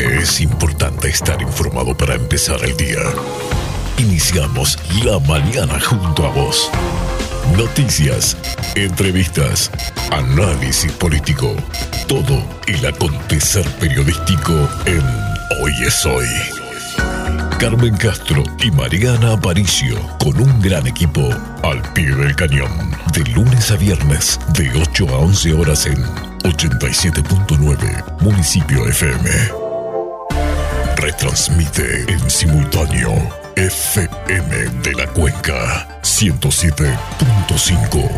es importante estar informado para empezar el día. Iniciamos la mañana junto a vos. Noticias, entrevistas, análisis político, todo el acontecer periodístico en Hoy es Hoy. Carmen Castro y Mariana Aparicio, con un gran equipo al pie del cañón, de lunes a viernes, de 8 a 11 horas en 87.9 Municipio FM. Retransmite en simultáneo FM de la Cuenca 107.5.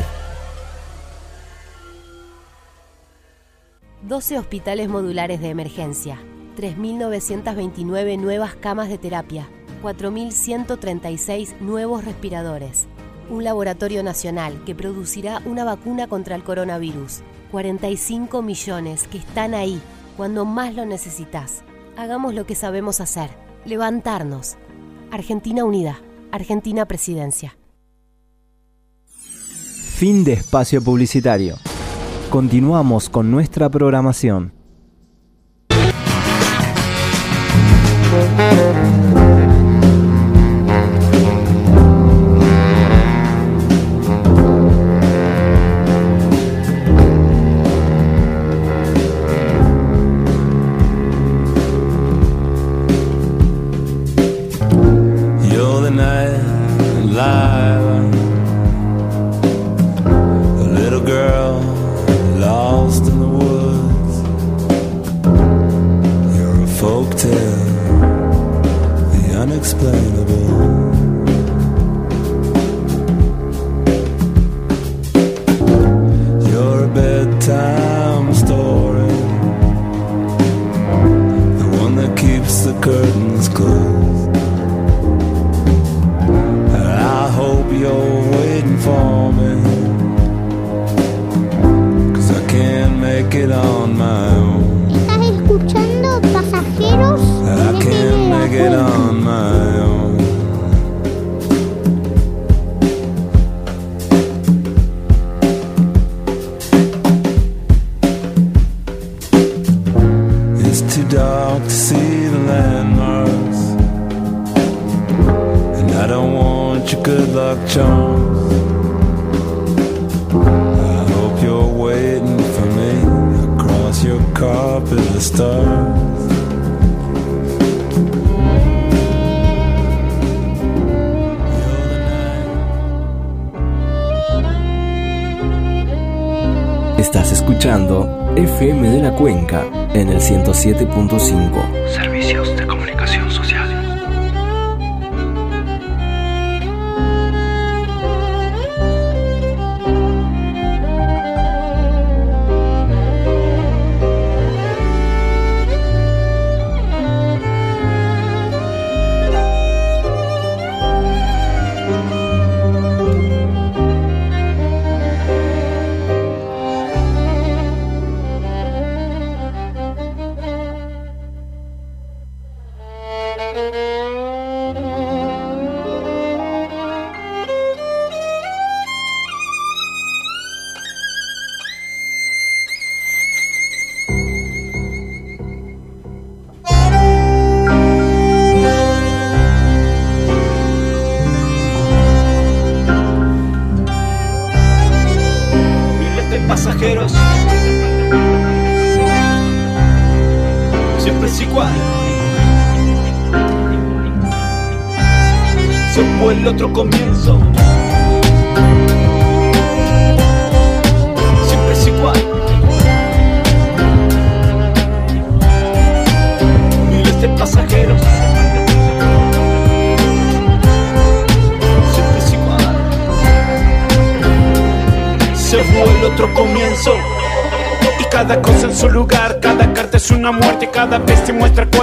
12 hospitales modulares de emergencia 3.929 nuevas camas de terapia, 4.136 nuevos respiradores, un laboratorio nacional que producirá una vacuna contra el coronavirus, 45 millones que están ahí cuando más lo necesitas. Hagamos lo que sabemos hacer, levantarnos. Argentina Unida, Argentina Presidencia. Fin de espacio publicitario. Continuamos con nuestra programación.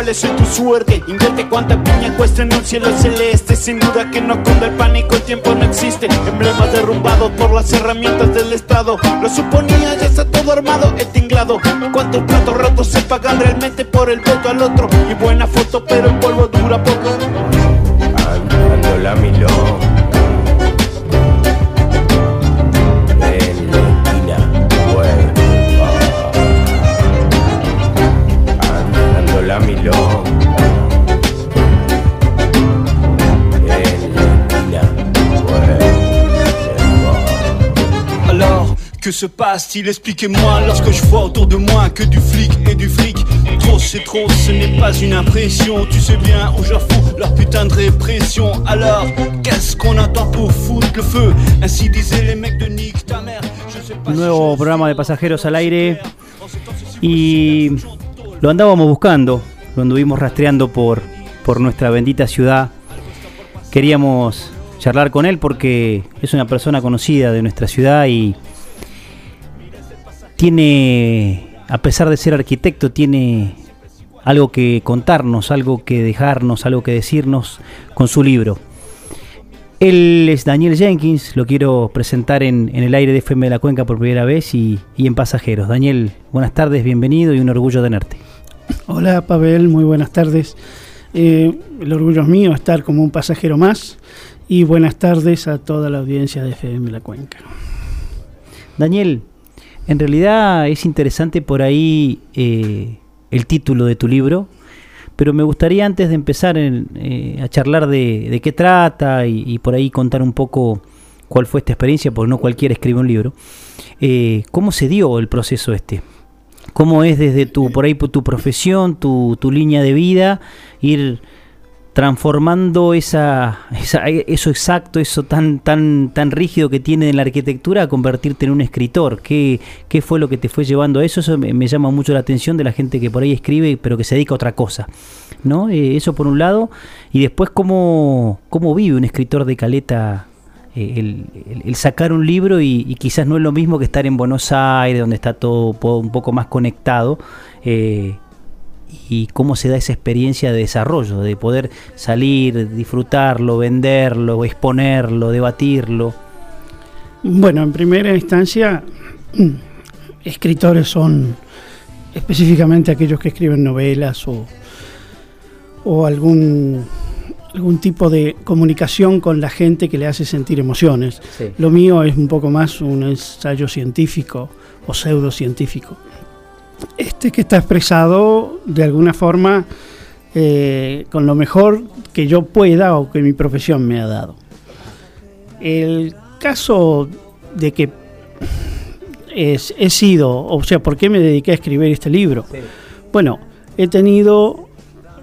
Es tu suerte. Invierte cuánta piña cuesta en un cielo celeste. Sin duda que no cunda el pánico, el tiempo no existe. Emblemas derrumbados por las herramientas del Estado. Lo suponía, ya está todo armado, el tinglado. Cuántos platos rotos se pagan realmente por el voto al otro. Y buena foto, pero el polvo dura poco. Passe-t-il? Expliquez-moi lorsque je vois autour de moi que du flic et du fric. Trop c'est trop, ce n'est pas une impression. Tu sais bien où je fous leur putain de répression. Alors, qu'est-ce qu'on attend pour foutre le feu? Ainsi disaient les mecs de Nick, ta mère. Je sais pas Un si nuevo programa de pasajeros al aire y lo andábamos buscando, lo anduvimos rastreando por, por nuestra bendita ciudad. Queríamos charlar con él porque es una persona conocida de nuestra ciudad y tiene, a pesar de ser arquitecto, tiene algo que contarnos, algo que dejarnos, algo que decirnos con su libro. Él es Daniel Jenkins, lo quiero presentar en, en el aire de FM de la Cuenca por primera vez y, y en Pasajeros. Daniel, buenas tardes, bienvenido y un orgullo tenerte. Hola Pavel, muy buenas tardes. Eh, el orgullo es mío estar como un pasajero más y buenas tardes a toda la audiencia de FM La Cuenca. Daniel, en realidad es interesante por ahí eh, el título de tu libro, pero me gustaría antes de empezar en, eh, a charlar de, de qué trata y, y por ahí contar un poco cuál fue esta experiencia, porque no cualquiera escribe un libro, eh, ¿cómo se dio el proceso este? ¿Cómo es desde tu, por ahí tu profesión, tu, tu línea de vida, ir transformando esa, esa- eso exacto, eso tan, tan, tan rígido que tiene en la arquitectura a convertirte en un escritor. ¿Qué, qué fue lo que te fue llevando a eso? Eso me, llama mucho la atención de la gente que por ahí escribe, pero que se dedica a otra cosa. ¿no? Eh, eso por un lado. Y después, ¿cómo, cómo vive un escritor de caleta? eh, El, sacar un libro y, y quizás no es lo mismo que estar en Buenos Aires, donde está todo un poco más conectado, eh, y cómo se da esa experiencia de desarrollo, de poder salir, disfrutarlo, venderlo, exponerlo, debatirlo. Bueno, en primera instancia, escritores son específicamente aquellos que escriben novelas o, o algún, algún tipo de comunicación con la gente que le hace sentir emociones. Lo mío es un poco más un ensayo científico o pseudocientífico. Este que está expresado de alguna forma eh, con lo mejor que yo pueda o que mi profesión me ha dado. El caso de que es- he sido, o sea, ¿por qué me dediqué a escribir este libro? Bueno, he tenido,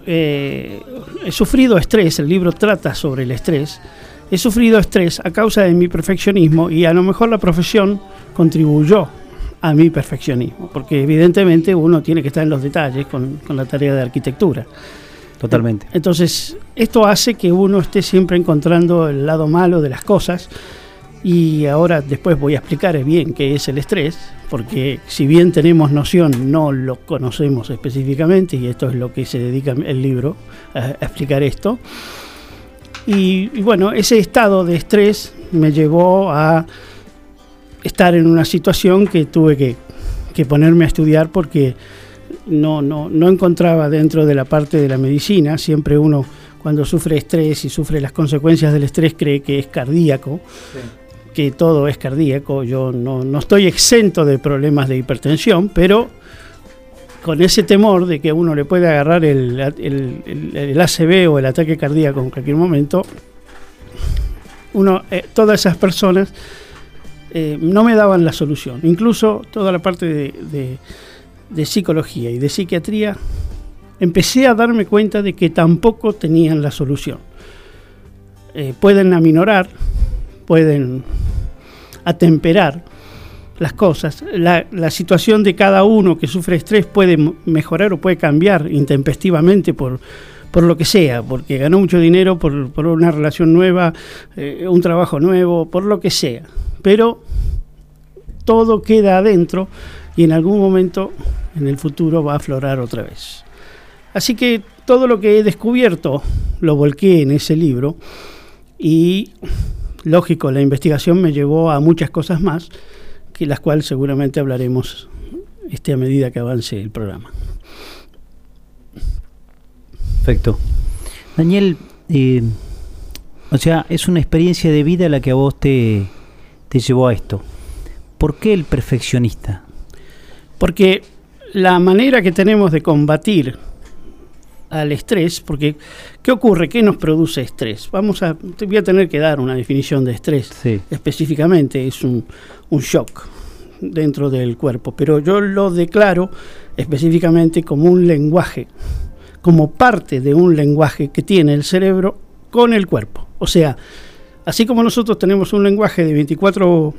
eh, he sufrido estrés, el libro trata sobre el estrés, he sufrido estrés a causa de mi perfeccionismo y a lo mejor la profesión contribuyó a mi perfeccionismo, porque evidentemente uno tiene que estar en los detalles con, con la tarea de arquitectura. Totalmente. Entonces, esto hace que uno esté siempre encontrando el lado malo de las cosas. Y ahora después voy a explicar bien qué es el estrés, porque si bien tenemos noción, no lo conocemos específicamente, y esto es lo que se dedica el libro, a, a explicar esto. Y, y bueno, ese estado de estrés me llevó a estar en una situación que tuve que, que ponerme a estudiar porque no, no, no encontraba dentro de la parte de la medicina, siempre uno cuando sufre estrés y sufre las consecuencias del estrés cree que es cardíaco, que todo es cardíaco, yo no, no estoy exento de problemas de hipertensión, pero con ese temor de que uno le puede agarrar el, el, el- el ACV o el ataque cardíaco en cualquier momento, uno, eh, todas esas personas eh, no me daban la solución. Incluso toda la parte de, psicología y de psiquiatría, empecé a darme cuenta de que tampoco tenían la solución. Eh, pueden aminorar, pueden atemperar las cosas. La, situación de cada uno que sufre estrés puede mejorar o puede cambiar intempestivamente por, por lo que sea, porque ganó mucho dinero, por, por una relación nueva, eh, un trabajo nuevo, por lo que sea. Pero todo queda adentro y en algún momento en el futuro va a aflorar otra vez. Así que todo lo que he descubierto lo volqué en ese libro y lógico, la investigación me llevó a muchas cosas más, que las cuales seguramente hablaremos este, a medida que avance el programa. Perfecto. Daniel, eh, o sea, es una experiencia de vida la que a vos te, te llevó a esto. ¿Por qué el perfeccionista? Porque la manera que tenemos de combatir al estrés, porque ¿qué ocurre? ¿Qué nos produce estrés? Vamos a, te voy a tener que dar una definición de estrés Sí. específicamente, es un, un shock. dentro del cuerpo, pero yo lo declaro específicamente como un lenguaje, como parte de un lenguaje que tiene el cerebro con el cuerpo. O sea, así como nosotros tenemos un lenguaje de 24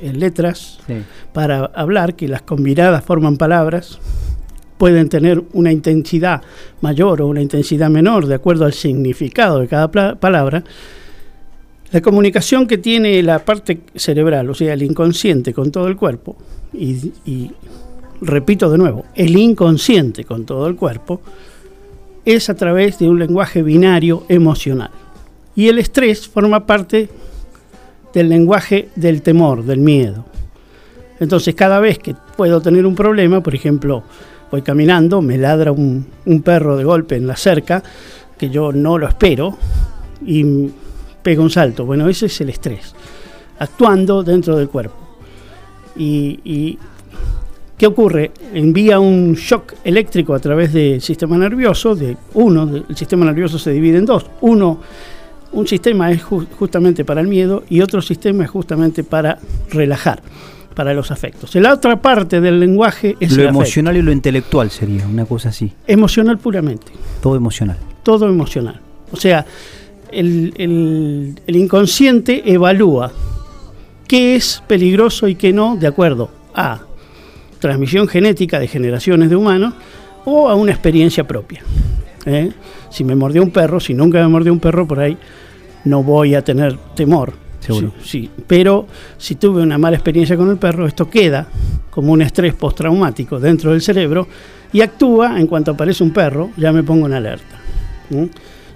eh, letras Sí. para hablar, que las combinadas forman palabras, pueden tener una intensidad mayor o una intensidad menor de acuerdo al significado de cada palabra, la comunicación que tiene la parte cerebral, o sea, el inconsciente con todo el cuerpo, y, y repito de nuevo, el inconsciente con todo el cuerpo, es a través de un lenguaje binario emocional. Y el estrés forma parte del lenguaje del temor, del miedo. Entonces, cada vez que puedo tener un problema, por ejemplo, voy caminando, me ladra un, un perro de golpe en la cerca, que yo no lo espero, y pego un salto. Bueno, ese es el estrés, actuando dentro del cuerpo. Y, y ¿qué ocurre? Envía un shock eléctrico a través del sistema nervioso, de uno, el sistema nervioso se divide en dos. Uno, un sistema es ju- justamente para el miedo y otro sistema es justamente para relajar, para los afectos. La otra parte del lenguaje es Lo el afecto. emocional y lo intelectual sería, una cosa así. emocional puramente Todo emocional. todo emocional. O sea, el, el- el inconsciente evalúa qué es peligroso y qué no de acuerdo a transmisión genética de generaciones de humanos o a una experiencia propia. ¿Eh? Si me mordió un perro, si nunca me mordió un perro por ahí, no voy a tener temor. Seguro. Sí, sí. Pero si tuve una mala experiencia con el perro, esto queda como un estrés postraumático dentro del cerebro y actúa en cuanto aparece un perro, ya me pongo en alerta.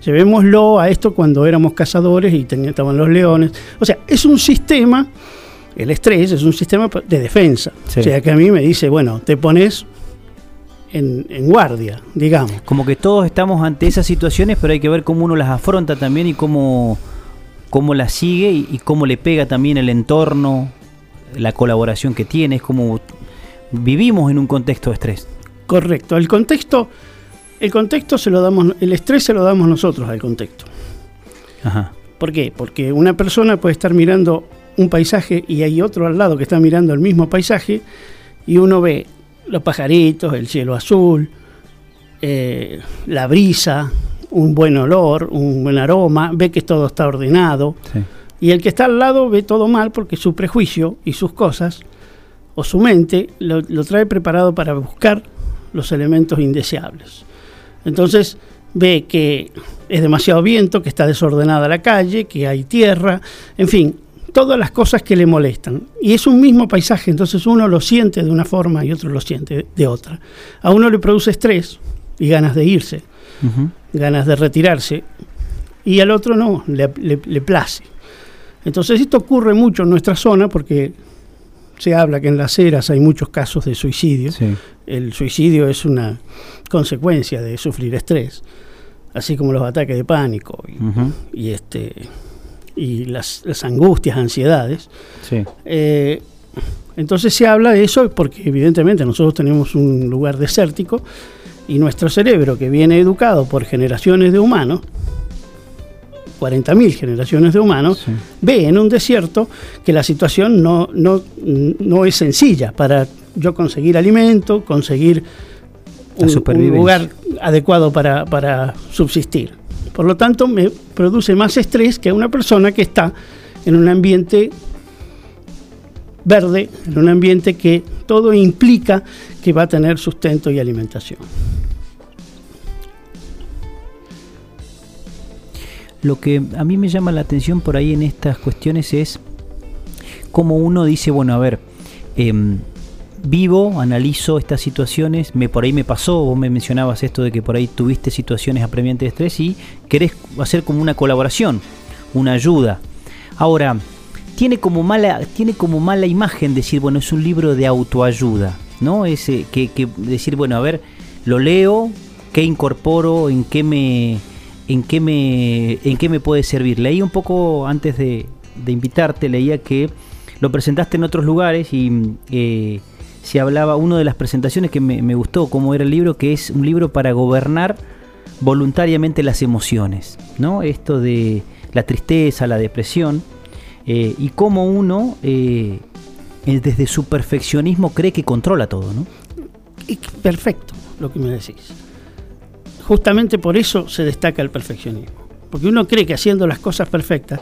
Llevémoslo a esto cuando éramos cazadores y tenían, estaban los leones. O sea, es un sistema, el estrés es un sistema de defensa. Sí. O sea, que a mí me dice, bueno, te pones en, en guardia, digamos. Como que todos estamos ante esas situaciones, pero hay que ver cómo uno las afronta también y cómo, cómo las sigue y, y cómo le pega también el entorno, la colaboración que tiene. Es como vivimos en un contexto de estrés. Correcto. El contexto, el contexto se lo damos, el estrés se lo damos nosotros al contexto. Ajá. ¿Por qué? Porque una persona puede estar mirando un paisaje y hay otro al lado que está mirando el mismo paisaje y uno ve los pajaritos, el cielo azul, eh, la brisa, un buen olor, un buen aroma, ve que todo está ordenado Sí. y el que está al lado ve todo mal porque su prejuicio y sus cosas o su mente lo, lo trae preparado para buscar los elementos indeseables. Entonces ve que es demasiado viento, que está desordenada la calle, que hay tierra, en fin, todas las cosas que le molestan. Y es un mismo paisaje, entonces uno lo siente de una forma y otro lo siente de otra. A uno le produce estrés y ganas de irse, ganas de retirarse, y al otro no, le, le- le place. Entonces esto ocurre mucho en nuestra zona porque se habla que en las eras hay muchos casos de suicidio. Sí. El suicidio es una consecuencia de sufrir estrés, así como los ataques de pánico y, este, y las, las angustias, ansiedades. Sí. Eh, entonces se habla de eso porque evidentemente nosotros tenemos un lugar desértico y nuestro cerebro que viene educado por generaciones de humanos, 40.000 generaciones de humanos, Sí. ve en un desierto que la situación no, no, no es sencilla para yo conseguir alimento, conseguir un, un lugar adecuado para, para subsistir. Por lo tanto, me produce más estrés que una persona que está en un ambiente verde, en un ambiente que todo implica que va a tener sustento y alimentación. Lo que a mí me llama la atención por ahí en estas cuestiones es cómo uno dice, bueno, a ver, em, vivo, analizo estas situaciones, me por ahí me pasó, vos me mencionabas esto de que por ahí tuviste situaciones apremiantes de estrés y querés hacer como una colaboración, una ayuda. Ahora, tiene como mala, tiene como mala imagen decir, bueno, es un libro de autoayuda, ¿no? Ese, que, que decir, bueno, a ver, lo leo, qué incorporo, en qué me, en qué me, en qué me puede servir. Leí un poco antes de, de invitarte, leía que lo presentaste en otros lugares y eh, se hablaba, una de las presentaciones que me, gustó, cómo era el libro, que es un libro para gobernar voluntariamente las emociones, ¿no? Esto de la tristeza, la depresión, eh, y cómo uno, eh, desde su perfeccionismo cree que controla todo, ¿no? Perfecto lo que me decís. Justamente por eso se destaca el perfeccionismo. Porque uno cree que haciendo las cosas perfectas,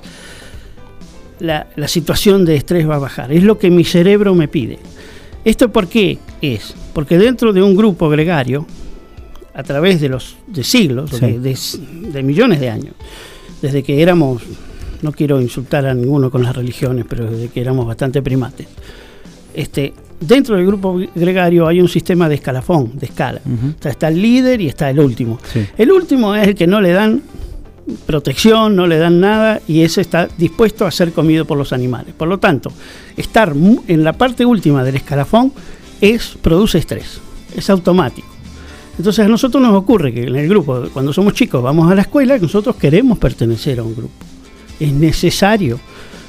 la, la situación de estrés va a bajar. Es lo que mi cerebro me pide. ¿Esto por qué es? Porque dentro de un grupo gregario, a través de los de siglos, Sí. de, de- de millones de años, desde que éramos, no quiero insultar a ninguno con las religiones, pero desde que éramos bastante primates, este, dentro del grupo gregario hay un sistema de escalafón, de escala. O sea, está el líder y está el último. Sí. El último es el que no le dan protección, no le dan nada y ese está dispuesto a ser comido por los animales. Por lo tanto, estar en la parte última del escalafón es produce estrés, es automático. Entonces a nosotros nos ocurre que en el grupo, cuando somos chicos, vamos a la escuela, nosotros queremos pertenecer a un grupo. Es necesario.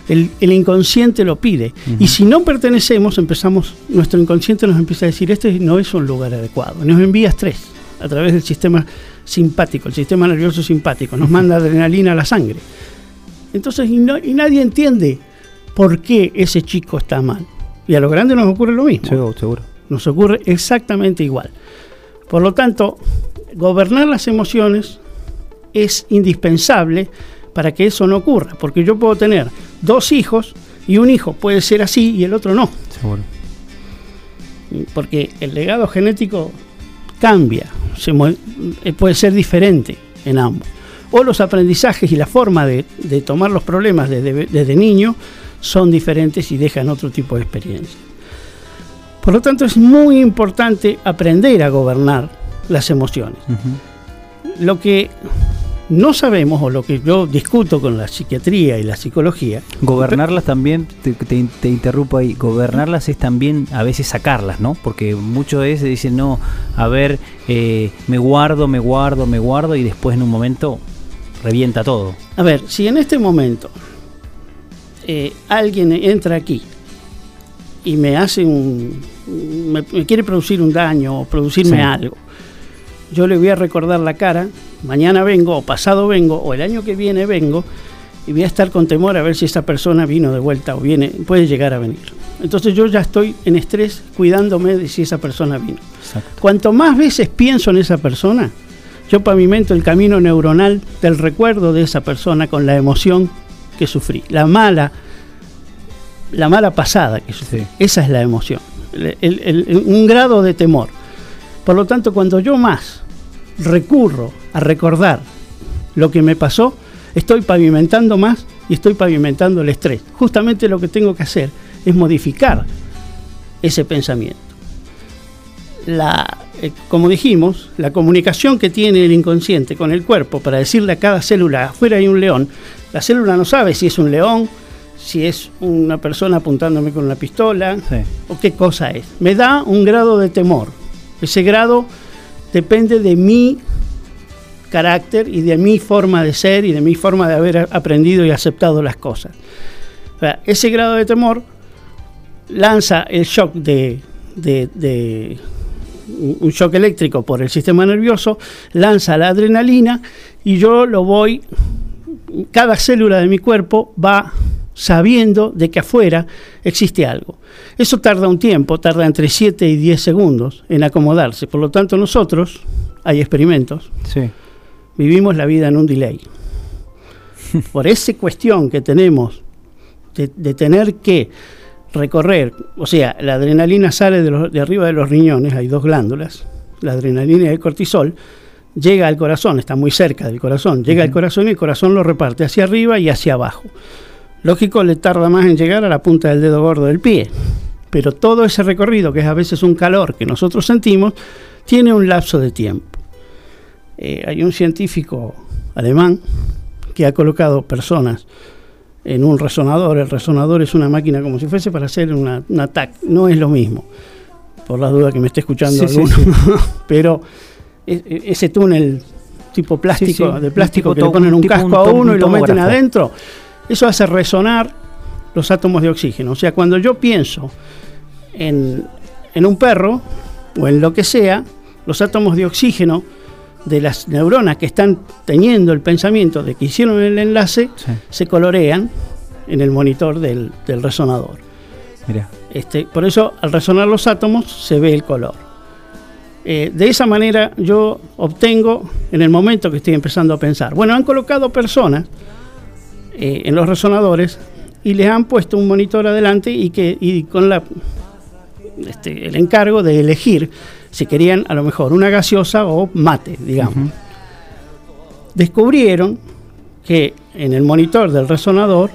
El, el inconsciente lo pide. Y si no pertenecemos, empezamos, nuestro inconsciente nos empieza a decir, este no es un lugar adecuado. Nos envía estrés a través del sistema simpático, el sistema nervioso simpático. Nos manda adrenalina a la sangre. Entonces, y, no- y nadie entiende por qué ese chico está mal. Y a los grandes nos ocurre lo mismo Seguro, seguro. nos ocurre exactamente igual. Por lo tanto, gobernar las emociones es indispensable para que eso no ocurra, porque yo puedo tener dos hijos y un hijo puede ser así y el otro no, Seguro. porque el legado genético cambia, se eh, puede ser diferente en ambos. O los aprendizajes y la forma de, de tomar los problemas desde, desde niño son diferentes y dejan otro tipo de experiencia. Por lo tanto, es muy importante aprender a gobernar las emociones. Lo que no sabemos, o lo que yo discuto con la psiquiatría y la psicología, Gobernarlas también, te, te- te interrumpo ahí, gobernarlas es también a veces sacarlas, ¿no? Porque muchas veces dicen, no, a ver, eh, me guardo, me guardo, me guardo y después en un momento revienta todo. A ver, si en este momento eh, alguien entra aquí y me hace un. me, me quiere producir un daño o producirme Sí. algo, yo le voy a recordar la cara, mañana vengo, o pasado vengo, o el año que viene vengo, y voy a estar con temor a ver si esa persona vino de vuelta o viene, puede llegar a venir. Entonces yo ya estoy en estrés cuidándome de si esa persona vino. Exacto. Cuanto más veces pienso en esa persona, yo pavimento el camino neuronal del recuerdo de esa persona con la emoción que sufrí, la mala, la mala pasada que sufrí. Sí. Esa es la emoción, el- el- el- un grado de temor. Por lo tanto, cuando yo más recurro a recordar lo que me pasó, estoy pavimentando más y estoy pavimentando el estrés. Justamente lo que tengo que hacer es modificar ese pensamiento la, eh, como dijimos, la comunicación que tiene el inconsciente con el cuerpo para decirle a cada célula, afuera hay un león, la célula no sabe si es un león, si es una persona apuntándome con una pistola Sí. o qué cosa es. Me da un grado de temor. Ese grado depende de mi carácter y de mi forma de ser y de mi forma de haber aprendido y aceptado las cosas. Ese grado de temor lanza el shock de, de- un shock eléctrico por el sistema nervioso, lanza la adrenalina y yo lo voy, cada célula de mi cuerpo va sabiendo de que afuera existe algo. Eso tarda un tiempo, tarda entre 7 y 10 segundos en acomodarse. Por lo tanto, nosotros, hay experimentos, Sí. vivimos la vida en un delay. Por esa cuestión que tenemos de, de tener que recorrer, o sea, la adrenalina sale de, los- de arriba de los riñones, hay dos glándulas, la adrenalina y el cortisol, llega al corazón, está muy cerca del corazón, llega al corazón y el corazón lo reparte hacia arriba y hacia abajo. Lógico, le tarda más en llegar a la punta del dedo gordo del pie, pero todo ese recorrido, que es a veces un calor que nosotros sentimos, tiene un lapso de tiempo. Eh, hay un científico alemán que ha colocado personas en un resonador. El resonador es una máquina como si fuese para hacer una, un ataque. No es lo mismo, por la duda que me esté escuchando Sí, sí, alguno. Pero e- e- ese túnel tipo plástico, de plástico tipo que le ponen un casco un a uno un y lo meten adentro, eso hace resonar los átomos de oxígeno. O sea, cuando yo pienso en, en un perro o en lo que sea, los átomos de oxígeno de las neuronas que están teniendo el pensamiento de que hicieron el enlace Sí. se colorean en el monitor del, del resonador. Mirá. Este, por eso, al resonar los átomos, se ve el color. Eh, de esa manera yo obtengo, en el momento que estoy empezando a pensar, bueno, han colocado personas eh, en los resonadores y les han puesto un monitor adelante y, que, y con la, este, el encargo de elegir si querían a lo mejor una gaseosa o mate, digamos. Descubrieron que en el monitor del resonador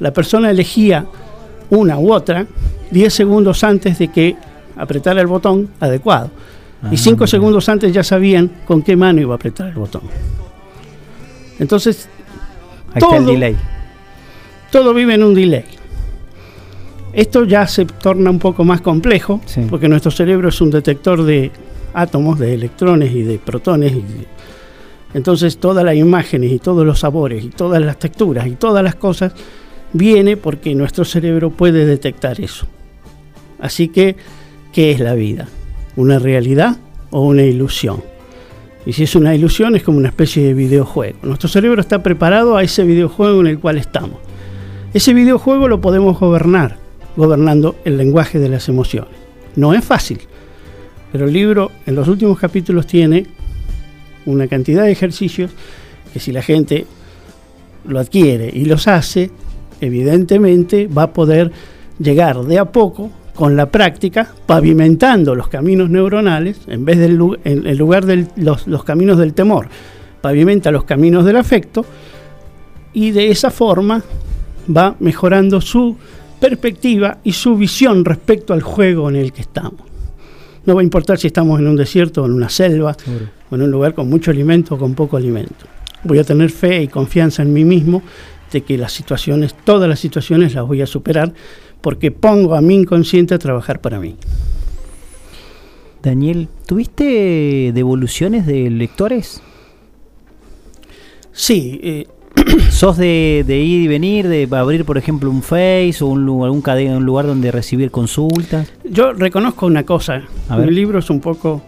la persona elegía una u otra 10 segundos antes de que apretara el botón adecuado. y 5 segundos antes ya sabían con qué mano iba a apretar el botón. Entonces, Ahí está el Todo. delay. todo vive en un delay. Esto ya se torna un poco más complejo, Sí. porque nuestro cerebro es un detector de átomos, de electrones y de protones. y de- entonces todas las imágenes y todos los sabores y todas las texturas y todas las cosas viene porque nuestro cerebro puede detectar eso. Así que, ¿qué es la vida? ¿Una realidad o una ilusión? Y si es una ilusión es como una especie de videojuego. Nuestro cerebro está preparado a ese videojuego en el cual estamos. Ese videojuego lo podemos gobernar, gobernando el lenguaje de las emociones. No es fácil, pero el libro en los últimos capítulos tiene una cantidad de ejercicios que si la gente lo adquiere y los hace, evidentemente va a poder llegar de a poco con la práctica, pavimentando los caminos neuronales, en vez del en, lugar de los, los caminos del temor, pavimenta los caminos del afecto y de esa forma va mejorando su perspectiva y su visión respecto al juego en el que estamos. No va a importar si estamos en un desierto o en una selva o en un lugar con mucho alimento o con poco alimento. Voy a tener fe y confianza en mí mismo de que las situaciones, todas las situaciones las voy a superar porque pongo a mi inconsciente a trabajar para mí. Daniel, ¿tuviste devoluciones de lectores? Sí, eh, ¿Sos de, de ir y venir, de abrir, por ejemplo, un Face o un, algún cadena, un lugar donde recibir consultas? yo reconozco una cosa. A ver. Libro es un poco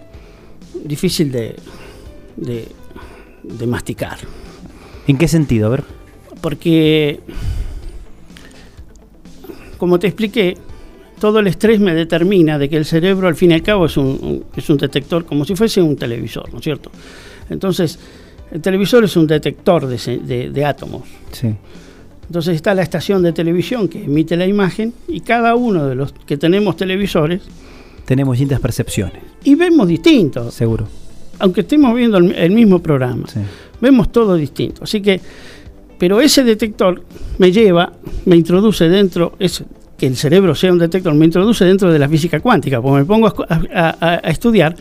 difícil de, de, de masticar. ¿En qué sentido? A ver. porque, como te expliqué, todo el estrés me determina de que el cerebro al fin y al cabo es un, un- es un detector, como si fuese un televisor, ¿no es cierto? Entonces, el televisor es un detector de, de- de átomos. Sí. Entonces está la estación de televisión que emite la imagen y cada uno de los que tenemos televisores Tenemos distintas percepciones, y vemos distinto, seguro. aunque estemos viendo el, el mismo programa. Sí. vemos todo distinto. Así que, pero ese detector me lleva, me introduce dentro, es que el cerebro sea un detector, me introduce dentro de la física cuántica, porque me pongo a, escu- a- a- a estudiar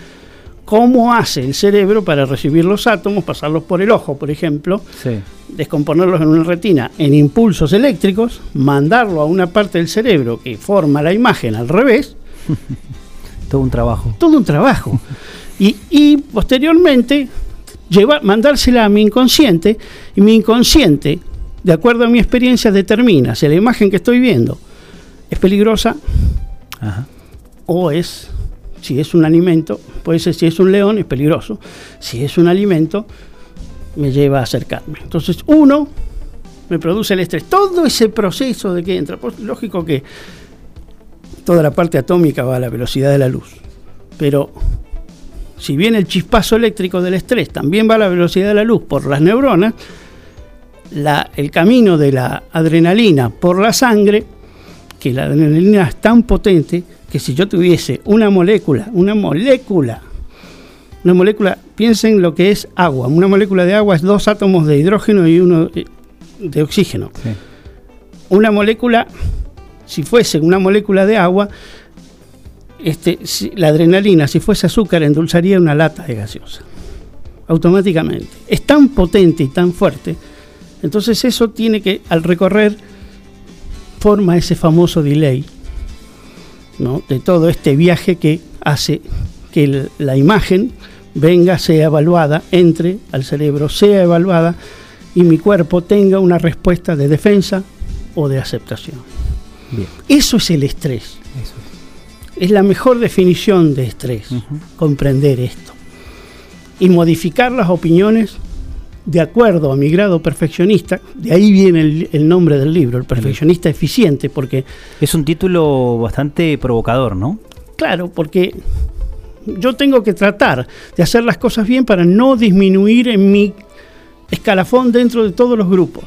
cómo hace el cerebro para recibir los átomos, pasarlos por el ojo, por ejemplo, Sí. descomponerlos en una retina en impulsos eléctricos, mandarlo a una parte del cerebro que forma la imagen al revés, Todo un trabajo. todo un trabajo. Y, y posteriormente llevar, mandársela a mi inconsciente y mi inconsciente, de acuerdo a mi experiencia, determina si la imagen que estoy viendo es peligrosa Ajá. o es, si es un alimento, puede ser si es un león es peligroso, si es un alimento me lleva a acercarme. Entonces uno me produce el estrés, todo ese proceso de que entra, pues lógico que toda la parte atómica va a la velocidad de la luz, pero si bien el chispazo eléctrico del estrés también va a la velocidad de la luz por las neuronas, la- el camino de la adrenalina por la sangre, que la adrenalina es tan potente que si yo tuviese una molécula, una molécula, una molécula, piensen lo que es agua, una molécula de agua es dos átomos de hidrógeno y uno eh, de oxígeno. Sí. Una molécula, si fuese una molécula de agua, este, si- la adrenalina, si fuese azúcar, endulzaría una lata de gaseosa. Automáticamente. Es tan potente y tan fuerte. Entonces eso tiene que, al recorrer, forma ese famoso delay, ¿no? De todo este viaje que hace que el- la imagen venga, sea evaluada, entre al cerebro, sea evaluada y mi cuerpo tenga una respuesta de defensa o de aceptación. Bien. Eso es el estrés. Eso. Es la mejor definición de estrés, comprender esto. Y modificar las opiniones de acuerdo a mi grado perfeccionista, de ahí viene el, el nombre del libro, el perfeccionista eficiente, porque Es un título bastante provocador, ¿no? Claro, porque yo tengo que tratar de hacer las cosas bien para no disminuir en mi escalafón dentro de todos los grupos.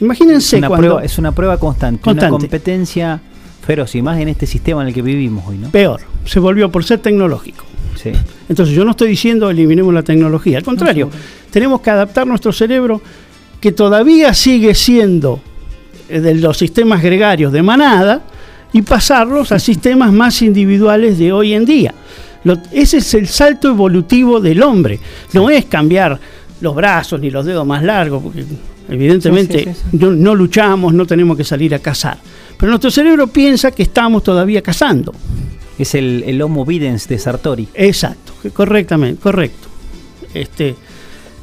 Imagínense Una cuando prueba, es una prueba constante, Constante. una competencia feroz y más en este sistema en el que vivimos hoy, ¿no? peor, se volvió por ser tecnológico. Sí. Entonces yo no estoy diciendo eliminemos la tecnología, al contrario, tenemos que adaptar nuestro cerebro que todavía sigue siendo eh, de los sistemas gregarios de manada y pasarlos a sistemas más individuales de hoy en día. Lo- ese es el salto evolutivo del hombre. No es cambiar los brazos ni los dedos más largos, porque evidentemente Sí, sí, sí, sí. No, no luchamos, no tenemos que salir a cazar. Pero nuestro cerebro piensa que estamos todavía cazando. Es el, el Homo videns de Sartori. Exacto, correctamente, correcto. Este,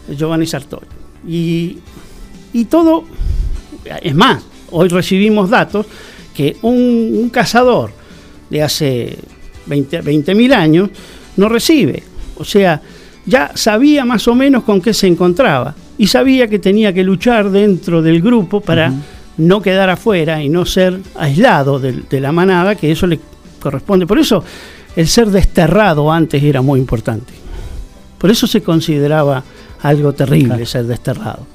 Giovanni Sartori. Y, y todo, es más, hoy recibimos datos que un, un cazador de hace 20 mil años no recibe. O sea, ya sabía más o menos con qué se encontraba y sabía que tenía que luchar dentro del grupo para no quedar afuera y no ser aislado de, la manada, que eso le corresponde. Por eso el ser desterrado antes era muy importante. Por eso se consideraba algo terrible Claro. ser desterrado.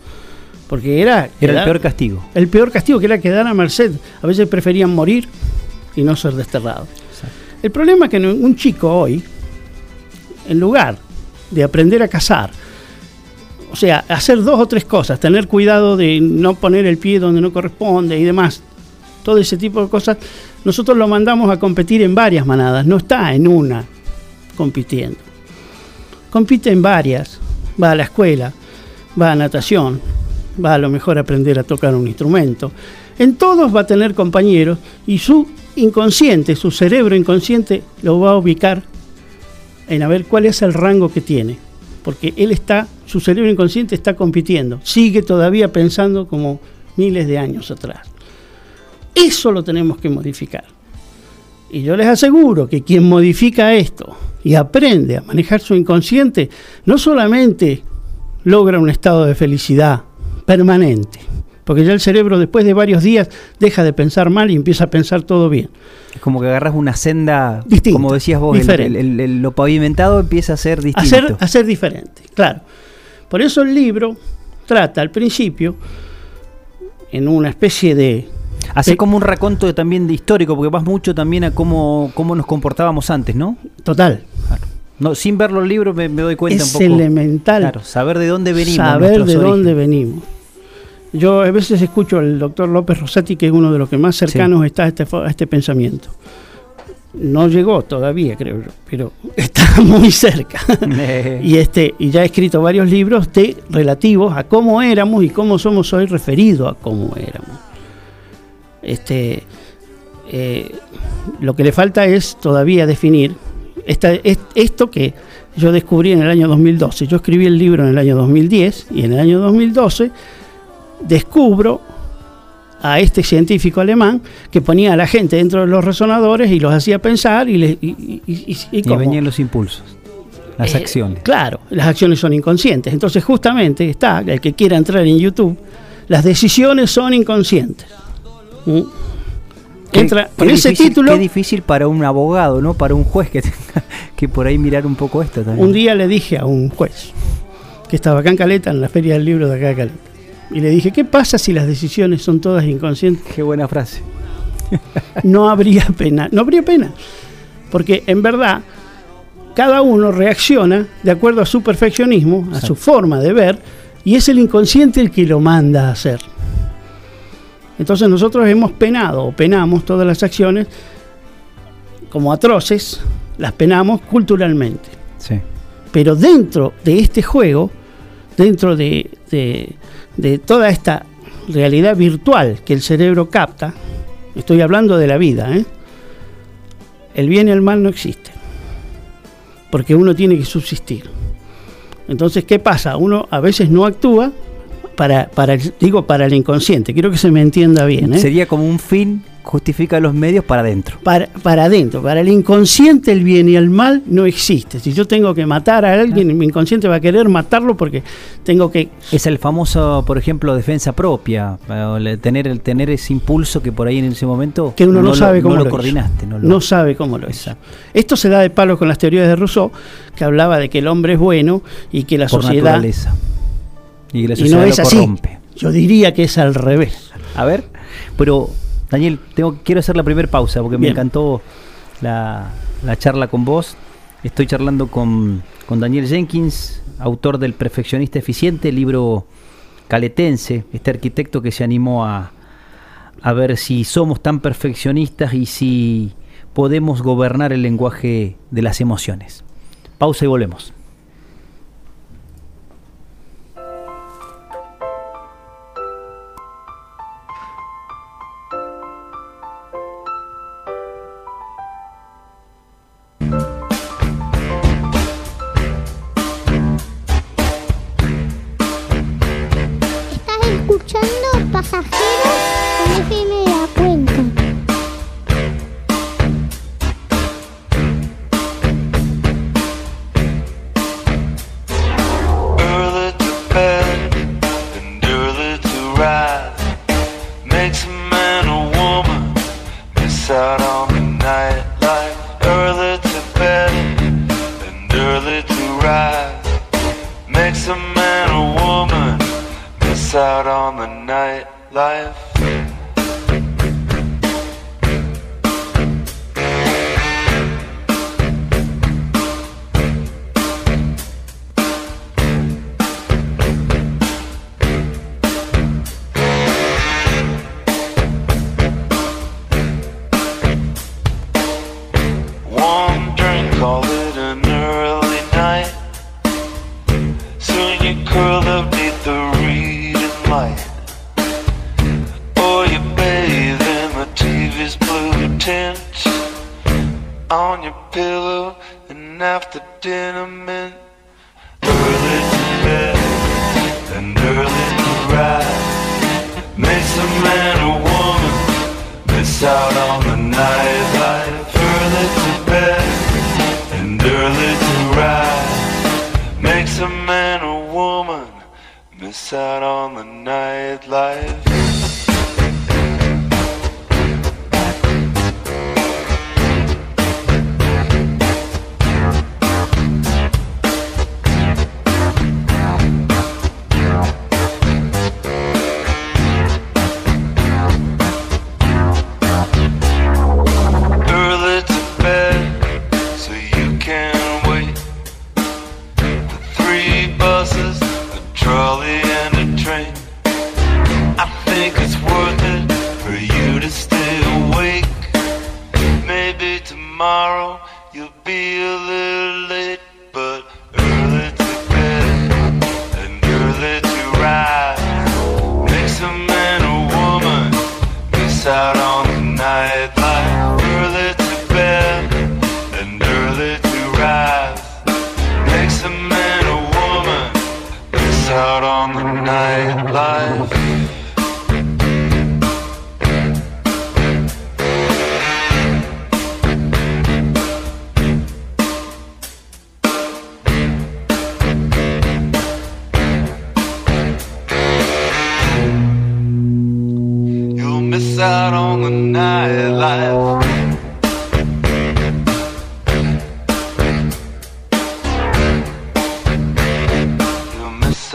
Porque era, Era el peor castigo. el peor castigo, que era quedar a merced. A veces preferían morir y no ser desterrado. El problema es que un chico hoy, en lugar de aprender a cazar, o sea, hacer dos o tres cosas, tener cuidado de no poner el pie donde no corresponde y demás, todo ese tipo de cosas, nosotros lo mandamos a competir en varias manadas, no está en una compitiendo. Compite en varias, va a la escuela, va a natación, va a lo mejor a aprender a tocar un instrumento. En todos va a tener compañeros y su inconsciente, su cerebro inconsciente, lo va a ubicar en a ver cuál es el rango que tiene. Porque él está, su cerebro inconsciente está compitiendo, sigue todavía pensando como miles de años atrás. Eso lo tenemos que modificar. Y yo les aseguro que quien modifica esto y aprende a manejar su inconsciente, no solamente logra un estado de felicidad permanente, porque ya el cerebro después de varios días deja de pensar mal y empieza a pensar todo bien. Es como que agarras una senda, Distinta, como decías vos, el- diferente. el- el- lo pavimentado empieza a ser distinto. Hacer, hacer diferente, claro. Por eso el libro trata al principio en una especie de... Hace como un raconto de- también de histórico, porque vas mucho también a cómo, cómo nos comportábamos antes, ¿no? Total. No, sin ver los libros me, me doy cuenta es un poco. elemental Claro, saber de dónde venimos. saber de dónde venimos. Yo a veces escucho al doctor López Rosati, que es uno de los que más cercanos está a este, a este pensamiento. No llegó todavía, creo yo, pero está muy cerca. Eh, y, este, y ya ha escrito varios libros de, relativos a cómo éramos y cómo somos hoy referido a cómo éramos. Este, eh, lo que le falta es todavía definir esta- es- esto que yo descubrí en el año 2012. Yo escribí el libro en el año 2010 y en el año 2012 descubro a este científico alemán que ponía a la gente dentro de los resonadores y los hacía pensar y, le- y, venían los impulsos, las Eh, acciones. Claro, las acciones son inconscientes. Entonces, justamente está, el que quiera entrar en YouTube, las decisiones son inconscientes. ¿Mm? Entra con ese difícil- título. Qué difícil para un abogado, ¿no? Para un juez que tenga que por ahí mirar un poco esto también. Un día le dije a un juez que estaba acá en Caleta, en la feria del libro de acá de Caleta, y le dije, ¿qué pasa si las decisiones son todas inconscientes? Qué buena frase. No habría pena, no habría pena, porque en verdad cada uno reacciona de acuerdo a su perfeccionismo, a su forma de ver, y es el inconsciente el que lo manda a hacer. Entonces nosotros hemos penado o penamos todas las acciones como atroces, las penamos culturalmente. Sí. Pero dentro de este juego, dentro de, de- de toda esta realidad virtual que el cerebro capta, estoy hablando de la vida, ¿eh? el bien y el mal no existen, porque uno tiene que subsistir. Entonces, ¿qué pasa? Uno a veces no actúa para, digo, para el inconsciente, quiero que se me entienda bien. ¿eh? Sería como un fin justifica los medios para adentro. Para, para adentro, para el inconsciente el bien y el mal no existe. Si yo tengo que matar a alguien, mi inconsciente va a querer matarlo porque tengo que... Es el famoso, por ejemplo, defensa propia, tener, el, tener ese impulso que por ahí en ese momento que uno no, lo- sabe cómo no lo, lo coordinaste. No, lo- No sabe cómo lo hizo. Esto se da de palo con las teorías de Rousseau, que hablaba de que el hombre es bueno y que la por sociedad... naturaleza. Y que la Y sociedad no es lo así. corrompe. Yo diría que es al revés. A ver, pero Daniel, tengo, quiero hacer la primera pausa porque me encantó la, la charla con vos. Estoy charlando con, con Daniel Jenkins, autor del Perfeccionista Eficiente, libro caletense, este arquitecto que se animó a, a ver si somos tan perfeccionistas y si podemos gobernar el lenguaje de las emociones. Pausa y volvemos.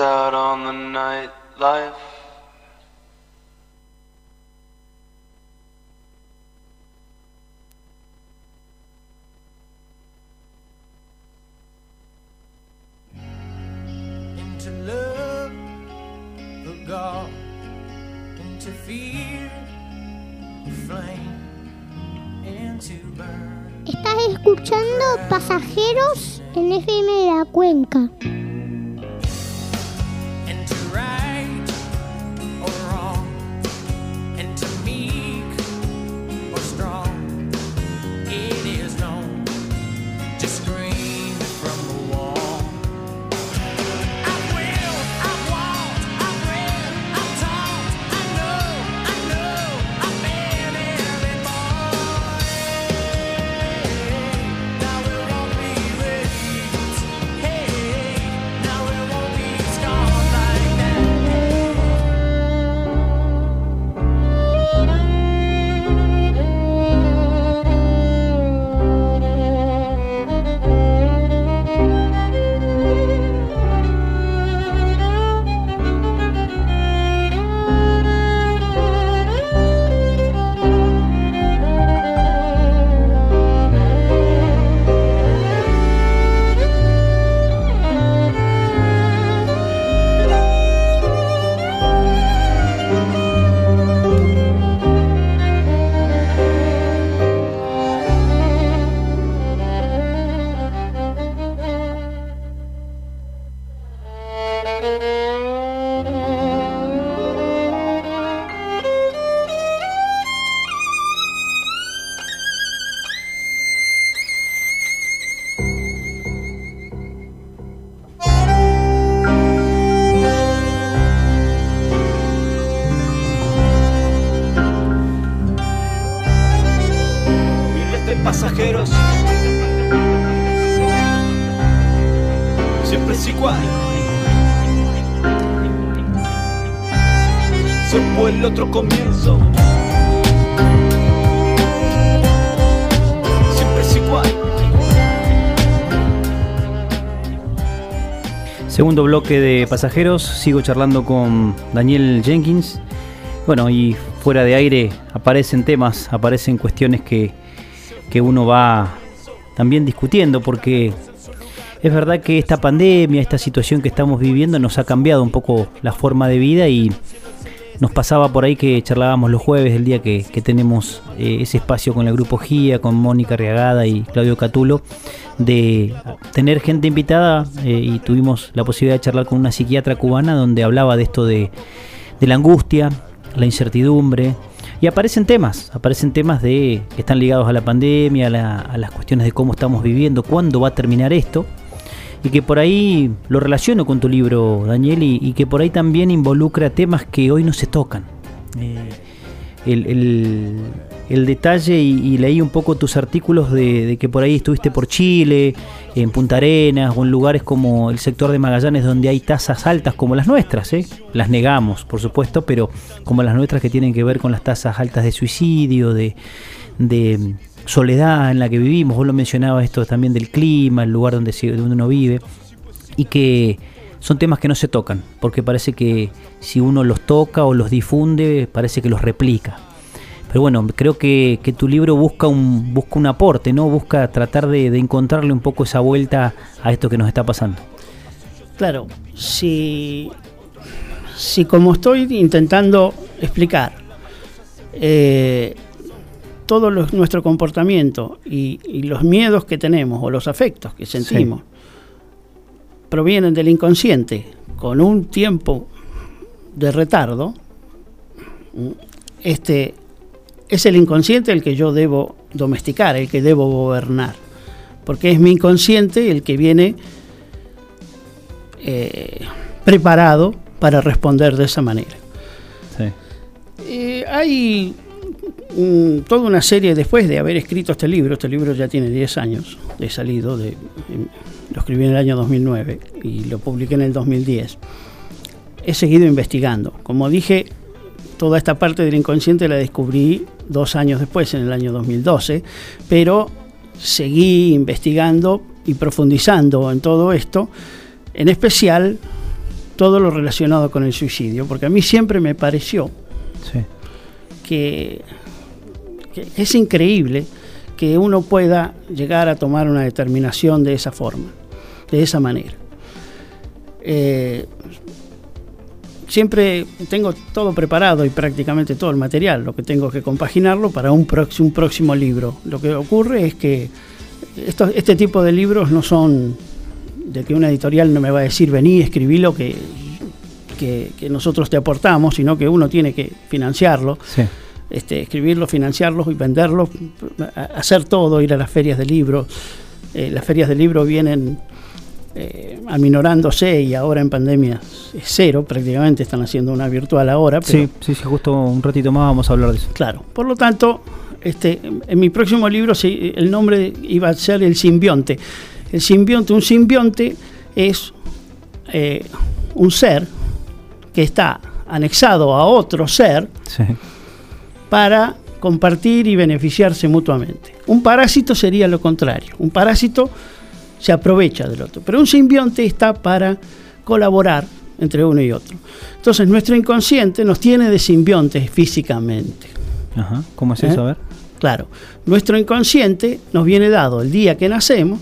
Out on the nightlife. into love for God, into fear, the flame, and to burn. Estás escuchando Pasajeros en FM de la Cuenca. Bloque de pasajeros, sigo charlando con Daniel Jenkins. Bueno, y fuera de aire aparecen temas, aparecen cuestiones que, que uno va también discutiendo, porque es verdad que esta pandemia, esta situación que estamos viviendo nos ha cambiado un poco la forma de vida y nos pasaba por ahí que charlábamos los jueves, el día que, que tenemos eh, ese espacio con el grupo GIA, con Mónica Riagada y Claudio Catulo, de tener gente invitada eh, y tuvimos la posibilidad de charlar con una psiquiatra cubana donde hablaba de esto de, de la angustia, la incertidumbre. Y aparecen temas, aparecen temas de que están ligados a la pandemia, a, la- a las cuestiones de cómo estamos viviendo, cuándo va a terminar esto. Y que por ahí lo relaciono con tu libro, Daniel, y, que por ahí también involucra temas que hoy no se tocan. Eh, el, el- detalle y, y leí un poco tus artículos de, de que por ahí estuviste por Chile, en Punta Arenas o en lugares como el sector de Magallanes donde hay tasas altas como las nuestras, ¿eh? las negamos por supuesto, pero como las nuestras que tienen que ver con las tasas altas de suicidio, de, de soledad en la que vivimos, vos lo mencionabas esto también del clima, el lugar donde, se- donde uno vive, y que son temas que no se tocan, porque parece que si uno los toca o los difunde, parece que los replica. Pero bueno, creo que, que tu libro busca un, busca un aporte, ¿no? Busca tratar de, de encontrarle un poco esa vuelta a esto que nos está pasando. Claro, si, si como estoy intentando explicar, eh, todo nuestro comportamiento y, y los miedos que tenemos o los afectos que sentimos provienen del inconsciente con un tiempo de retardo, este es el inconsciente el que yo debo domesticar, el que debo gobernar, porque es mi inconsciente el que viene eh, preparado para responder de esa manera. Eh, hay mm, toda una serie después de haber escrito este libro, este libro ya tiene 10 años de salido, de, lo escribí en el año 2009 y lo publiqué en el 2010. He seguido investigando. Como dije, toda esta parte del inconsciente la descubrí dos años después, en el año 2012, pero seguí investigando y profundizando en todo esto, en especial todo lo relacionado con el suicidio, porque a mí siempre me pareció que, es increíble que uno pueda llegar a tomar una determinación de esa forma, de esa manera. Eh, siempre tengo todo preparado y prácticamente todo el material, lo que tengo que compaginarlo para un, prox- un próximo libro. Lo que ocurre es que estos- este tipo de libros no son de que una editorial no me va a decir vení, escribí lo que, que, que nosotros te aportamos, sino que uno tiene que financiarlo, Sí. Este, escribirlo, financiarlo y venderlo, a- hacer todo, ir a las ferias de libros. Eh, las ferias de libros vienen eh, aminorándose y ahora en pandemia es cero, prácticamente están haciendo una virtual ahora. Pero, Sí, sí, sí, justo un ratito más vamos a hablar de eso. Claro, por lo tanto, este, en mi próximo libro sí, el nombre iba a ser El simbionte. El simbionte, un simbionte es eh, un ser que está anexado a otro ser Sí. Para compartir y beneficiarse mutuamente. Un parásito sería lo contrario. Un parásito se aprovecha del otro, pero un simbionte está para colaborar entre uno y otro. Entonces nuestro inconsciente nos tiene de simbiontes físicamente. Ajá. ¿Cómo es ¿Eh? eso? A ver. Claro, nuestro inconsciente nos viene dado el día que nacemos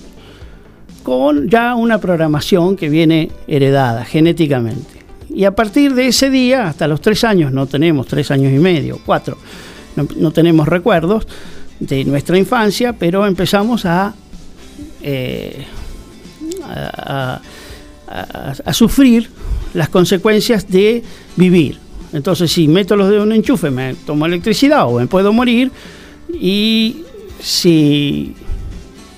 con ya una programación que viene heredada genéticamente. Y a partir de ese día, hasta los tres años, no tenemos tres años y medio, cuatro, no, no tenemos recuerdos de nuestra infancia, pero empezamos a, eh, a, a- a sufrir las consecuencias de vivir. Entonces, si meto los dedos en un enchufe, me tomo electricidad o me puedo morir. Y si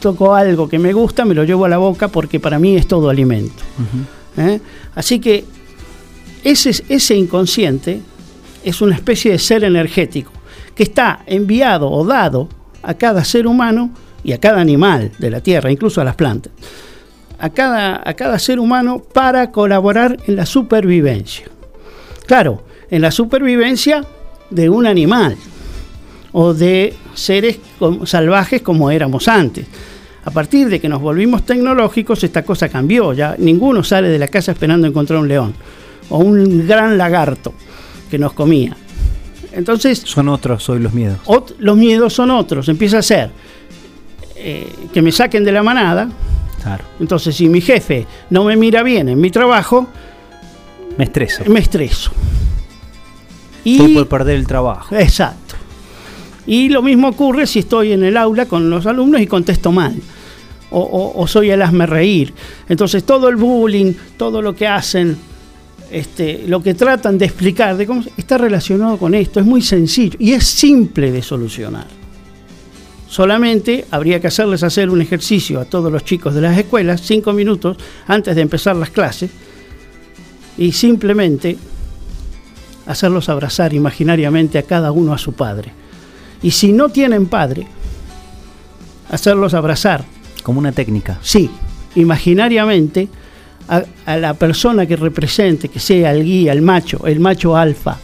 toco algo que me gusta, me lo llevo a la boca porque para mí es todo alimento. ¿eh? Así que ese, ese inconsciente es una especie de ser energético que está enviado o dado a cada ser humano y a cada animal de la tierra, incluso a las plantas, a cada, a cada ser humano para colaborar en la supervivencia. Claro, en la supervivencia de un animal o de seres salvajes como éramos antes. A partir de que nos volvimos tecnológicos, esta cosa cambió. Ya ninguno sale de la casa esperando encontrar un león o un gran lagarto que nos comía. Entonces, Son otros hoy los miedos. ot- los miedos son otros. Empieza a ser eh, que me saquen de la manada. Claro. Entonces, si mi jefe no me mira bien en mi trabajo, Me estreso. me estreso. Estoy Y, por perder el trabajo. exacto. Y lo mismo ocurre si estoy en el aula con los alumnos y contesto mal. O, o- o soy el hazme reír. Entonces todo el bullying, todo lo que hacen, este, lo que tratan de explicar, de cómo está relacionado con esto, es muy sencillo y es simple de solucionar. Solamente habría que hacerles hacer un ejercicio a todos los chicos de las escuelas, cinco minutos antes de empezar las clases, y simplemente hacerlos abrazar imaginariamente a cada uno a su padre. Y si no tienen padre, hacerlos abrazar, Como una técnica. sí, imaginariamente a, a la persona que represente, que sea el guía, el macho, el macho alfa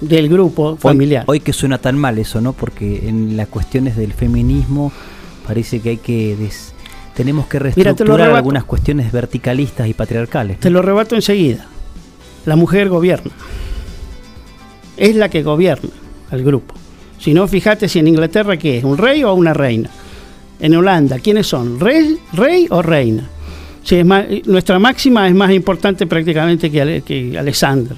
del grupo familiar. hoy que suena tan mal eso, ¿no? Porque en las cuestiones del feminismo parece que hay que des- tenemos que reestructurar algunas cuestiones verticalistas y patriarcales. Te lo rebato enseguida. La mujer gobierna. Es la que gobierna al grupo. Si no, fíjate si en Inglaterra qué es, un rey o una reina. En Holanda, ¿quiénes son? ¿Rey, rey o reina? Es más- nuestra máxima es más importante prácticamente que, que Alexander.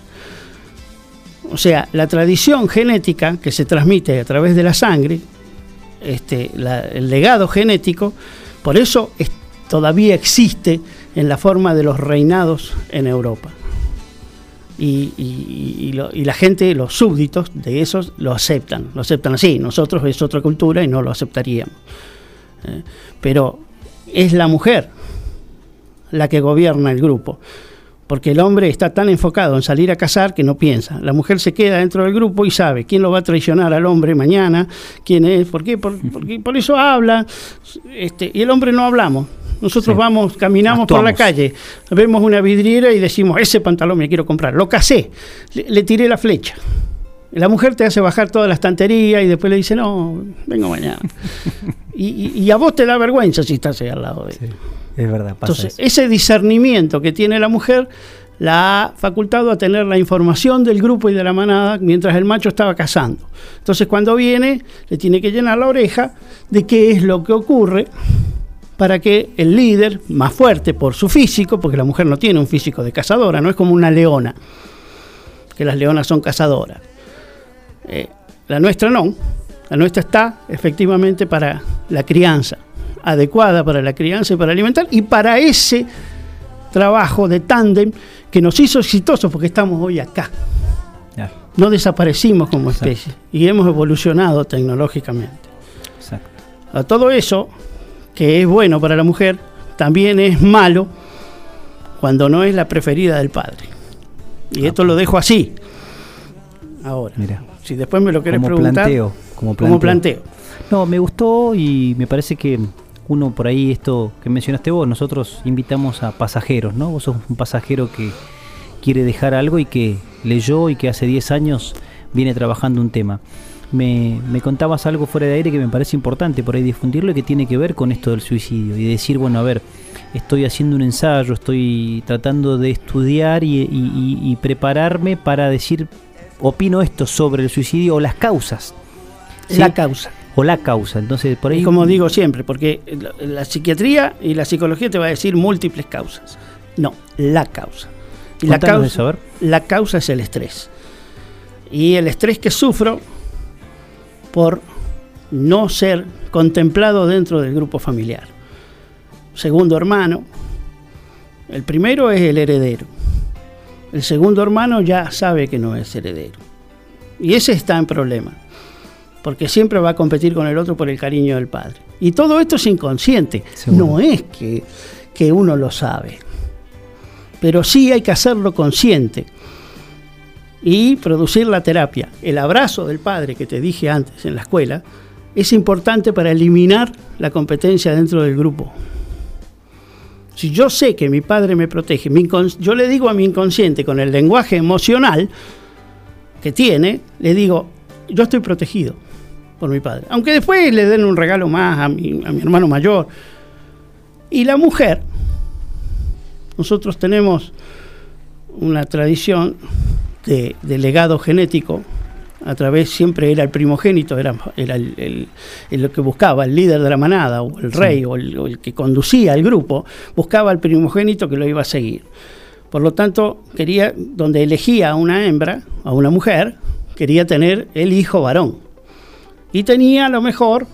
O sea, la tradición genética que se transmite a través de la sangre, este, el legado genético, por eso es- todavía existe en la forma de los reinados en Europa. Y, y la gente, los súbditos de esos, lo aceptan, lo aceptan así. Nosotros es otra cultura y no lo aceptaríamos. Eh, pero es la mujer la que gobierna el grupo. Porque el hombre está tan enfocado en salir a cazar que no piensa. La mujer se queda dentro del grupo y sabe quién lo va a traicionar al hombre mañana, quién es, por qué, por, por eso habla. Este, y el hombre no hablamos. Nosotros Sí. vamos, caminamos por la calle, vemos una vidriera y decimos, ese pantalón me quiero comprar. Lo casé, le, le tiré la flecha. La mujer te hace bajar toda la estantería y después le dice, no, vengo mañana. y, y- y a vos te da vergüenza si estás ahí al lado de él. Es verdad, pasa Entonces, eso. ese discernimiento que tiene la mujer la ha facultado a tener la información del grupo y de la manada mientras el macho estaba cazando. Entonces, cuando viene, le tiene que llenar la oreja de qué es lo que ocurre para que el líder, más fuerte por su físico, porque la mujer no tiene un físico de cazadora, no es como una leona, que las leonas son cazadoras. Eh, la nuestra no, la nuestra está efectivamente para la crianza, adecuada para la crianza y para alimentar, y para ese trabajo de tándem que nos hizo exitosos porque estamos hoy acá. Claro, No desaparecimos como Exacto. especie y hemos evolucionado tecnológicamente. exacto. A todo eso, que es bueno para la mujer, también es malo cuando no es la preferida del padre. Y esto lo dejo así. Ahora, Mira. si después me lo querés Como preguntar, planteo, como como planteo. planteo. No, me gustó y me parece que uno por ahí, esto que mencionaste vos, nosotros invitamos a pasajeros, ¿no? Vos sos un pasajero que quiere dejar algo y que leyó y que hace 10 años viene trabajando un tema. Me, me contabas algo fuera de aire que me parece importante por ahí difundirlo y que tiene que ver con esto del suicidio y decir, bueno, a ver, estoy haciendo un ensayo, estoy tratando de estudiar y, y- y- y prepararme para decir, opino esto sobre el suicidio o las causas. ¿sí? La causa. O la causa. Entonces, por ahí. Y como digo siempre, porque la, psiquiatría y la psicología te va a decir múltiples causas. No, la causa. Y la causa, eso, a ver. la causa es el estrés. Y el estrés que sufro por no ser contemplado dentro del grupo familiar. Segundo hermano. El primero es el heredero. El segundo hermano ya sabe que no es heredero. Y ese está en problema. Porque siempre va a competir con el otro por el cariño del padre. Y todo esto es inconsciente. Seguro. No es que, que uno lo sabe. Pero sí hay que hacerlo consciente. y producir la terapia. El abrazo del padre que te dije antes en la escuela es importante para eliminar la competencia dentro del grupo. Si yo sé que mi padre me protege, mi yo le digo a mi inconsciente con el lenguaje emocional que tiene, le digo, yo estoy protegido por mi padre. Aunque después le den un regalo más a mi, a mi hermano mayor. Y la mujer, nosotros tenemos una tradición de, de legado genético, a través siempre era el primogénito, era, era el, el- el lo que buscaba, el líder de la manada, o el rey, o, el, o el que conducía el grupo, buscaba al primogénito que lo iba a seguir. Por lo tanto, quería, donde elegía a una hembra, a una mujer, quería tener el hijo varón. Y tenía a lo mejor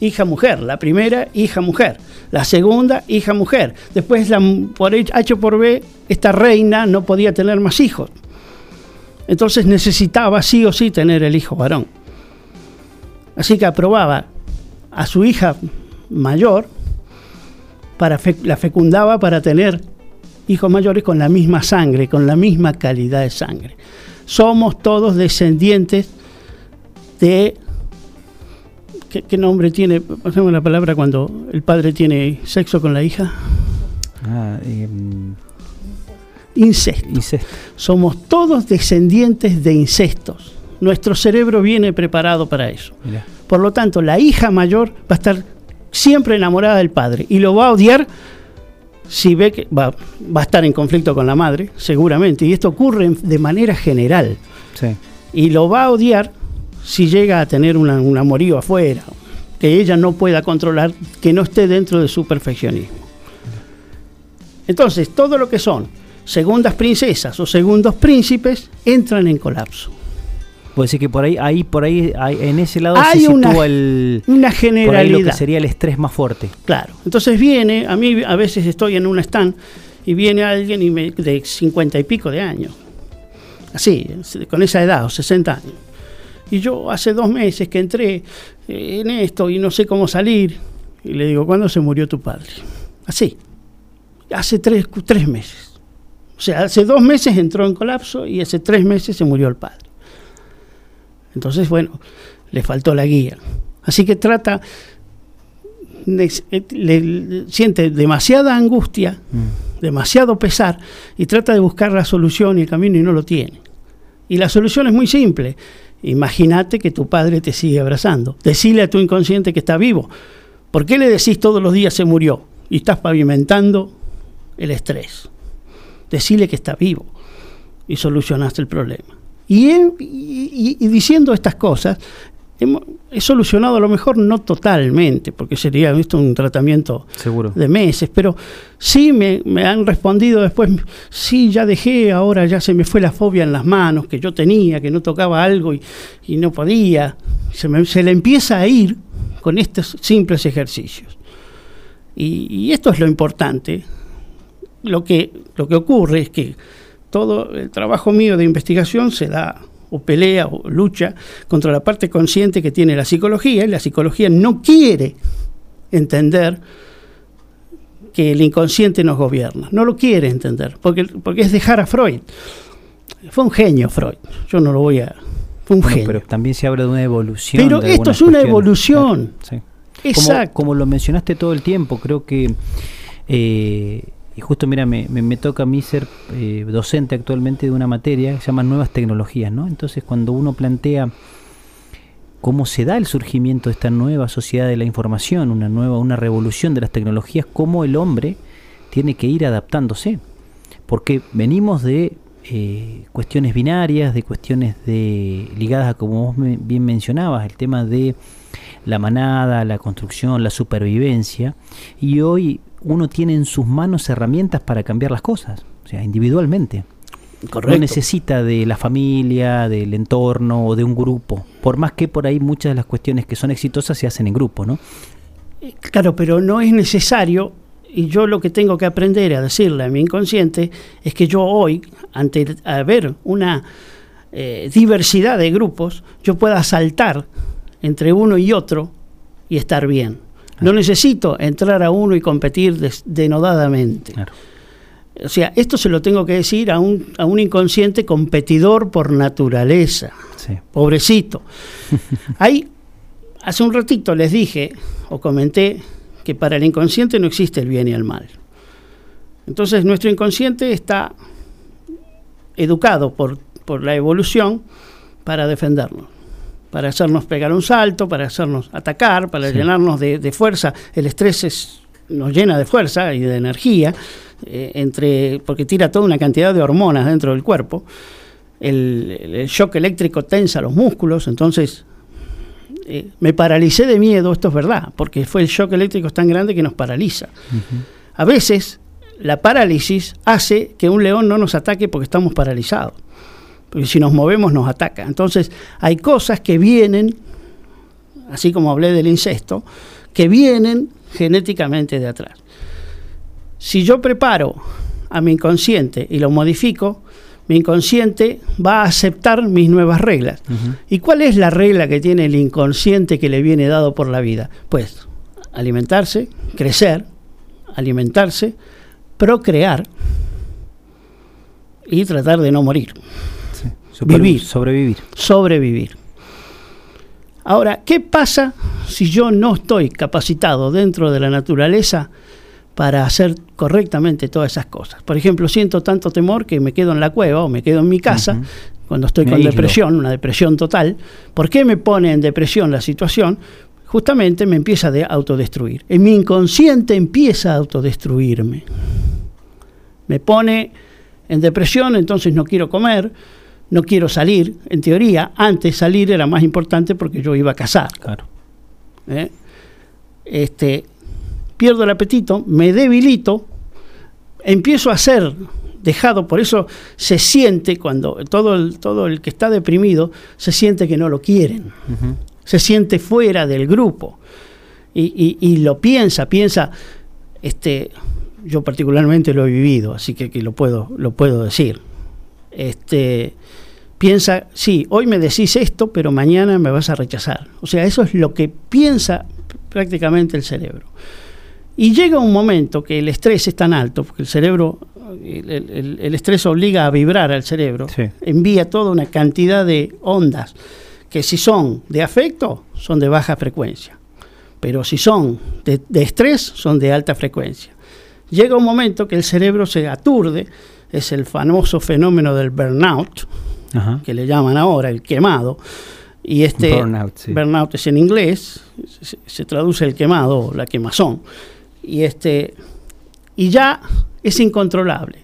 hija mujer, la primera hija mujer, la segunda hija mujer. Después, la, por H por B, esta reina no podía tener más hijos. Entonces necesitaba sí o sí tener el hijo varón. Así que aprobaba a su hija mayor, para fe- la fecundaba para tener hijos mayores con la misma sangre, con la misma calidad de sangre. Somos todos descendientes de... ¿Qué, qué nombre tiene? Pasemos la palabra cuando el padre tiene sexo con la hija. Ah, em, Incesto. incesto. Somos todos descendientes de incestos. Nuestro cerebro viene preparado para eso. Mirá. Por lo tanto, la hija mayor va a estar siempre enamorada del padre y lo va a odiar si ve que va, va a estar en conflicto con la madre, seguramente. Y esto ocurre de manera general. Sí. Y lo va a odiar si llega a tener una- un amorío afuera, que ella no pueda controlar, que no esté dentro de su perfeccionismo. Entonces, todo lo que son segundas princesas o segundos príncipes entran en colapso. Puede decir que por ahí, ahí, por ahí, ahí, en ese lado Hay se una- sitúa el, Una por ahí lo que generalidad. sería el estrés más fuerte. Claro. Entonces viene, a mí a veces estoy en un stand y viene alguien y me, de 50 y pico de años. Así, con esa edad, o 60 años. Y yo hace dos meses que entré eh, en esto y no sé cómo salir. Y le digo, ¿cuándo se murió tu padre? Así. Hace tres, tres meses. O sea, hace dos meses entró en colapso y hace tres meses se murió el padre. Entonces, bueno, le faltó la guía. Así que trata, eh, le- le- siente demasiada angustia, demasiado pesar, y trata de buscar la solución y el camino y no lo tiene. Y la solución es muy simple. Imagínate que tu padre te sigue abrazando. Decile a tu inconsciente que está vivo. ¿Por qué le decís todos los días se murió? Y estás pavimentando el estrés. Decile que está vivo y solucionaste el problema. Y, y- diciendo estas cosas, he solucionado a lo mejor no totalmente, porque sería esto un tratamiento Seguro. de meses, pero sí me, me han respondido después, sí, ya dejé, ahora ya se me fue la fobia en las manos que yo tenía, que no tocaba algo y, y no podía. Se, me- se le empieza a ir con estos simples ejercicios. Y, y esto es lo importante. Lo que, lo que ocurre es que todo el trabajo mío de investigación se da o pelea o lucha contra la parte consciente que tiene la psicología y la psicología no quiere entender que el inconsciente nos gobierna. No lo quiere entender, porque, porque es dejar a Freud. Fue un genio Freud, yo no lo voy a... Fue un Bueno, genio. pero también se habla de una evolución. Pero de esto es una cuestiones. evolución. Claro, sí. Exacto. Como, como lo mencionaste todo el tiempo, creo que, eh, justo mira, me, me- toca a mí ser eh, docente actualmente de una materia que se llama nuevas tecnologías, ¿no? Entonces cuando uno plantea cómo se da el surgimiento de esta nueva sociedad de la información, una nueva, una revolución de las tecnologías, cómo el hombre tiene que ir adaptándose. Porque venimos de eh, cuestiones binarias, de cuestiones de ligadas a, como vos me- bien mencionabas, el tema de la manada, la construcción, la supervivencia, y hoy uno tiene en sus manos herramientas para cambiar las cosas, o sea, individualmente. Correcto. No necesita de la familia, del entorno o de un grupo, por más que por ahí muchas de las cuestiones que son exitosas se hacen en grupo, ¿no? Claro, pero no es necesario, y yo lo que tengo que aprender a decirle a mi inconsciente es que yo hoy, ante haber una eh, diversidad de grupos, yo pueda saltar entre uno y otro y estar bien. No necesito entrar a uno y competir des- denodadamente. Claro. O sea, esto se lo tengo que decir a un, a un inconsciente competidor por naturaleza. Sí. Pobrecito. Hay, hace un ratito les dije o comenté que para el inconsciente no existe el bien y el mal. Entonces nuestro inconsciente está educado por, por la evolución para defendernos, para hacernos pegar un salto, para hacernos atacar, para Sí. llenarnos de, de fuerza. El estrés es- nos llena de fuerza y de energía, eh, entre, porque tira toda una cantidad de hormonas dentro del cuerpo. El, el- el shock eléctrico tensa los músculos, entonces eh, me paralicé de miedo, esto es verdad, porque fue el shock eléctrico tan grande que nos paraliza. A veces la parálisis hace que un león no nos ataque porque estamos paralizados. Porque si nos movemos nos ataca. Entonces hay cosas que vienen, así como hablé del incesto, que vienen genéticamente de atrás. Si yo preparo a mi inconsciente y lo modifico, mi inconsciente va a aceptar mis nuevas reglas. ¿Y cuál es la regla que tiene el inconsciente que le viene dado por la vida? Pues alimentarse, crecer, alimentarse, procrear y tratar de no morir, Super- Vivir. Sobrevivir. sobrevivir. Ahora, ¿qué pasa si yo no estoy capacitado dentro de la naturaleza para hacer correctamente todas esas cosas? Por ejemplo, siento tanto temor que me quedo en la cueva o me quedo en mi casa cuando estoy Me con depresión, una depresión total. ¿Por qué me pone en depresión la situación? Justamente me empieza a autodestruir. En mi inconsciente empieza a autodestruirme. Me pone en depresión, entonces no quiero comer, no quiero salir. En teoría, antes salir era más importante porque yo iba a cazar. Claro. ¿eh? Este, pierdo el apetito, me debilito, empiezo a ser dejado, por eso se siente cuando todo el, todo el que está deprimido se siente que no lo quieren, se siente fuera del grupo y, y- y lo piensa, piensa, este, yo particularmente lo he vivido, así que, que lo puedo, lo puedo decir. Este, piensa, sí, hoy me decís esto, pero mañana me vas a rechazar. O sea, eso es lo que piensa prácticamente el cerebro. Y llega un momento que el estrés es tan alto, porque el cerebro, el, el- el estrés obliga a vibrar al cerebro, Sí. envía toda una cantidad de ondas que si son de afecto, son de baja frecuencia, pero si son de, de estrés, son de alta frecuencia. Llega un momento que el cerebro se aturde, es el famoso fenómeno del burnout, Ajá. que le llaman ahora el quemado, y este Burnout, sí. burnout es en inglés, se, se traduce el quemado, la quemazón, y este y ya es incontrolable.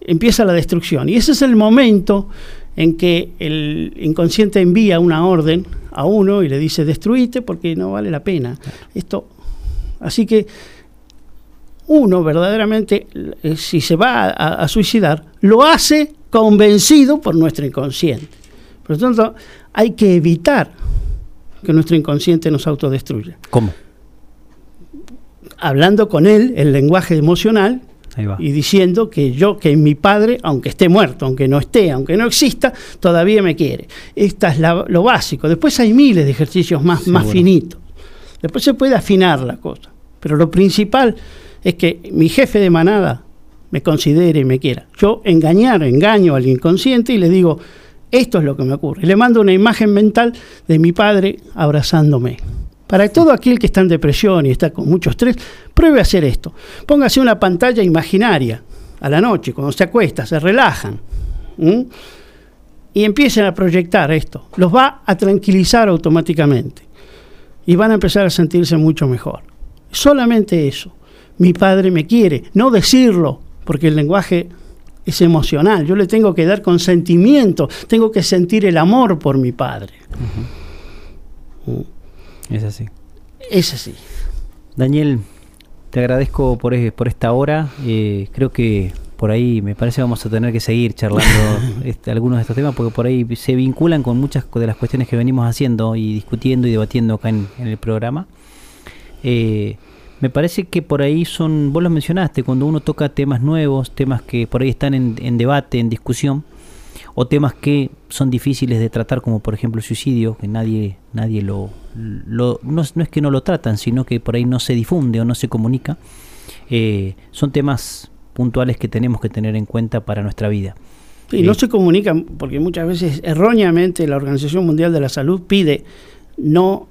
Empieza la destrucción y ese es el momento en que el inconsciente envía una orden a uno y le dice destruite porque no vale la pena. Esto así que uno verdaderamente, eh, si se va a, a suicidar, lo hace convencido por nuestro inconsciente. Por lo tanto, hay que evitar que nuestro inconsciente nos autodestruya. ¿Cómo? Hablando con él el lenguaje emocional y diciendo que yo, que mi padre, aunque esté muerto, aunque no esté, aunque no exista, todavía me quiere. Esta es la- lo básico. Después hay miles de ejercicios más, más finitos. Después se puede afinar la cosa. Pero lo principal es que mi jefe de manada me considere y me quiera. Yo engañar, engaño al inconsciente y le digo, esto es lo que me ocurre. Le mando una imagen mental de mi padre abrazándome. Para todo aquel que está en depresión y está con mucho estrés, pruebe a hacer esto. Póngase una pantalla imaginaria a la noche, cuando se acuesta, se relajan. Y empiecen a proyectar esto. Los va a tranquilizar automáticamente. Y van a empezar a sentirse mucho mejor. Solamente eso. Mi padre me quiere. No decirlo, porque el lenguaje es emocional. Yo le tengo que dar consentimiento. Tengo que sentir el amor por mi padre. Es así. Es así. Daniel, te agradezco por, por esta hora. Eh, creo que por ahí me parece vamos a tener que seguir charlando este, algunos de estos temas porque por ahí se vinculan con muchas de las cuestiones que venimos haciendo y discutiendo y debatiendo acá en, en el programa. Eh, me parece que por ahí son, vos lo mencionaste, cuando uno toca temas nuevos, temas que por ahí están en, en debate, en discusión, o temas que son difíciles de tratar, como por ejemplo el suicidio, que nadie, nadie lo, lo no, es- no es que no lo tratan, sino que por ahí no se difunde o no se comunica. Eh, son temas puntuales que tenemos que tener en cuenta para nuestra vida. Y no se comunican, porque muchas veces erróneamente la Organización Mundial de la Salud pide no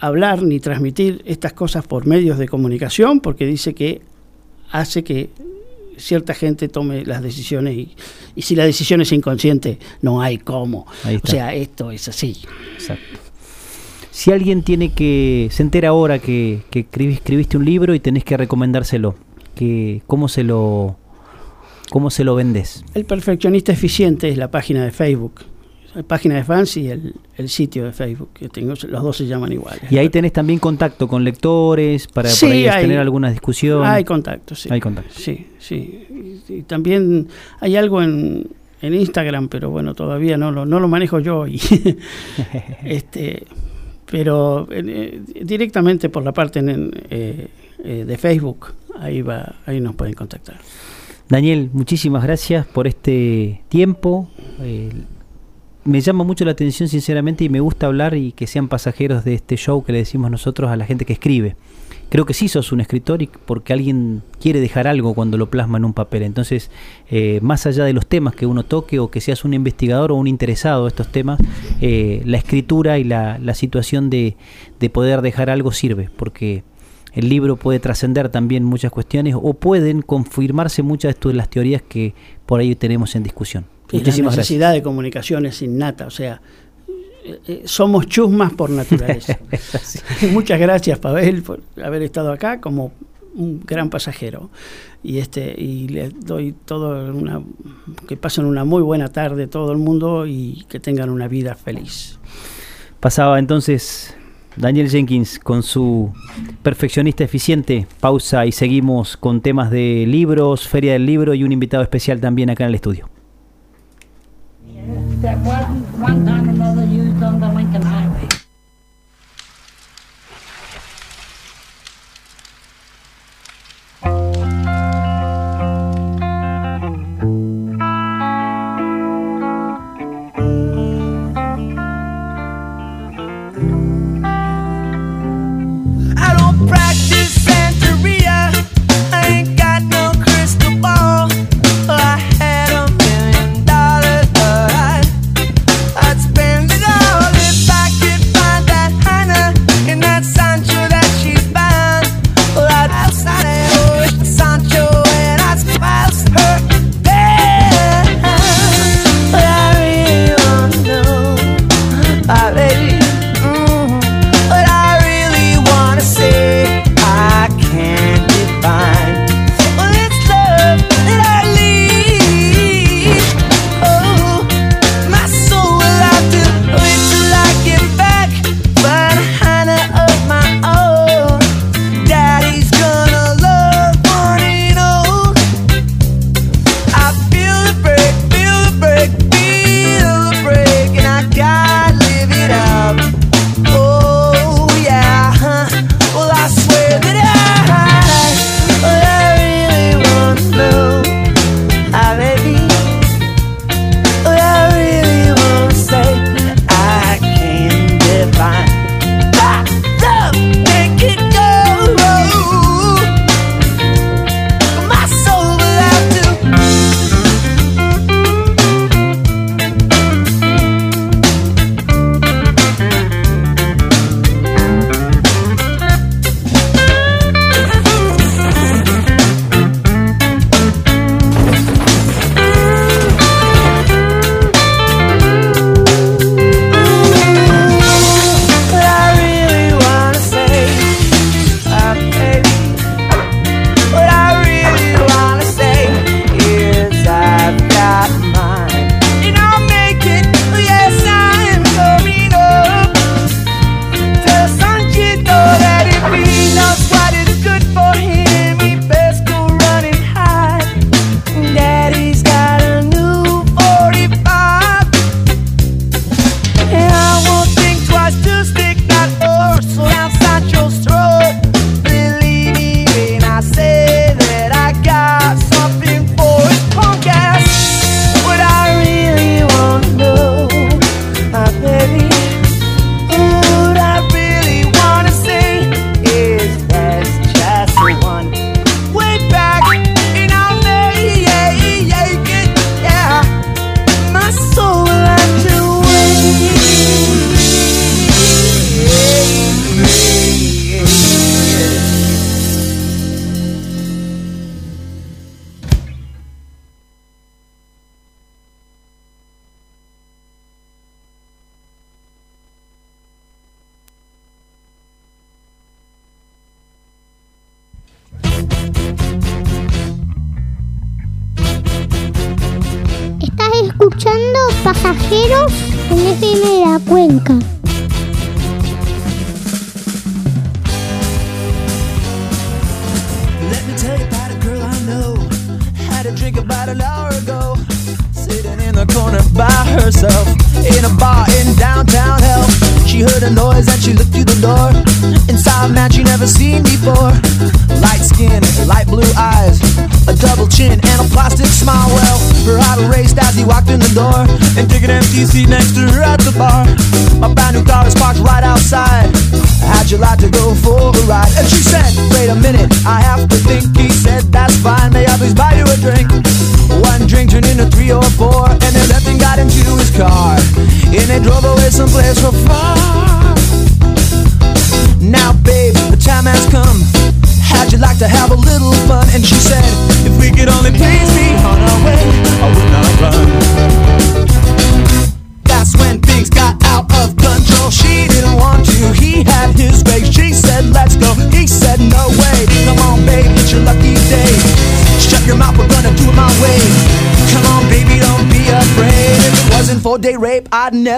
hablar ni transmitir estas cosas por medios de comunicación, porque dice que hace que cierta gente tome las decisiones y, y si la decisión es inconsciente, no hay cómo. O sea, esto es así. Exacto. Si alguien tiene que, se entera ahora que, que escribi- escribiste un libro y tenés que recomendárselo, que, ¿cómo se lo, cómo se lo vendes? El perfeccionista eficiente es la página de Facebook. La página de fans y el, el sitio de Facebook que tengo, los dos se llaman iguales. Y ahí tenés también contacto con lectores para, Sí, por ahí hay- tener alguna discusión. Hay contacto, sí. Hay contacto. Sí, sí. Y, y también hay algo en, en Instagram, pero bueno, todavía no lo, no lo manejo yo. Y este, pero eh, directamente por la parte en- eh, eh, de Facebook, ahí va, ahí nos pueden contactar. Daniel, muchísimas gracias por este tiempo. Me llama mucho la atención, sinceramente, y me gusta hablar y que sean pasajeros de este show que le decimos nosotros a la gente que escribe. Creo que sí sos un escritor y porque alguien quiere dejar algo cuando lo plasma en un papel. Entonces, eh, más allá de los temas que uno toque o que seas un investigador o un interesado de estos temas, eh, la escritura y la, la situación de, de poder dejar algo sirve, porque el libro puede trascender también muchas cuestiones o pueden confirmarse muchas de las teorías que por ahí tenemos en discusión. Y la Muchísimas gracias. necesidad de comunicación es innata, o sea, eh, eh, somos chusmas por naturaleza. Muchas gracias, Pavel, por haber estado acá como un gran pasajero. Y este y les doy todo una que pasen una muy buena tarde todo el mundo y que tengan una vida feliz. Pasaba entonces Daniel Jenkins con su perfeccionista eficiente. Pausa y seguimos con temas de libros, Feria del Libro y un invitado especial también acá en el estudio. that one, one time another you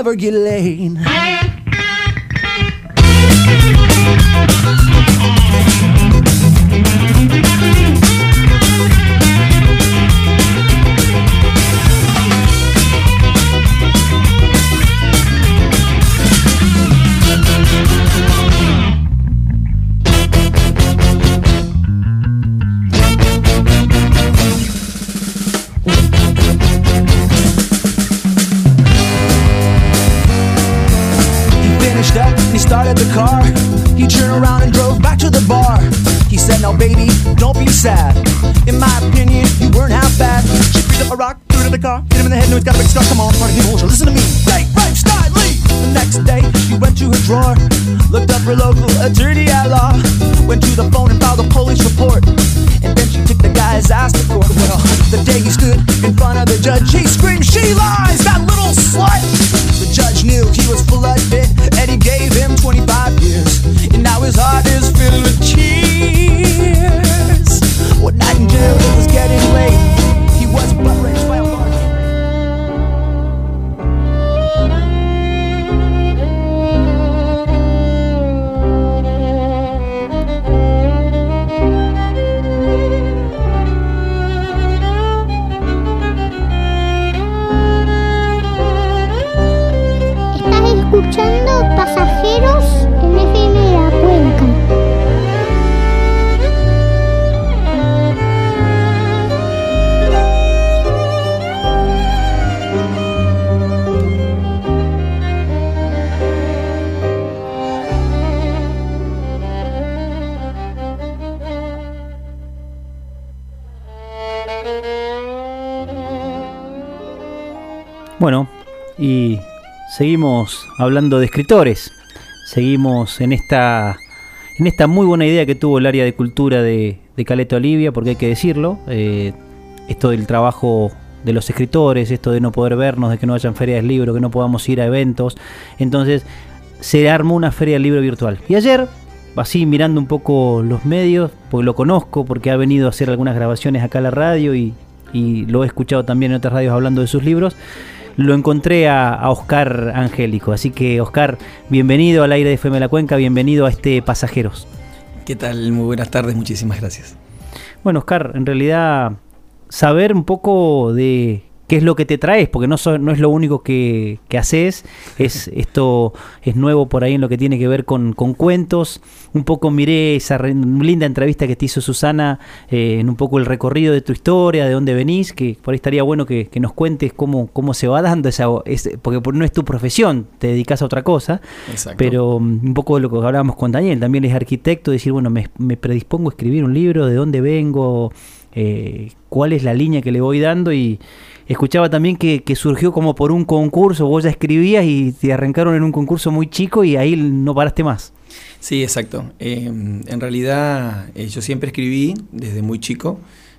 ever get escuchando Pasajeros en FM de la Cuenca. Bueno, y seguimos hablando de escritores. Seguimos en esta, en esta muy buena idea que tuvo el área de cultura de, de Caleta Olivia, porque hay que decirlo. eh, esto del trabajo de los escritores, esto de no poder vernos, de que no hayan ferias del libro, que no podamos ir a eventos. Entonces se armó una feria del libro virtual. Y ayer, así mirando un poco los medios, porque lo conozco, porque ha venido a hacer algunas grabaciones acá a la radio y, y lo he escuchado también en otras radios hablando de sus libros, lo encontré a, a Oscar Angélico. Así que Oscar, bienvenido al aire de FM La Cuenca, bienvenido a este Pasajeros. ¿Qué tal? Muy buenas tardes, muchísimas gracias. Bueno, Oscar, en realidad saber un poco de qué es lo que te traes, porque no, so- no es lo único que, que haces, es, esto es nuevo por ahí en lo que tiene que ver con, con cuentos. Un poco miré esa re- linda entrevista que te hizo Susana eh, en un poco el recorrido de tu historia, de dónde venís, que por ahí estaría bueno que, que nos cuentes cómo, cómo se va dando esa... porque por- no es tu profesión, te dedicas a otra cosa, Exacto. pero mm, un poco de lo que hablábamos con Daniel, también es arquitecto, decir, bueno, me, me predispongo a escribir un libro, de dónde vengo, eh, cuál es la línea que le voy dando y escuchaba también que, que surgió como por un concurso, vos ya escribías y te arrancaron en un concurso muy chico y ahí no paraste más. Sí, exacto. Eh, en realidad eh, yo siempre escribí desde muy chico.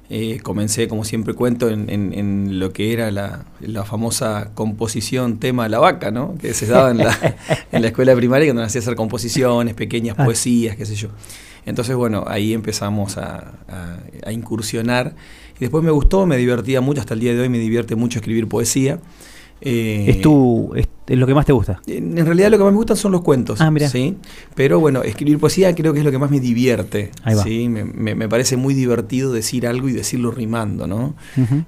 Eh, comencé, como siempre cuento, en, en- en lo que era la, la famosa composición tema La Vaca, ¿no? Que se daba en la, en la escuela primaria cuando hacía hacer composiciones, pequeñas Ah. poesías, qué sé yo. Entonces, bueno, ahí empezamos a, a- a incursionar. Y después me gustó, me divertía mucho, hasta el día de hoy me divierte mucho escribir poesía. Eh, Es, tu, es, es lo que más te gusta. en en realidad lo que más me gustan son los cuentos. Ah, mirá. ¿sí? Pero bueno, escribir poesía creo que es lo que más me divierte. Ahí va. ¿sí? Me, me- me parece muy divertido decir algo y decirlo rimando, ¿no?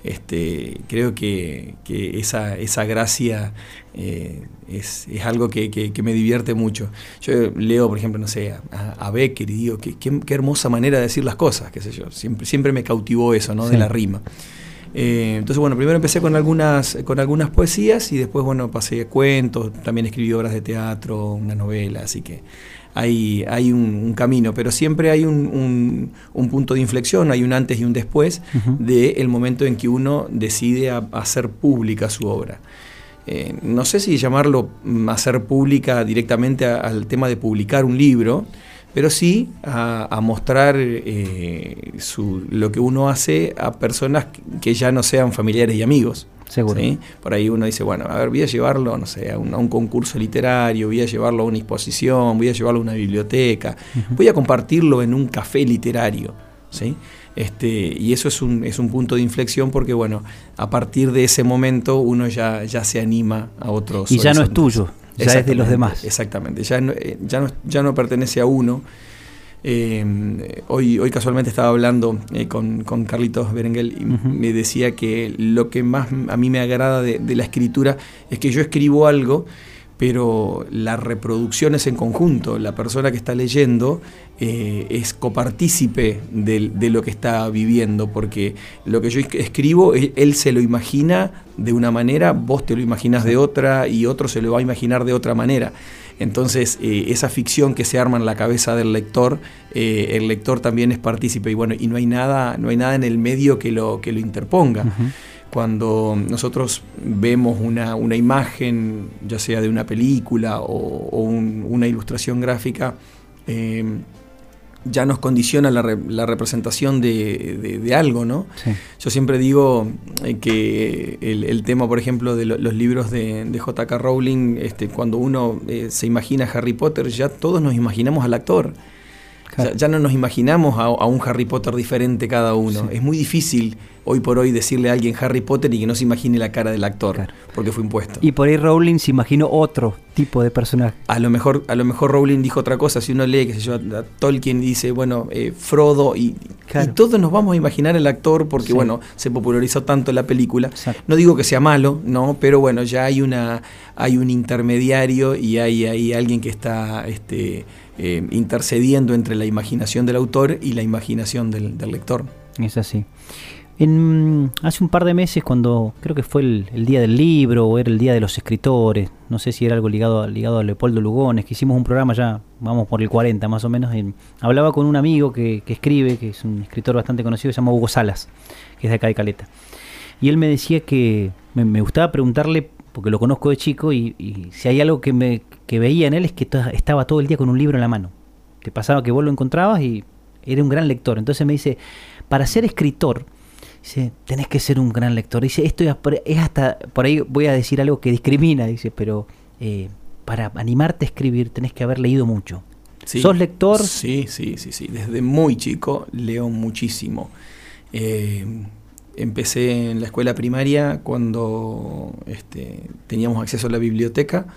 Este, creo que, que esa, esa gracia eh, es, es algo que, que- que me divierte mucho. Yo leo, por ejemplo, no sé, a, a Becker y digo, qué, qué- qué hermosa manera de decir las cosas, qué sé yo. Siempre, siempre me cautivó eso, ¿no? Sí. De la rima. Eh, entonces, bueno, primero empecé con algunas, con algunas poesías y después, bueno, pasé a cuentos, también escribí obras de teatro, una novela, así que hay, hay un, un camino, pero siempre hay un, un- un punto de inflexión, hay un antes y un después Ujú. del momento en que uno decide a- hacer pública su obra. Eh, no sé si llamarlo hacer pública directamente a- al tema de publicar un libro, pero sí a, a mostrar eh, su- lo que uno hace a personas que ya no sean familiares y amigos. Seguro. ¿sí? Por ahí uno dice, bueno, a ver, voy a llevarlo, no sé, a un, a un concurso literario, voy a llevarlo a una exposición, voy a llevarlo a una biblioteca, voy a compartirlo en un café literario. ¿sí? Este, y eso es un, es un punto de inflexión porque, bueno, a partir de ese momento uno ya, ya se anima a otros. Y ya no es tuyo, ya es de los demás. Exactamente, ya no, eh, ya no, ya no pertenece a uno. Eh, hoy, hoy casualmente estaba hablando eh, con, con Carlitos Berenguel y me decía que lo que más a mí me agrada de, de la escritura es que yo escribo algo, pero la reproducción es en conjunto. La persona que está leyendo eh, es copartícipe de, de lo que está viviendo, porque lo que yo escribo, él, se lo imagina de una manera, vos te lo imaginas de otra y otro se lo va a imaginar de otra manera. Entonces, eh, esa ficción que se arma en la cabeza del lector, eh, el lector también es partícipe y bueno, y no hay nada, no hay nada en el medio que lo, que lo interponga. Cuando nosotros vemos una, una imagen, ya sea de una película o, o un- una ilustración gráfica, eh, ya nos condiciona la, re- la representación de, de- de algo, ¿no? Sí. Yo siempre digo eh, que el, el tema, por ejemplo, de lo- los libros de, de J.K. Rowling, este, cuando uno eh, se imagina Harry Potter, ya todos nos imaginamos al actor. Claro. Ya, ya no nos imaginamos a, a un Harry Potter diferente cada uno. Sí. Es muy difícil hoy por hoy decirle a alguien Harry Potter y que no se imagine la cara del actor, Claro. porque fue impuesto. Y por ahí Rowling se imaginó otro tipo de personaje. A lo mejor, a lo mejor Rowling dijo otra cosa. Si uno lee, que se yo, a Tolkien dice, bueno, eh, Frodo, y, Claro. y todos nos vamos a imaginar el actor porque, Sí. bueno, se popularizó tanto la película. Exacto. No digo que sea malo, no, pero bueno, ya hay una, hay un intermediario y hay, hay alguien que está este, eh, intercediendo entre la imaginación del autor y la imaginación del, del lector. Es así. En, hace un par de meses, cuando creo que fue el, día del libro o era el día de los escritores, no sé si era algo ligado a, ligado a Leopoldo Lugones, que hicimos un programa ya, vamos por el 40 más o menos, y hablaba con un amigo que, escribe, que es un escritor bastante conocido, se llama Hugo Salas, que es de acá de Caleta. Y él me decía que me, gustaba preguntarle, porque lo conozco de chico, y, si hay algo que, me, veía en él es que estaba todo el día con un libro en la mano. Te pasaba que vos lo encontrabas y era un gran lector. Entonces me dice, para ser escritor, dice, tenés que ser un gran lector. Dice, esto es hasta, por ahí voy a decir algo que discrimina, dice, pero eh, para animarte a escribir tenés que haber leído mucho. Sí. ¿Sos lector? Sí, sí, sí, sí. Desde muy chico leo muchísimo. Eh, empecé en la escuela primaria cuando este, teníamos acceso a la biblioteca.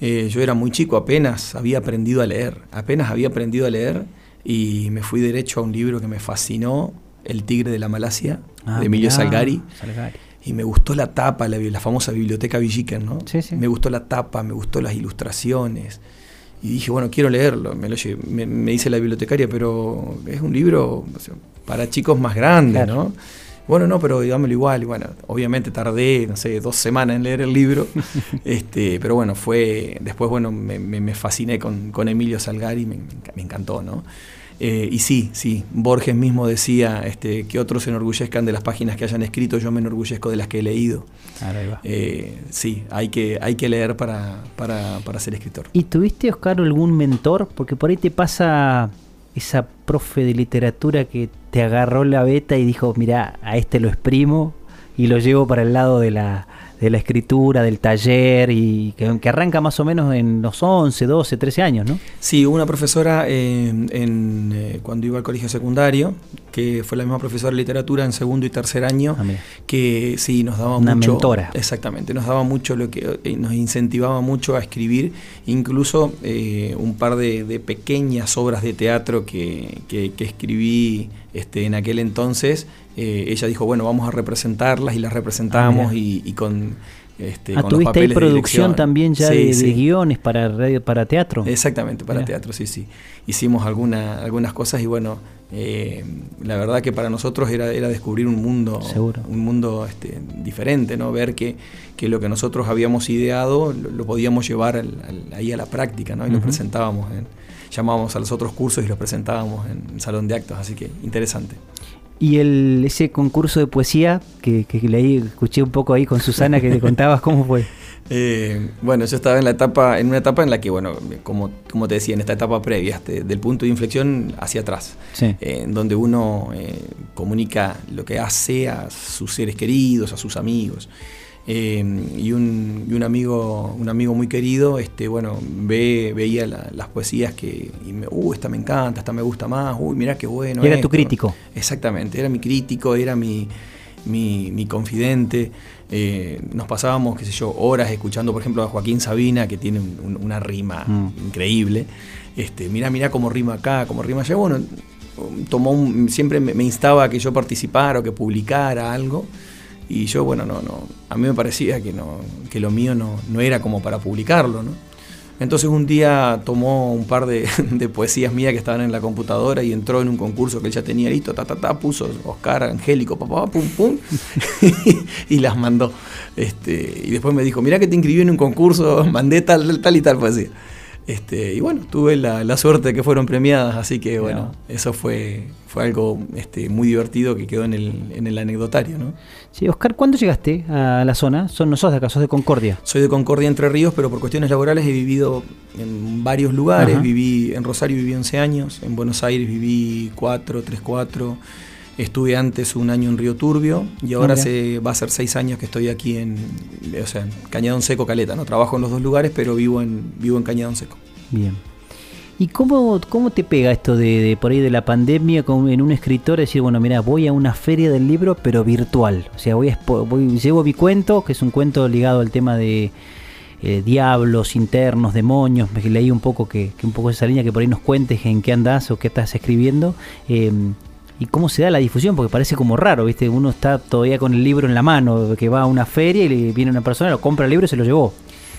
Eh, yo era muy chico, apenas había aprendido a leer. Apenas había aprendido a leer y me fui derecho a un libro que me fascinó, El Tigre de la Malasia, Ah, de Emilio mirá, Salgari. Salgari. Y me gustó la tapa, la, la famosa biblioteca Villiquen, ¿no? Sí, sí. Me gustó la tapa, me gustó las ilustraciones. Y dije, bueno, quiero leerlo. Me, lo me, me dice la bibliotecaria, pero es un libro o sea, para chicos más grandes, Claro. ¿no? Bueno, no, pero dámelo igual. Y bueno, obviamente tardé, no sé, dos semanas en leer el libro. este, pero bueno, fue. Después, bueno, me, me- fasciné con, con Emilio Salgari, me, me encantó, ¿no? Eh, y sí, sí, Borges mismo decía este, que otros se enorgullezcan de las páginas que hayan escrito, yo me enorgullezco de las que he leído. Ahora ahí va. Eh, sí, hay que, hay que leer para, para, para ser escritor. ¿Y tuviste, Oscar, algún mentor? Porque por ahí te pasa esa profe de literatura que te agarró la beta y dijo, mira, a este lo exprimo y lo llevo para el lado de la, de la escritura, del taller, y que, que arranca más o menos en los 11, 12, 13 años, ¿no? Sí, hubo una profesora eh, en, eh, cuando iba al colegio secundario, que fue la misma profesora de literatura en segundo y tercer año, Ah, que sí, nos daba Una mucho... mentora. Exactamente, nos daba mucho lo que eh, nos incentivaba mucho a escribir, incluso un par de, de pequeñas obras de teatro que, que- que escribí este, en aquel entonces. eh, ella dijo, bueno, vamos a representarlas y las representamos Ah, y, y con... Este, Ah, con tuviste ahí papeles de producción dirección. también ya Sí, de, de guiones para radio, para teatro. Exactamente, para teatro, sí, sí. Hicimos alguna, algunas cosas y bueno, eh, la verdad que para nosotros era, era descubrir un mundo, Seguro. un mundo este, diferente, ¿no? Ver que, que lo que nosotros habíamos ideado lo, lo podíamos llevar al- al- ahí a la práctica, ¿no? Y lo presentábamos, en- llamábamos a los otros cursos y los presentábamos en, el salón de actos, así que interesante. Y el, ese concurso de poesía que, que leí, escuché un poco ahí con Susana que te contabas cómo fue. Eh, bueno, yo estaba en la etapa, en una etapa en la que, bueno, como, como te decía, en esta etapa previa, este, del punto de inflexión hacia atrás, Sí. eh, en donde uno eh, comunica lo que hace a sus seres queridos, a sus amigos. Eh, y un, y un amigo, un amigo muy querido, este, bueno, ve, veía la- las poesías que, y me, uh, esta me encanta, esta me gusta más, uy, mirá qué bueno. Y era tu esto". crítico. Exactamente, era mi crítico, era mi, mi, mi confidente. Eh, nos pasábamos, qué sé yo, horas escuchando, por ejemplo, a Joaquín Sabina, que tiene un- un- una rima Mm. increíble. Este, mirá, mirá cómo rima acá, cómo rima allá. Bueno, tomó un- siempre me, me instaba a que yo participara o que publicara algo. Y yo, bueno, no, no, a mí me parecía que, no, que lo mío no, no era como para publicarlo, ¿no? Entonces un día tomó un par de, de poesías mías que estaban en la computadora y entró en un concurso que él ya tenía listo, ta, ta, ta, puso Oscar Angélico, papá, pum, pum, y las mandó. Este, y después me dijo, mirá que te inscribí en un concurso, mandé tal, tal y tal poesía. Este, y bueno, tuve la, la suerte de que fueron premiadas, así que bueno, eso fue, fue algo este, muy divertido que quedó en el, en el anecdotario, ¿no? Sí, Oscar, ¿cuándo llegaste a la zona? Son, no sos de acá, sos de Concordia. Soy de Concordia Entre Ríos, pero por cuestiones laborales he vivido en varios lugares. Ajá. Viví en Rosario viví 11 años, en Buenos Aires viví 4, 3, 4. Estuve antes un año en Río Turbio y ahora Ah, se, va a ser 6 años que estoy aquí en, o sea, en Cañadón Seco, Caleta. No trabajo en los dos lugares, pero vivo en, vivo en Cañadón Seco. Bien. ¿Y cómo, cómo te pega esto de, de por ahí de la pandemia con, en un escritor decir, bueno, mira, voy a una feria del libro, pero virtual? O sea, voy, a voy llevo mi cuento, que es un cuento ligado al tema de eh, diablos internos, demonios. Me leí un poco que, que un poco esa línea que por ahí nos cuentes en qué andás o qué estás escribiendo. eh, y cómo se da la difusión, porque parece como raro, ¿viste? Uno está todavía con el libro en la mano, que va a una feria y viene una persona, lo compra el libro y se lo llevó.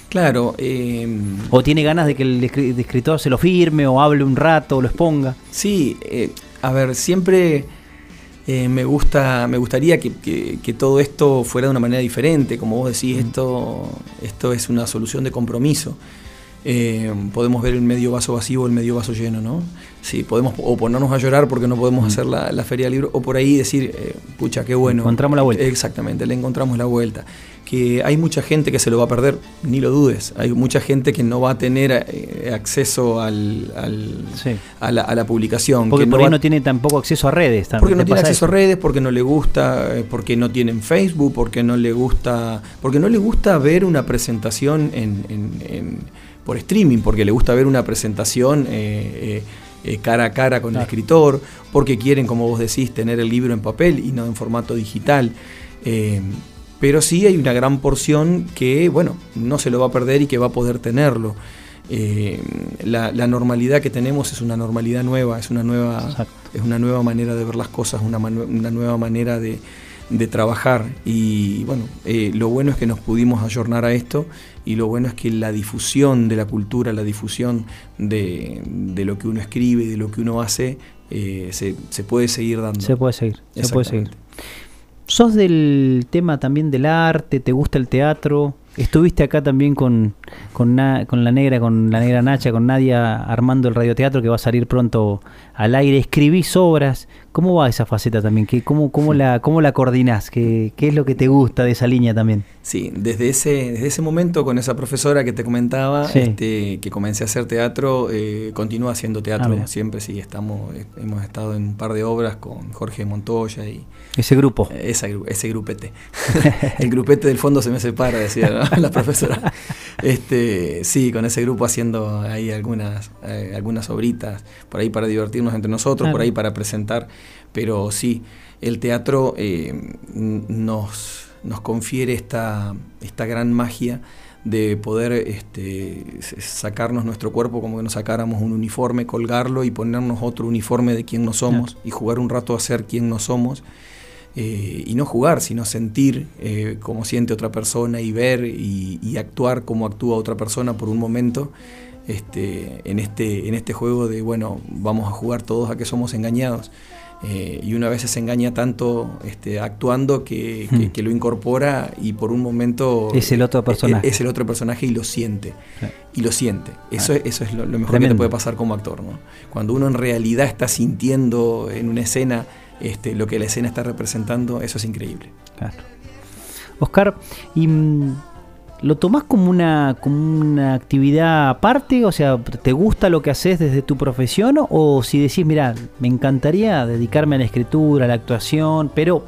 Claro, eh, O tiene ganas de que el escri- el escritor se lo firme o hable un rato o lo exponga. Sí, eh, a ver, siempre eh, me gusta, me gustaría que, que- que todo esto fuera de una manera diferente. Como vos decís, esto, esto es una solución de compromiso. Eh, podemos ver el medio vaso vacío o el medio vaso lleno, ¿no? Sí, podemos o ponernos a llorar porque no podemos hacer la, la feria del libro, o por ahí decir, eh, pucha, qué bueno. Encontramos la vuelta. Exactamente, le encontramos la vuelta. Que hay mucha gente que se lo va a perder, ni lo dudes. Hay mucha gente que no va a tener eh, acceso al, al- a, la, a la publicación. Porque que por no ahí va- no tiene tampoco acceso a redes. también porque no tiene acceso eso. a redes, porque no le gusta, eh, porque no tienen Facebook, porque no le gusta, porque no le gusta ver una presentación en, en- en- por streaming, porque le gusta ver una presentación eh, eh, eh, cara a cara con el escritor, porque quieren, como vos decís, tener el libro en papel y no en formato digital. Pero sí hay una gran porción que, bueno, no se lo va a perder y que va a poder tenerlo. Eh, la, la normalidad que tenemos es una normalidad nueva, es una nueva, es una nueva manera de ver las cosas, una, una nueva manera de, de trabajar. Y bueno, eh, lo bueno es que nos pudimos ayornar a esto y lo bueno es que la difusión de la cultura, la difusión de, de lo que uno escribe, de lo que uno hace, eh, se, se puede seguir dando. Se puede seguir, se puede seguir. ¿Sos del tema también del arte? ¿Te gusta el teatro? Estuviste acá también con, con, Na- con la negra, con la negra Nacha, con Nadia armando el radioteatro que va a salir pronto al aire. Escribís obras. ¿Cómo va esa faceta también? ¿Qué, cómo, cómo, la, ¿Cómo la coordinás? ¿Qué, ¿Qué es lo que te gusta de esa línea también? Sí, desde ese, desde ese momento con esa profesora que te comentaba, Sí. este, que comencé a hacer teatro, eh, continúo haciendo Ah, teatro. mira. Siempre sí, estamos, eh, hemos estado en un par de obras con Jorge Montoya y Ese grupo. eh, esa ese grupete. El grupete del fondo se me separa, decía ¿no? la profesora. Este, sí, con ese grupo haciendo ahí algunas, eh, algunas obritas, por ahí para divertirnos entre nosotros, Claro. por ahí para presentar. Pero sí, el teatro eh, nos, nos confiere esta, esta gran magia de poder este, sacarnos nuestro cuerpo como que nos sacáramos un uniforme, colgarlo y ponernos otro uniforme de quién no somos y jugar un rato a ser quién no somos. eh, y no jugar, sino sentir eh, cómo siente otra persona y ver y, y actuar como actúa otra persona por un momento este, en, este, en este juego de, bueno, vamos a jugar todos a que somos engañados. Eh, y una vez se engaña tanto este, actuando que, que- Hmm. que lo incorpora y por un momento Es el otro personaje. es, es el otro personaje y lo siente. Y lo siente. Eso, es- eso es lo, lo mejor que te puede pasar como actor. ¿no? Cuando uno en realidad está sintiendo en una escena este, lo que la escena está representando, eso es increíble. Claro. Oscar, ¿y mm, lo tomás como una, como una actividad aparte? O sea, ¿te gusta lo que haces desde tu profesión? O si decís, mira, me encantaría dedicarme a la escritura, a la actuación, pero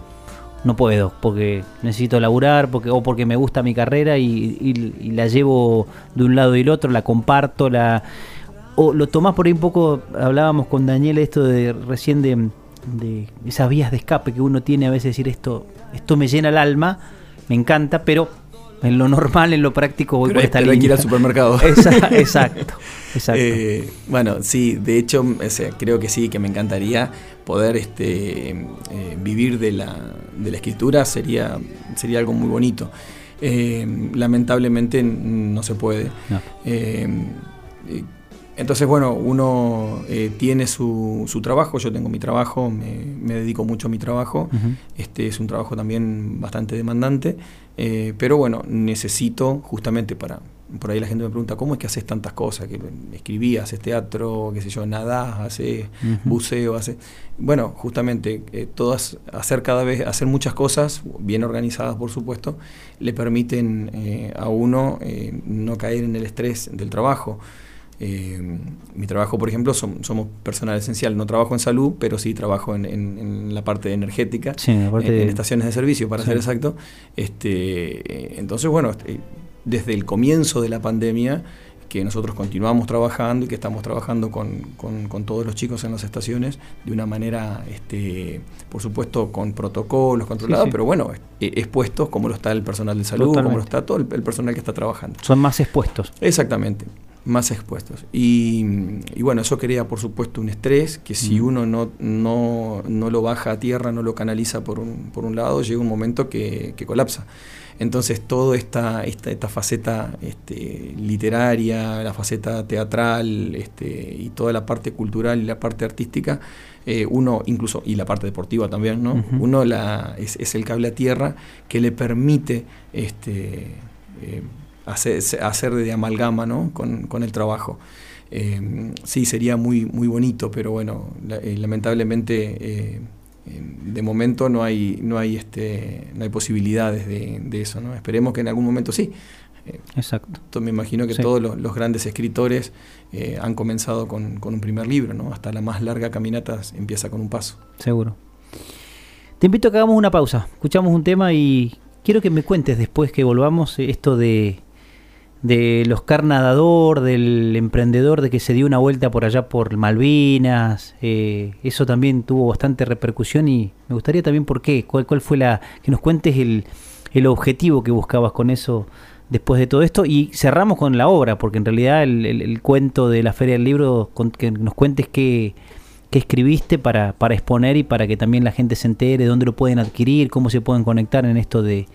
no puedo, porque necesito laburar, porque, o porque me gusta mi carrera y, y- la llevo de un lado y el otro, la comparto, la... O lo tomás por ahí un poco, hablábamos con Daniel esto de recién de, de esas vías de escape que uno tiene a veces decir esto, esto me llena el alma, me encanta, pero en lo normal, en lo práctico voy Pero por esta pero hay que ir línea. al supermercado. Exacto, exacto. Eh, bueno, sí, de hecho, o sea, creo que sí, que me encantaría poder este, eh, vivir de la, de la escritura, sería, sería algo muy bonito. Eh, lamentablemente no se puede. No. Entonces, bueno, uno eh, tiene su, su trabajo, yo tengo mi trabajo, me, me dedico mucho a mi trabajo. Este es un trabajo también bastante demandante, eh, pero bueno, necesito justamente para... Por ahí la gente me pregunta, ¿cómo es que haces tantas cosas? Que escribí, haces teatro, qué sé yo, nadás, haces buceo, haces... Bueno, justamente eh, todas, hacer cada vez, hacer muchas cosas, bien organizadas por supuesto, le permiten eh, a uno eh, no caer en el estrés del trabajo. Eh, mi trabajo, por ejemplo, som- somos personal esencial. No trabajo en salud, pero sí trabajo en, en- en la parte energética, Sí, en la parte en, en de- estaciones de servicio, para Sí. ser exacto. Este, eh, entonces, bueno, este, desde el comienzo de la pandemia, que nosotros continuamos trabajando y que estamos trabajando con, con- con todos los chicos en las estaciones de una manera, este, por supuesto, con protocolos controlados, sí. pero bueno, eh, expuestos como lo está el personal de salud, como lo está todo el- el personal que está trabajando. Son más expuestos. Exactamente, más expuestos. Y, y bueno, eso crea por supuesto un estrés que si Mm. uno no, no, no lo baja a tierra, no lo canaliza por un, por un lado, llega un momento que, que colapsa. Entonces toda esta, esta, esta faceta este, literaria, la faceta teatral este, y toda la parte cultural y la parte artística, eh, uno incluso, y la parte deportiva también, ¿no? Uno la, es, es el cable a tierra que le permite este, eh, hacer, hacer de amalgama ¿no? con, con el trabajo. Eh, sí, sería muy, muy bonito, pero bueno, la- lamentablemente de momento no hay, no hay, este, no hay posibilidades de, de eso. ¿no? Esperemos que en algún momento sí. Eh, Exacto. to- me imagino que Sí. todos los, los grandes escritores eh, han comenzado con, con un primer libro, ¿no? hasta la más larga caminata empieza con un paso. Seguro. Te invito a que hagamos una pausa. Escuchamos un tema y quiero que me cuentes después que volvamos eh, esto de del Oscar nadador, del emprendedor, de que se dio una vuelta por allá por Malvinas. eh, eso también tuvo bastante repercusión y me gustaría también por qué, cuál, cuál fue la... que nos cuentes el, el objetivo que buscabas con eso después de todo esto y cerramos con la obra, porque en realidad el, el- el cuento de la Feria del Libro, con- que nos cuentes qué, qué escribiste para, para exponer y para que también la gente se entere dónde lo pueden adquirir, cómo se pueden conectar en esto de,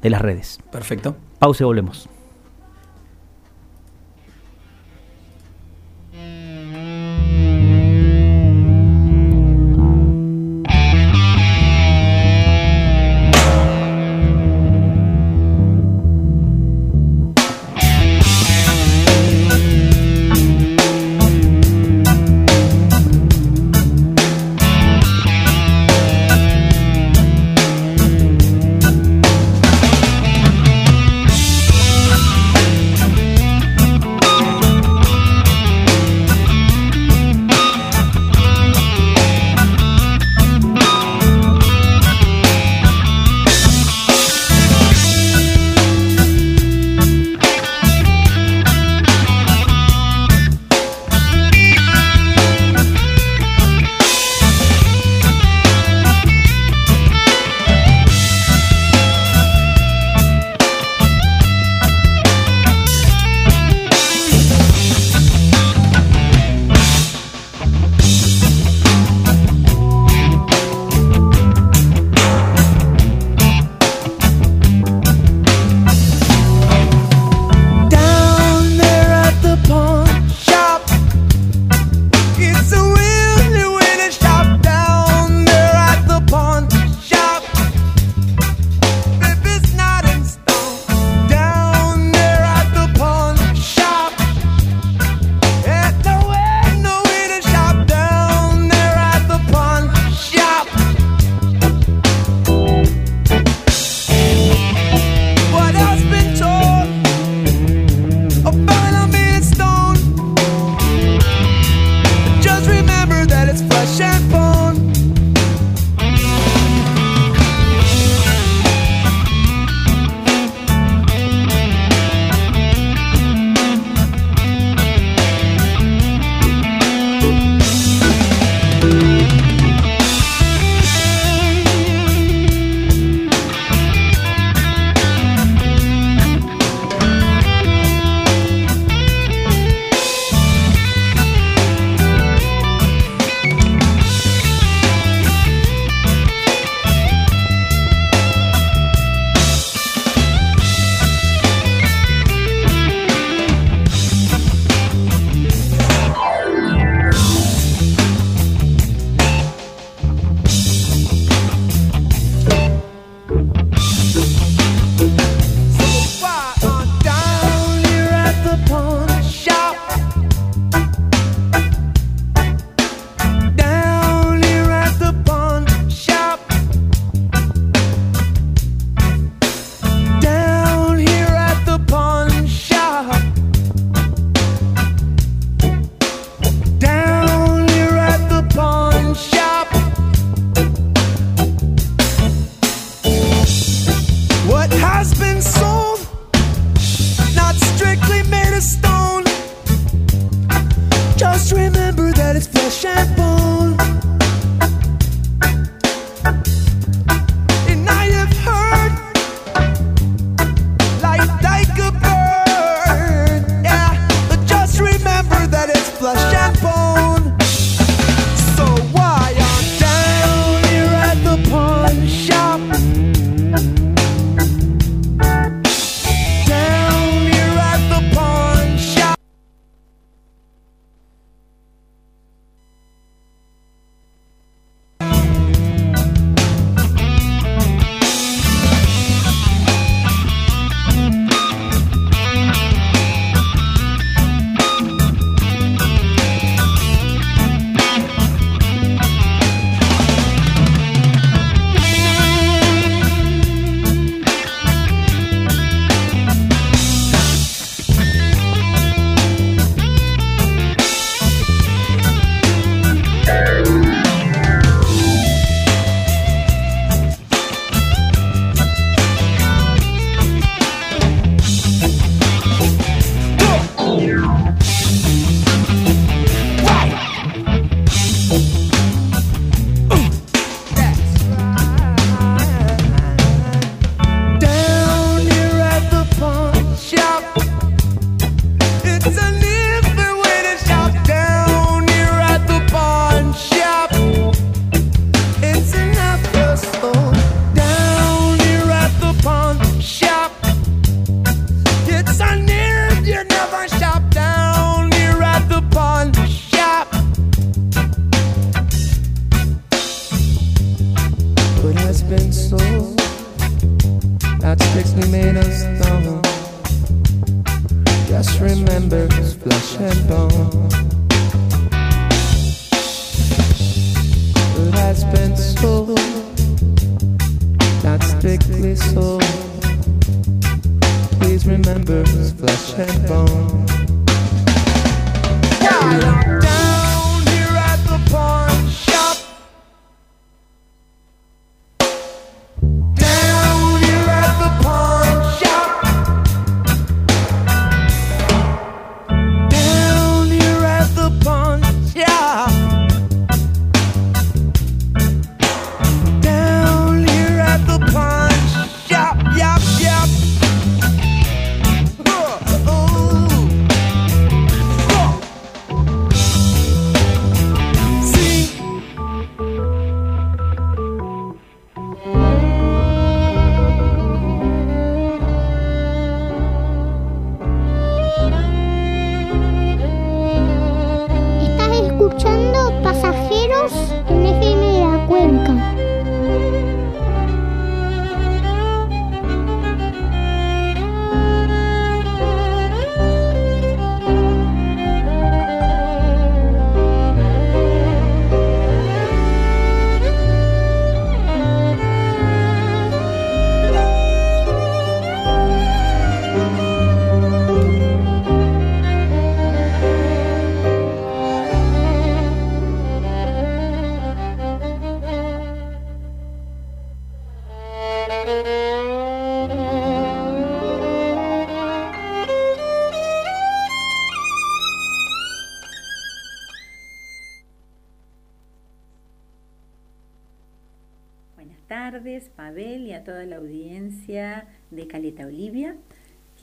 de las redes. Perfecto. Pausa y volvemos.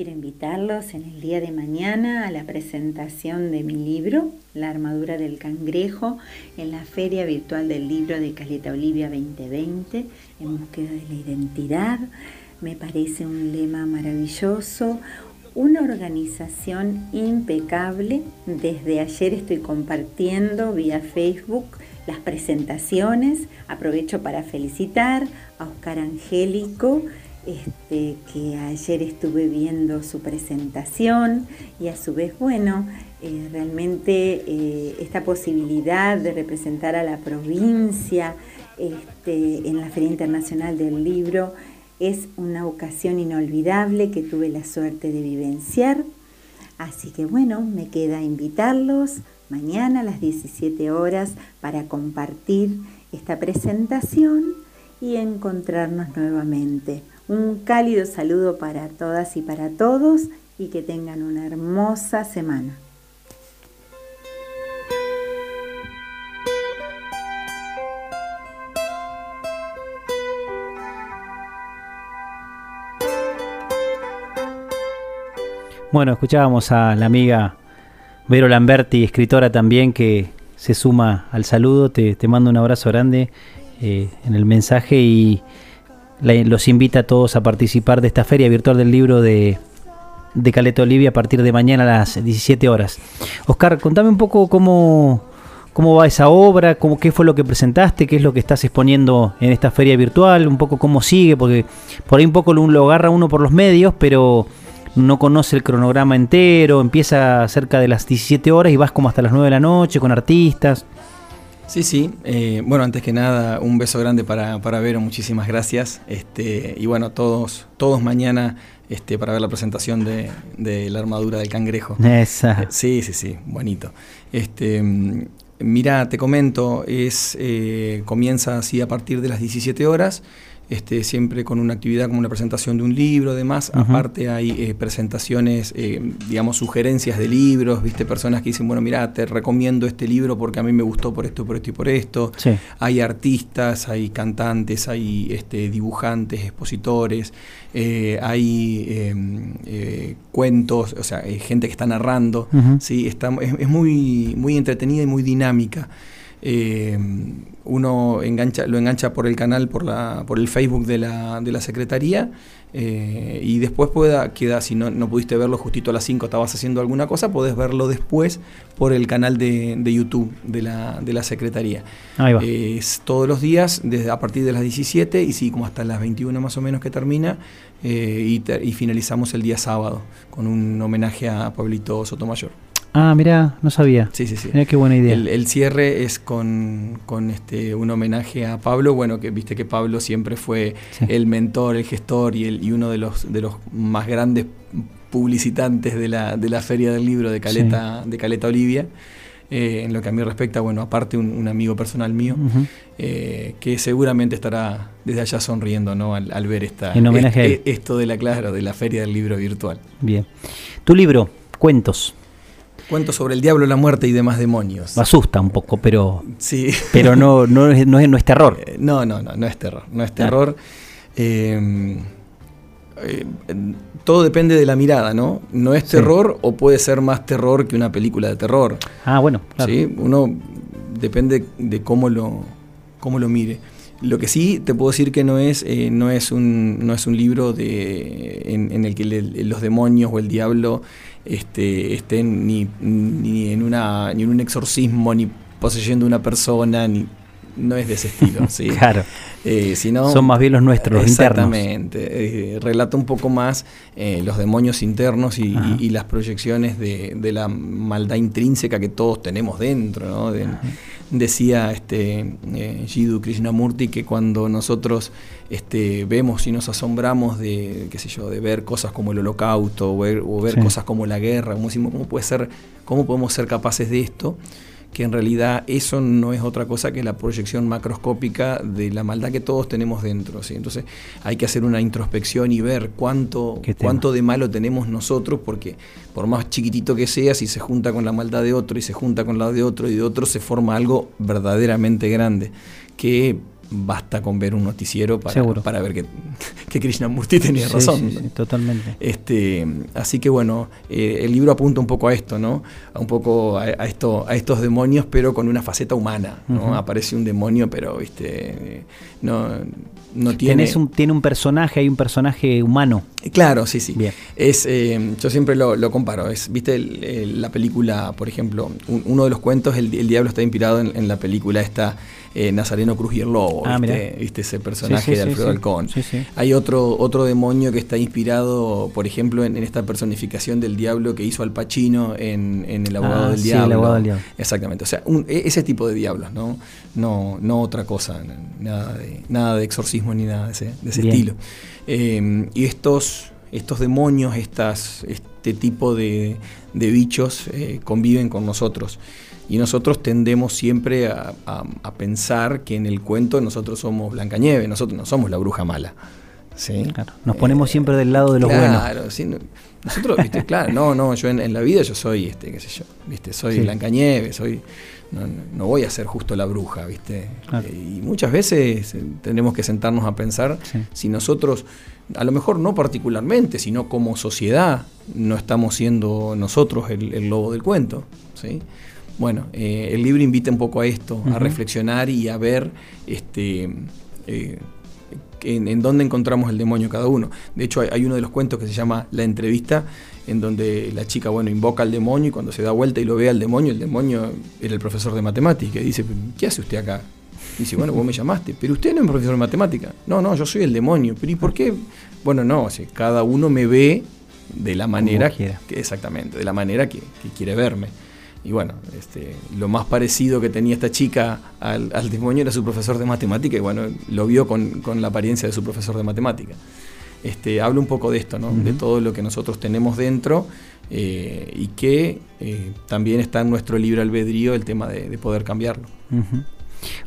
Quiero invitarlos en el día de mañana a la presentación de mi libro, La armadura del cangrejo, en la Feria Virtual del Libro de Caleta Olivia 2020, en búsqueda de la identidad. Me parece un lema maravilloso, una organización impecable. Desde ayer estoy compartiendo vía Facebook las presentaciones. Aprovecho para felicitar a Oscar Angélico, este, que ayer estuve viendo su presentación y a su vez, bueno, eh, realmente eh, esta posibilidad de representar a la provincia este, en la Feria Internacional del Libro es una ocasión inolvidable que tuve la suerte de vivenciar. Así que bueno, me queda invitarlos mañana a las 17 horas para compartir esta presentación y encontrarnos nuevamente. Un cálido saludo para todas y para todos y que tengan una hermosa semana. Bueno, escuchábamos a la amiga Vero Lamberti, escritora también, que se suma al saludo. Te, mando un abrazo grande eh, en el mensaje y los invita a todos a participar de esta feria virtual del libro de, de Caleta Olivia a partir de mañana a las 17 horas. Oscar, contame un poco cómo, cómo va esa obra, cómo, qué fue lo que presentaste, qué es lo que estás exponiendo en esta feria virtual, un poco cómo sigue, porque por ahí un poco lo, lo agarra uno por los medios, pero no conoce el cronograma entero, empieza cerca de las 17 horas y vas como hasta las 9 de la noche con artistas. Sí, sí. eh, bueno, antes que nada, un beso grande para, para Vero, muchísimas gracias. Este, y bueno, todos, todos mañana este, para ver la presentación de, de la armadura del cangrejo. Esa. Eh, Sí, sí, sí, bonito. Este, mm, mira, te comento, es, eh, comienza así a partir de las 17 horas. Este, siempre con una actividad como una presentación de un libro, demás. Ujú. Aparte hay eh, presentaciones, eh, digamos, sugerencias de libros, viste, personas que dicen, bueno, mira, te recomiendo este libro porque a mí me gustó por esto, por esto y por esto. Sí. Hay artistas, hay cantantes, hay este, dibujantes, expositores, eh, hay eh, eh, cuentos, o sea, hay gente que está narrando. Sí, está, es, es muy, muy entretenida y muy dinámica. Eh, uno engancha, lo engancha por el canal, por, la, por el Facebook de la, de la Secretaría eh, y después pueda, queda, si no, no pudiste verlo justito a las 5, estabas haciendo alguna cosa, podés verlo después por el canal de, de YouTube de la, de la Secretaría. Ahí va. Es todos los días, desde a partir de las 17 y sí, como hasta las 21 más o menos que termina, eh, y, ter- y finalizamos el día sábado con un homenaje a Pablito Sotomayor. Ah, mira, no sabía. Sí, sí, sí. Mirá qué buena idea. El, el cierre es con, con este, un homenaje a Pablo. Bueno, que viste que Pablo siempre fue Sí. el mentor, el gestor y, el, y uno de los, de los más grandes publicitantes de la, de la Feria del Libro de Caleta, de Caleta Olivia. Eh, en lo que a mí respecta, bueno, aparte un, un amigo personal mío, eh, que seguramente estará desde allá sonriendo ¿no? al, al ver esta, En homenaje a él. este- esto de la, claro, de la Feria del Libro virtual. Bien. Tu libro, Cuentos. Cuento sobre el diablo, la muerte y demás demonios. Asusta un poco, pero, Sí. pero no, no, es, no, es, no es terror. Eh, No, no, no, no es terror. No es Claro. terror. Eh, eh, todo depende de la mirada, ¿no? No es Sí. terror o puede ser más terror que una película de terror. Ah, bueno, claro. ¿sí? Uno depende de cómo lo, cómo lo mire. Lo que sí te puedo decir que no es, eh, no es, un, no es un libro de, en, en el que le- los demonios o el diablo este, estén ni, ni, en una, ni en un exorcismo, ni poseyendo una persona, ni, no es de ese estilo. ¿sí? Claro. Eh, sino- Son más bien los nuestros, los internos. Exactamente. Eh, relata un poco más eh, los demonios internos y, Ajá. y- y las proyecciones de, de la maldad intrínseca que todos tenemos dentro. ¿no? De- decía este eh, Jiddu Krishnamurti que cuando nosotros este, vemos y nos asombramos de, qué sé yo, de ver cosas como el holocausto o ver, o ver Sí. cosas como la guerra, como decimos, ¿cómo, puede ser, ¿cómo podemos ser capaces de esto? Que en realidad eso no es otra cosa que la proyección macroscópica de la maldad que todos tenemos dentro. ¿sí? Entonces hay que hacer una introspección y ver cuánto, cuánto de malo tenemos nosotros, porque por más chiquitito que sea, si se junta con la maldad de otro y se junta con la de otro y de otro, se forma algo verdaderamente grande, que basta con ver un noticiero para, para ver que, que Krishnamurti tenía Sí, razón. sí, sí, totalmente. Este, así que bueno, eh, el libro apunta un poco a esto, ¿no? A un poco a, a esto, a estos demonios, pero con una faceta humana, ¿no? Aparece un demonio, pero viste, no, no tiene. Tenés un, tiene un personaje, hay un personaje humano. Claro, sí, sí. Bien. Es, eh, yo siempre lo, lo comparo. Es, ¿Viste el- el- la película, por ejemplo? un- uno de los cuentos, el, el diablo está inspirado en, en la película esta eh, Nazareno Cruz y el Lobo. Ah, ¿viste? mirá. ¿Viste ese personaje Sí, sí, de Alfredo sí. Hay otro, otro demonio que está inspirado, por ejemplo, en, en esta personificación del diablo que hizo Al Pacino en, en El Abogado Ah, del sí, Diablo. El Abogado del Diablo. Exactamente. O sea, un- e- ese tipo de diablos, ¿no? No, no otra cosa, nada de, nada de exorcismo ni nada de ese, de ese Bien. estilo. Eh, y estos, estos demonios, estas, este tipo de, de bichos eh, conviven con nosotros. Y nosotros tendemos siempre a, a- a pensar que en el cuento nosotros somos Blancanieves, nosotros no somos la bruja mala. ¿sí? Claro, Nos ponemos siempre del lado de los claro, buenos. sí, no- nosotros, viste, claro, no, no, yo en, en la vida yo soy, este, qué sé yo, viste, soy Sí. Blancanieves, soy, no, voy a ser justo la bruja, viste. Claro. Eh, Y muchas veces eh, tenemos que sentarnos a pensar Sí. si nosotros, a lo mejor no particularmente, sino como sociedad, no estamos siendo nosotros el, el lobo del cuento, ¿sí? Bueno, eh, el libro invita un poco a esto, a reflexionar y a ver este, eh, en, en dónde encontramos el demonio cada uno. De hecho, hay, hay uno de los cuentos que se llama La entrevista, en donde la chica, bueno, invoca al demonio y cuando se da vuelta y lo ve al demonio, el demonio era el profesor de matemática y dice, ¿qué hace usted acá? Y dice, bueno, vos me llamaste, pero usted no es profesor de matemática. No, no, yo soy el demonio. ¿Pero y por qué? Bueno, no, o sea, cada uno me ve de la manera que, exactamente, de la manera que, que quiere verme. Y bueno, este, lo más parecido que tenía esta chica al, al demonio era su profesor de matemática y bueno, lo vio con, con la apariencia de su profesor de matemática. Este, habla un poco de esto, ¿no? de todo lo que nosotros tenemos dentro eh, y que eh, también está en nuestro libre albedrío el tema de, de poder cambiarlo.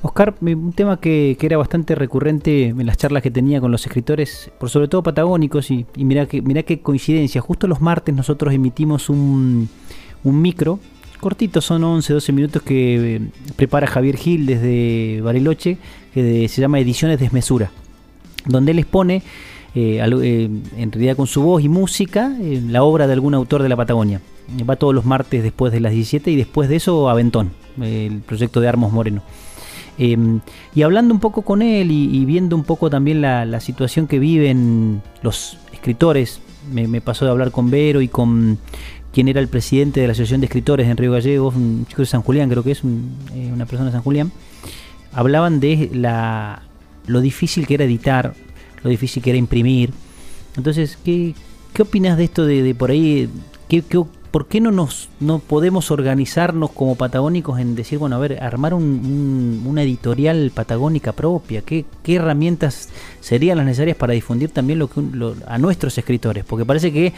Oscar, un tema que, que era bastante recurrente en las charlas que tenía con los escritores, por sobre todo patagónicos, y, y mirá, que, mirá qué coincidencia, justo los martes nosotros emitimos un, un micro, cortito, son 11, 12 minutos que eh, prepara Javier Gil desde Bariloche, que se llama Ediciones Desmesura, donde él expone, eh, eh, en realidad con su voz y música, eh, la obra de algún autor de la Patagonia. Va todos los martes después de las 17 y después de eso Aventón, el proyecto de Armos Moreno. Eh, y hablando un poco con él y, viendo un poco también la, situación que viven los escritores, me pasó de hablar con Vero y con quien era el presidente de la Asociación de Escritores en Río Gallegos, un chico de San Julián, creo que es un- eh, una persona de San Julián, hablaban de la, lo difícil que era editar, lo difícil que era imprimir. Entonces, ¿qué, qué opinas de esto de, por ahí? ¿Qué, qué, ¿por qué no nos no podemos organizarnos como patagónicos en decir, bueno, a ver, armar un- un- una editorial patagónica propia? ¿Qué, herramientas serían las necesarias para difundir también a nuestros escritores? Porque parece que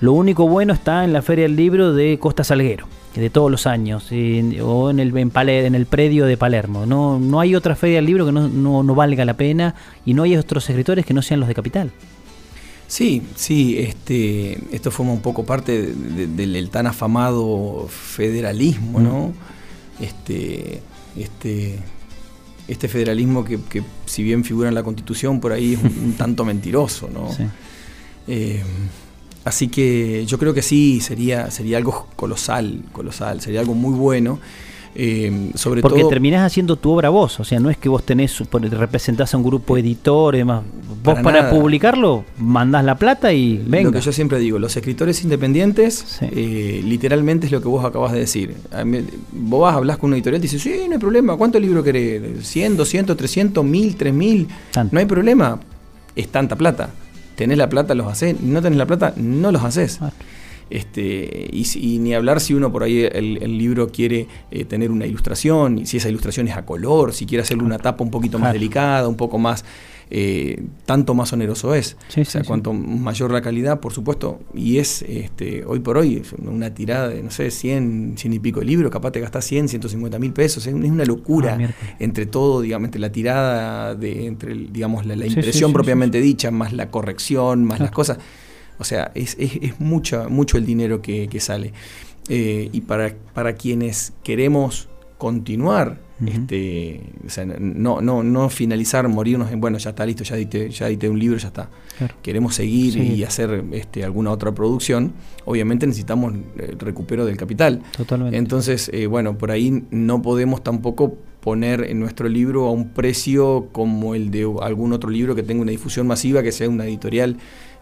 lo único bueno está en la Feria del Libro de Costa Salguero, de todos los años, o en el, en, Pale- en el predio de Palermo. No, no hay otra Feria del Libro que no, no, no valga la pena y no hay otros escritores que no sean los de Capital. Sí, sí, este, esto forma un poco parte de- de- del el tan afamado federalismo, ¿no? Este, este, este federalismo que, que si bien figura en la Constitución, por ahí es un, un tanto mentiroso, ¿no? Sí. Eh, así que yo creo que sí, sería, sería algo colosal, colosal, sería algo muy bueno. eh, sobre Porque todo, terminás haciendo tu obra vos, o sea, no es que vos tenés, representás a un grupo editor y demás. Vos Para publicarlo, mandás la plata y venga. Lo que yo siempre digo, los escritores independientes, eh, literalmente es lo que vos acabas de decir. Mí- vos vas, hablas con una editorial y dices, sí, no hay problema, ¿cuántos libros querés? ¿100, 200, 300, 1000, 3000? No hay problema, es tanta plata. Tenés la plata, los haces, no tenés la plata, no los haces. Este, y, ni hablar si uno por ahí el, el libro quiere eh, tener una ilustración, y si esa ilustración es a color, si quiere hacerle una tapa un poquito más Claro. delicada, un poco más, eh, tanto más oneroso es. Sí, o sea, sí, sí. cuanto mayor la calidad, por supuesto, y es este, hoy por hoy una tirada de, no sé, 100, 100 y pico de libros, capaz te gastás 100, 150 mil pesos, es una locura Ah, entre todo, digamos, entre la tirada, de, entre digamos, la, impresión propiamente dicha, más la corrección, más las cosas. O sea, es, es, es mucha, mucho el dinero que, que sale. Eh, y para, para quienes queremos continuar, este, o sea, no, no, no finalizar, morirnos en, bueno, ya está listo, ya edité, ya edité un libro, ya está. Claro. Queremos seguir Sí. y hacer este, alguna otra producción, obviamente necesitamos el recupero del capital. Totalmente. Entonces, eh, bueno, por ahí no podemos tampoco poner en nuestro libro a un precio como el de algún otro libro que tenga una difusión masiva, que sea una editorial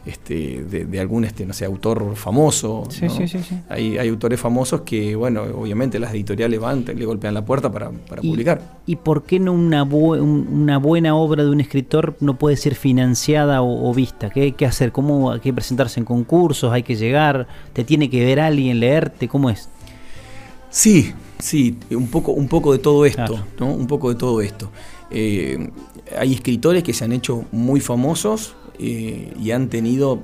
este, de, de algún este, no sé, autor famoso. Sí, ¿no? sí, sí, sí. Hay, hay autores famosos que, bueno, obviamente las editoriales van, te- le golpean la puerta para, para Y- publicar. ¿Y por qué no una, bu- una buena obra de un escritor no puede ser financiada o, o vista? ¿Qué hay que hacer? ¿Cómo hay que presentarse en concursos? ¿Hay que llegar? ¿Te tiene que ver alguien, leerte? ¿Cómo es? Sí, sí, un poco, un poco de todo esto, ¿no? Un poco de todo esto. Eh, hay escritores que se han hecho muy famosos eh, y han tenido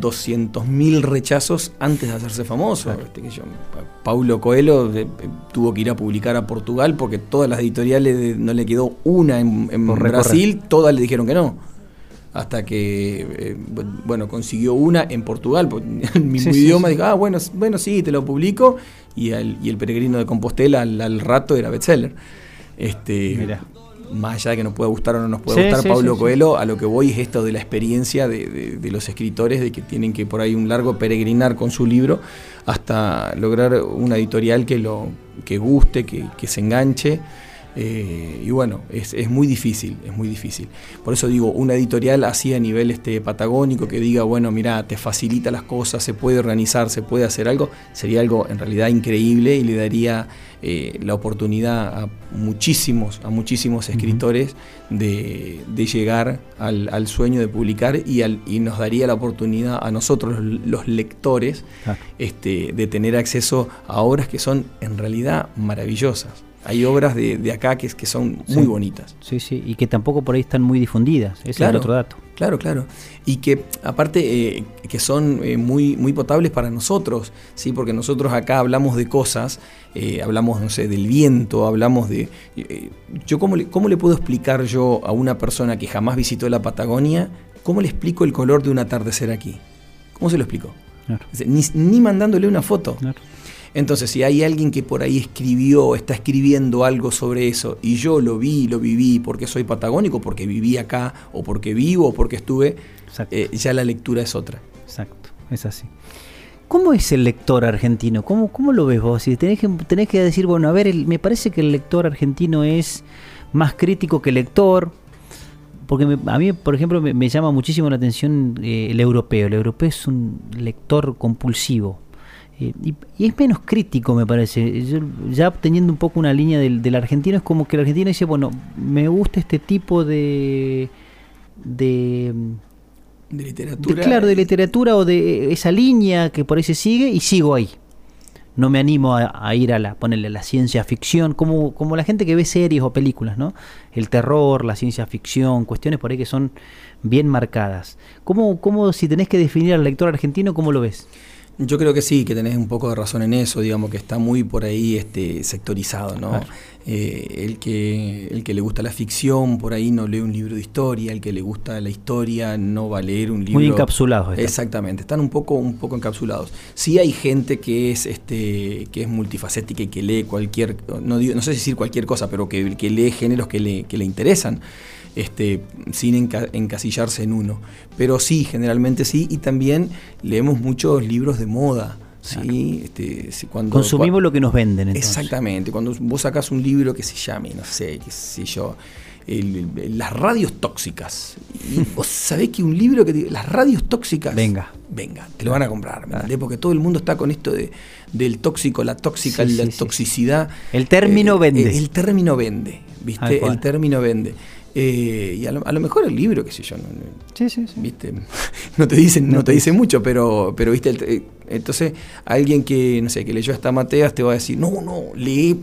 200.000 rechazos antes de hacerse famosos. Este, que yo, Pa- Paulo Coelho eh, tuvo que ir a publicar a Portugal porque todas las editoriales de- no le quedó una en, en. Brasil, todas le dijeron que no. Hasta que, eh, bu- bueno, consiguió una en Portugal, mismo Sí, sí, idioma, sí. dijo, ah, bueno, bueno, sí, te lo publico. Y el, y el peregrino de Compostela al, al rato era bestseller. Este, más allá de que nos pueda gustar o no nos pueda Sí, gustar sí, Pablo sí. Coelho, a lo que voy es esto de la experiencia de, de- de los escritores, de que tienen que por ahí un largo peregrinar con su libro hasta lograr una editorial que lo que guste, que, que se enganche. Eh, y bueno, es, es muy difícil, es muy difícil. Por eso digo, una editorial así a nivel este, patagónico que diga, bueno, mira, te facilita las cosas, se puede organizar, se puede hacer algo, sería algo en realidad increíble y le daría eh, la oportunidad a muchísimos, a muchísimos escritores de, de llegar al, al sueño de publicar y, al- y nos daría la oportunidad a nosotros, los lectores, este, de tener acceso a obras que son en realidad maravillosas. Hay obras de, de acá que, que son muy bonitas. Sí, sí, y que tampoco por ahí están muy difundidas. Ese es el otro dato. Claro, claro. Y que aparte eh, que son eh, muy, muy potables para nosotros, ¿sí? Porque nosotros acá hablamos de cosas, eh, hablamos, no sé, del viento, hablamos de... eh, yo cómo le, ¿Cómo le puedo explicar yo a una persona que jamás visitó la Patagonia, cómo le explico el color de un atardecer aquí? ¿Cómo se lo explico? Claro. Ni, ni mandándole una foto. Entonces, si hay alguien que por ahí escribió, está escribiendo algo sobre eso, y yo lo vi, lo viví porque soy patagónico, porque viví acá, o porque vivo, o porque estuve, eh, ya la lectura es otra. Exacto, es así. ¿Cómo es el lector argentino? ¿Cómo, cómo lo ves vos? Si tenés que, tenés que decir, bueno, a ver, el- me parece que el lector argentino es más crítico que el lector. Porque me- a mí, por ejemplo, me, me llama muchísimo la atención eh, el europeo. El europeo es un lector compulsivo. Eh, y, y es menos crítico, me parece. Yo, ya teniendo un poco una línea del, del argentino, es como que el argentino dice, bueno, me gusta este tipo de... de De de- literatura. claro, de literatura o de esa línea que por ahí se sigue y sigo ahí. no me animo a, a ir a la, ponerle la ciencia ficción, como, como la gente que ve series o películas, ¿no? El terror, la ciencia ficción, cuestiones por ahí que son bien marcadas. ¿Cómo, cómo si tenés que definir al lector argentino, cómo lo ves? Yo creo que sí, que tenés un poco de razón en eso, digamos que está muy por ahí este, sectorizado, ¿no? Eh, el, que, el que le gusta la ficción, por ahí no lee un libro de historia, el que le gusta la historia no va a leer un libro. Muy encapsulados están. Exactamente, están un poco, un poco encapsulados. Sí hay gente que es, este, que es multifacética y que lee cualquier, no, digo- no sé si decir cualquier cosa, pero que, que lee géneros que le, que le interesan. Este, sin enca- encasillarse en uno. Pero sí, generalmente sí, y también leemos muchos libros de moda. ¿sí? Este, cuando, Consumimos lo que nos venden. Entonces. Exactamente, cuando vos sacás un libro que se llame, no sé, qué sé yo, el- el- las radios tóxicas. Y vos sabés que un libro que te- las radios tóxicas. Venga. Venga, te lo van a comprar, ¿me entendés? Porque todo el mundo está con esto de, del tóxico, la tóxica, Sí, la sí, sí, toxicidad. El término Eh, vende. El, el término vende, ¿viste? El término vende. Eh, y a lo, a lo mejor el libro, qué sé yo, no, no- Sí, sí, sí. ¿viste? No te dicen, no, te dicen mucho, pero, pero viste, el- eh, entonces alguien que, no sé, que leyó hasta Mateas te va a decir, no, no, lee,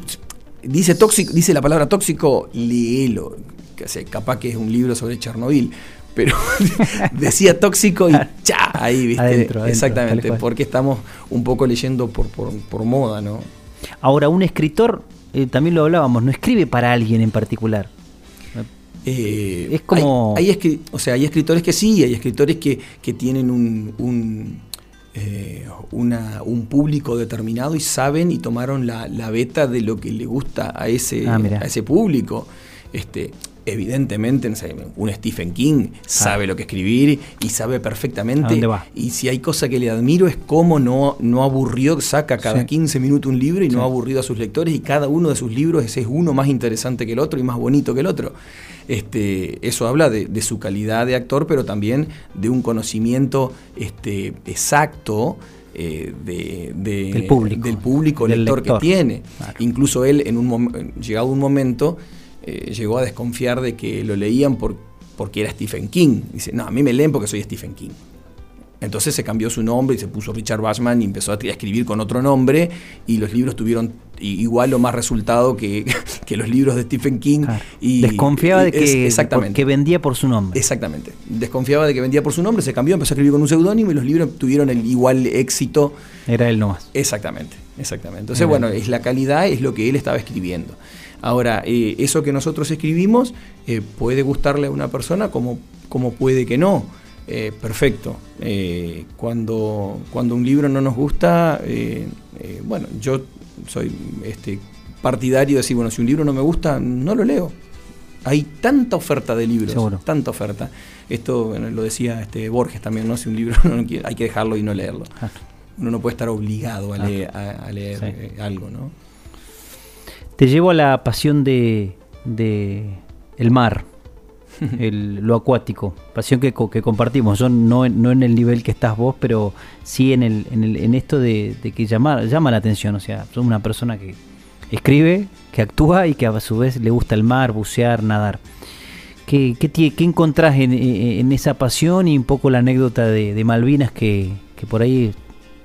dice tóxico, dice la palabra tóxico, léelo. Que sé, capaz que es un libro sobre Chernobyl. Pero decía tóxico y ya, ahí, ¿viste? Adentro, adentro, Exactamente, porque estamos un poco leyendo por, por, por moda, ¿no? Ahora, un escritor, eh, también lo hablábamos, no escribe para alguien en particular. Eh, Es como- Hay, hay o sea, hay escritores que sí, hay escritores que, que tienen un, un, eh, una- un público determinado y saben y tomaron la, la beta de lo que le gusta a ese, Ah, a ese público. Este, evidentemente, no sé, un Stephen King sabe lo que escribir y sabe ¿A perfectamente. dónde va? Y si hay cosa que le admiro es cómo no, no aburrió, saca cada Sí. 15 minutos un libro y no ha aburrido a sus lectores y cada uno de sus libros es, es uno más interesante que el otro y más bonito que el otro. Este, eso habla de, de su calidad de actor, pero también de un conocimiento este, exacto eh, de, de- Del público. del público Del lector, lector. que tiene. Claro. Incluso él, en un llegado un momento, eh, llegó a desconfiar de que lo leían por, porque era Stephen King. Dice, no, a mí me leen porque soy Stephen King. Entonces se cambió su nombre y se puso Richard Bachman y empezó a escribir con otro nombre y los libros tuvieron igual o más resultado que, que los libros de Stephen King. Claro. Y, Desconfiaba de y es- que, exactamente. que vendía por su nombre. Exactamente. Desconfiaba de que vendía por su nombre, se cambió, empezó a escribir con un seudónimo y los libros tuvieron el igual éxito. Era él nomás. Exactamente, exactamente. Entonces, Era bueno, él. es la calidad, es lo que él estaba escribiendo. Ahora, eh, eso que nosotros escribimos eh, puede gustarle a una persona como, como puede que no. Eh, perfecto. Eh, cuando, cuando un libro no nos gusta, eh, eh, bueno, yo soy este, partidario de decir, bueno, si un libro no me gusta, no lo leo. Hay tanta oferta de libros, Seguro. tanta oferta. Esto bueno, lo decía este Borges también, ¿no? Si un libro no hay que dejarlo y no leerlo. Uno no puede estar obligado a leer, a, a leer Sí. algo, ¿no? Te llevo a la pasión de, de el mar, el- lo acuático, pasión que, que compartimos. Yo no, en- no en el nivel que estás vos, pero sí en, el, en, el- en esto de, de que llama, llama la atención. O sea, sos una persona que escribe, que actúa y que a su vez le gusta el mar, bucear, nadar. ¿Qué, qué, tie- qué encontrás en, esa pasión y un poco la anécdota de, de Malvinas que, que por ahí,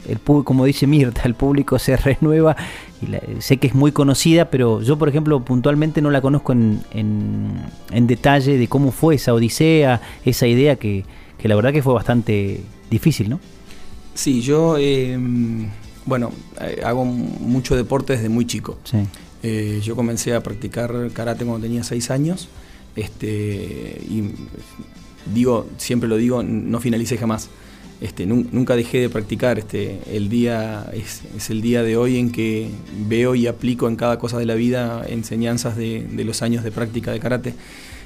el, como dice Mirta, el público se renueva? Y la- sé que es muy conocida, pero yo, por ejemplo, puntualmente no la conozco en, en, en detalle de cómo fue esa odisea, esa idea que, que la verdad que fue bastante difícil, ¿no? Sí, yo, eh, bueno, hago mucho deporte desde muy chico. Sí. Eh, yo comencé a practicar karate cuando tenía seis años. Este, y digo, siempre lo digo, no finalicé jamás. Este, nun- nunca dejé de practicar. Este, el día es, el día de hoy en que veo y aplico en cada cosa de la vida enseñanzas de, los años de práctica de karate.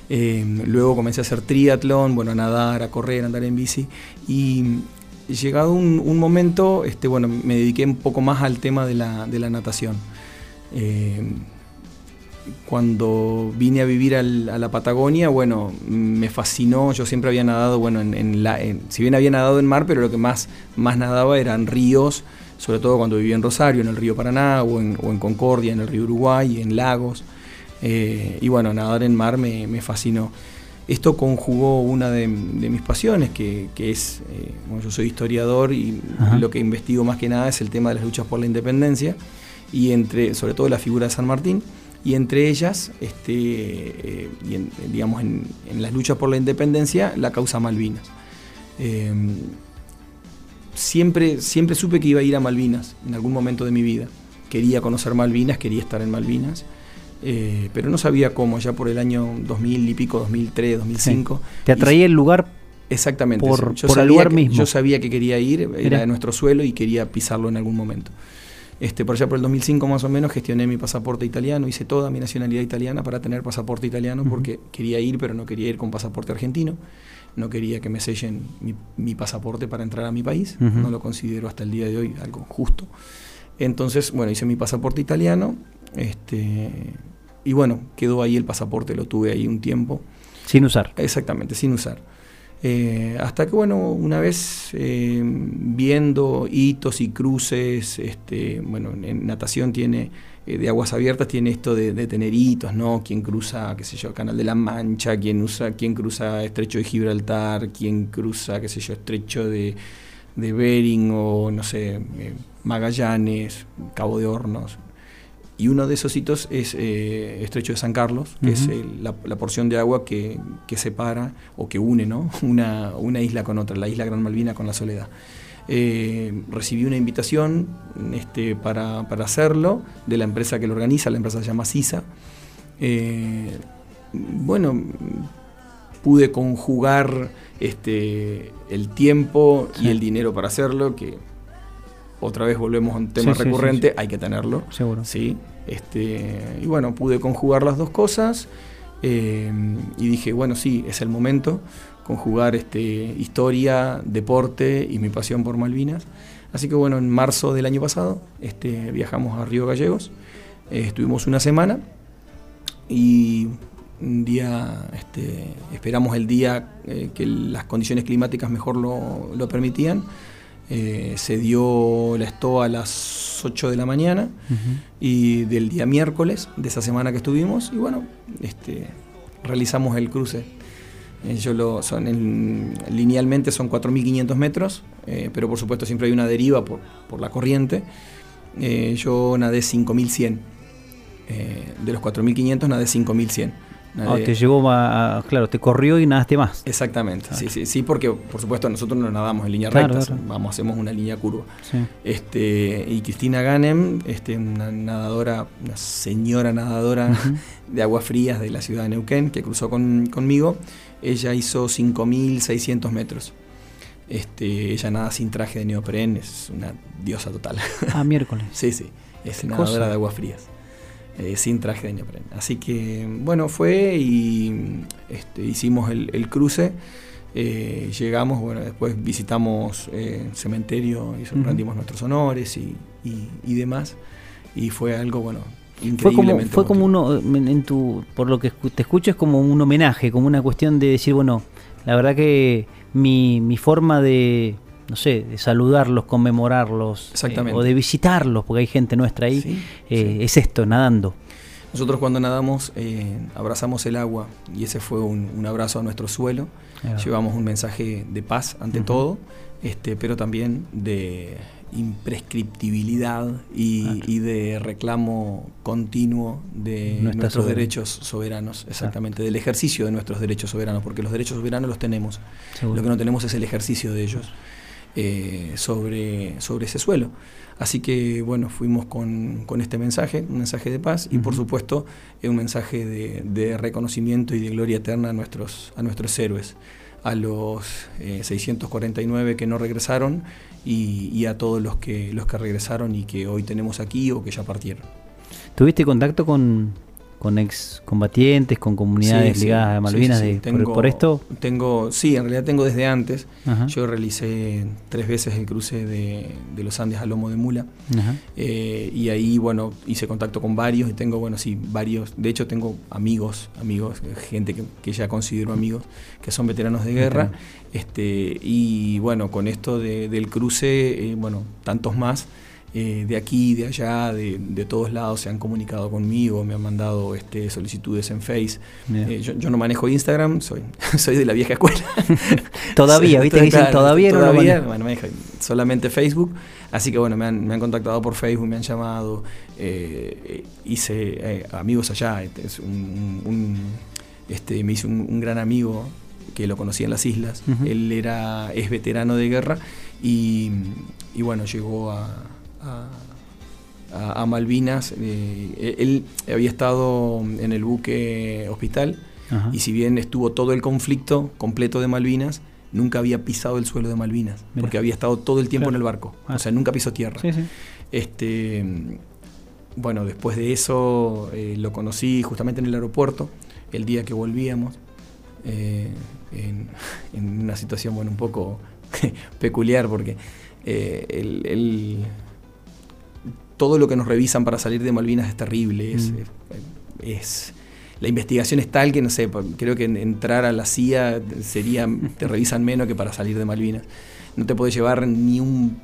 Eh, luego comencé a hacer triatlón, bueno, a nadar, a correr, a andar en bici. Y llegado un, momento, este, bueno, me dediqué un poco más al tema de la, de la natación. Eh, cuando vine a vivir al- a la Patagonia, bueno, me fascinó, yo siempre había nadado, bueno, en, en la, en- si bien había nadado en mar, pero lo que más, más nadaba eran ríos, sobre todo cuando vivía en Rosario, en el río Paraná, o en, o en Concordia, en el río Uruguay, en lagos. Eh, y bueno, nadar en mar me, me fascinó. esto conjugó una de, de mis pasiones, que, que es, eh, bueno, yo soy historiador y Ajá. lo que investigo más que nada es el tema de las luchas por la independencia, y entre, sobre todo la figura de San Martín, y entre ellas, este, eh, y en- digamos, en, en las luchas por la independencia, la causa Malvinas. Eh, siempre, siempre supe que iba a ir a Malvinas en algún momento de mi vida. Quería conocer Malvinas, quería estar en Malvinas, eh, pero no sabía cómo, ya por el año 2000 y pico, 2003, 2005. Te atraía el lugar Exactamente. por, yo por el lugar que- mismo. Yo sabía que quería ir, Mirá. era de nuestro suelo y quería pisarlo en algún momento. Este, por allá por el 2005 más o menos gestioné mi pasaporte italiano, hice toda mi nacionalidad italiana para tener pasaporte italiano porque quería ir, pero no quería ir con pasaporte argentino. No quería que me sellen mi, mi pasaporte para entrar a mi país. No lo considero hasta el día de hoy algo justo. Entonces, bueno, hice mi pasaporte italiano. Este, y bueno, quedó ahí el pasaporte, lo tuve ahí un tiempo. sin usar. Exactamente, sin usar. Eh, hasta que, bueno, una vez eh, viendo hitos y cruces, este, bueno, en natación tiene, eh, de aguas abiertas tiene esto de, tener hitos, ¿no? Quien cruza, qué sé yo, Canal de la Mancha, quien, usa, quien cruza Estrecho de Gibraltar, quien cruza, qué sé yo, Estrecho de, de Bering o, no sé, eh, Magallanes, Cabo de Hornos. Y uno de esos hitos es eh, Estrecho de San Carlos, que es el- la, la porción de agua que, que separa o que une ¿no? una, una isla con otra, la isla Gran Malvina con la Soledad. Eh, recibí una invitación este, para, para hacerlo de la empresa que lo organiza, la empresa se llama CISA. Eh, bueno, pude conjugar este, el tiempo y el dinero para hacerlo, que otra vez volvemos a un tema sí, recurrente, sí. hay que tenerlo. Seguro. Sí, este, y bueno, pude conjugar las dos cosas eh, y dije, bueno, sí, es el momento, conjugar este, historia, deporte y mi pasión por Malvinas. Así que bueno, en marzo del año pasado este, viajamos a Río Gallegos, eh, estuvimos una semana y un día, este, esperamos el día eh, que las condiciones climáticas mejor lo, lo permitían. Eh, se dio la estoa a las 8 de la mañana y del día miércoles de esa semana que estuvimos y bueno, este, realizamos el cruce. Eh, yo lo, son en- linealmente son 4.500 metros, eh, pero por supuesto siempre hay una deriva por, por la corriente. Eh, yo nadé 5.100. Eh, de los 4.500 nadé 5.100. Ah, te llegó a, a- claro, te corrió y nadaste más. Exactamente, sí, sí, sí, porque por supuesto nosotros no nadamos en línea Claro, recta, claro. vamos, hacemos una línea curva. Sí. Este, y Cristina Ganem, este, una nadadora, una señora nadadora de aguas frías de la ciudad de Neuquén, que cruzó con- conmigo, ella hizo 5.600 metros. Este, ella nada sin traje de neopren, es una diosa total. Ah, miércoles. sí, sí, es nadadora cosa. de aguas frías. Eh, sin traje de neopren. Así que, bueno, fue y este, hicimos el, el cruce. eh, llegamos, bueno, después visitamos eh, el cementerio y rendimos nuestros honores y, y- y demás. Y fue algo, bueno, Fue como, increíblemente fue como uno, en, tu, por lo que te escucho, es como un homenaje, como una cuestión de decir, bueno, la verdad que mi, mi forma de, no sé, de saludarlos, conmemorarlos, eh, o de visitarlos, porque hay gente nuestra ahí, Sí, eh, es esto, nadando. Nosotros cuando nadamos eh, abrazamos el agua y ese fue un, un abrazo a nuestro suelo. Llevamos un mensaje de paz ante todo, este, pero también de imprescriptibilidad y, Claro. y de reclamo continuo de Nuestra nuestros derechos soberanos, exactamente, del ejercicio de nuestros derechos soberanos, porque los derechos soberanos los tenemos. Seguro. Lo que no tenemos es el ejercicio de ellos eh, sobre, sobre ese suelo. Así que bueno, fuimos con, con este mensaje, un mensaje de paz y por supuesto eh, un mensaje de, de reconocimiento y de gloria eterna a nuestros, a nuestros héroes, a los eh, 649 que no regresaron y, y a todos los que, los que regresaron y que hoy tenemos aquí o que ya partieron. ¿Tuviste contacto con, con ex combatientes, con comunidades Sí, sí, ligadas a Malvinas sí, de- Tengo- por, esto? Tengo, sí, en realidad tengo desde antes. Ajá. Yo realicé tres veces el cruce de, de los Andes a Lomo de Mula. Eh, y ahí, bueno, hice contacto con varios y tengo, bueno, sí, varios. De hecho, tengo amigos, amigos, gente que, que ya considero amigos, que son veteranos de guerra. Este, y bueno, con esto de- del cruce, eh, bueno, tantos más. Eh, de aquí, de allá, de, de todos lados se han comunicado conmigo, me han mandado este, solicitudes en Face. Eh, yo, yo no manejo Instagram, soy, soy de la vieja escuela. Todavía, Soy- ¿viste que dicen todavía no todavía, manejo? bueno, manejo solamente Facebook. Así que bueno, me han, me han contactado por Facebook, me han llamado, eh, hice amigos allá, este, es un, un- un- este, me hice un, un gran amigo que lo conocí en las islas. Él era, es veterano de guerra y, y bueno, llegó a, a- a- a Malvinas. eh, él había estado en el buque hospital Ajá. y si bien estuvo todo el conflicto completo de Malvinas, nunca había pisado el suelo de Malvinas, Mira. porque había estado todo el tiempo Claro. en el barco, Ah. o sea, nunca pisó tierra. Sí, sí. Este, bueno, después de eso eh, lo conocí justamente en el aeropuerto, el día que volvíamos, eh, en, en una situación bueno, un poco peculiar, porque eh, el- todo lo que nos revisan para salir de Malvinas es terrible, es, Mm. es- la investigación es tal que no sé, pa- creo que en- entrar a la CIA sería, te revisan menos que para salir de Malvinas. No te puedes llevar ni un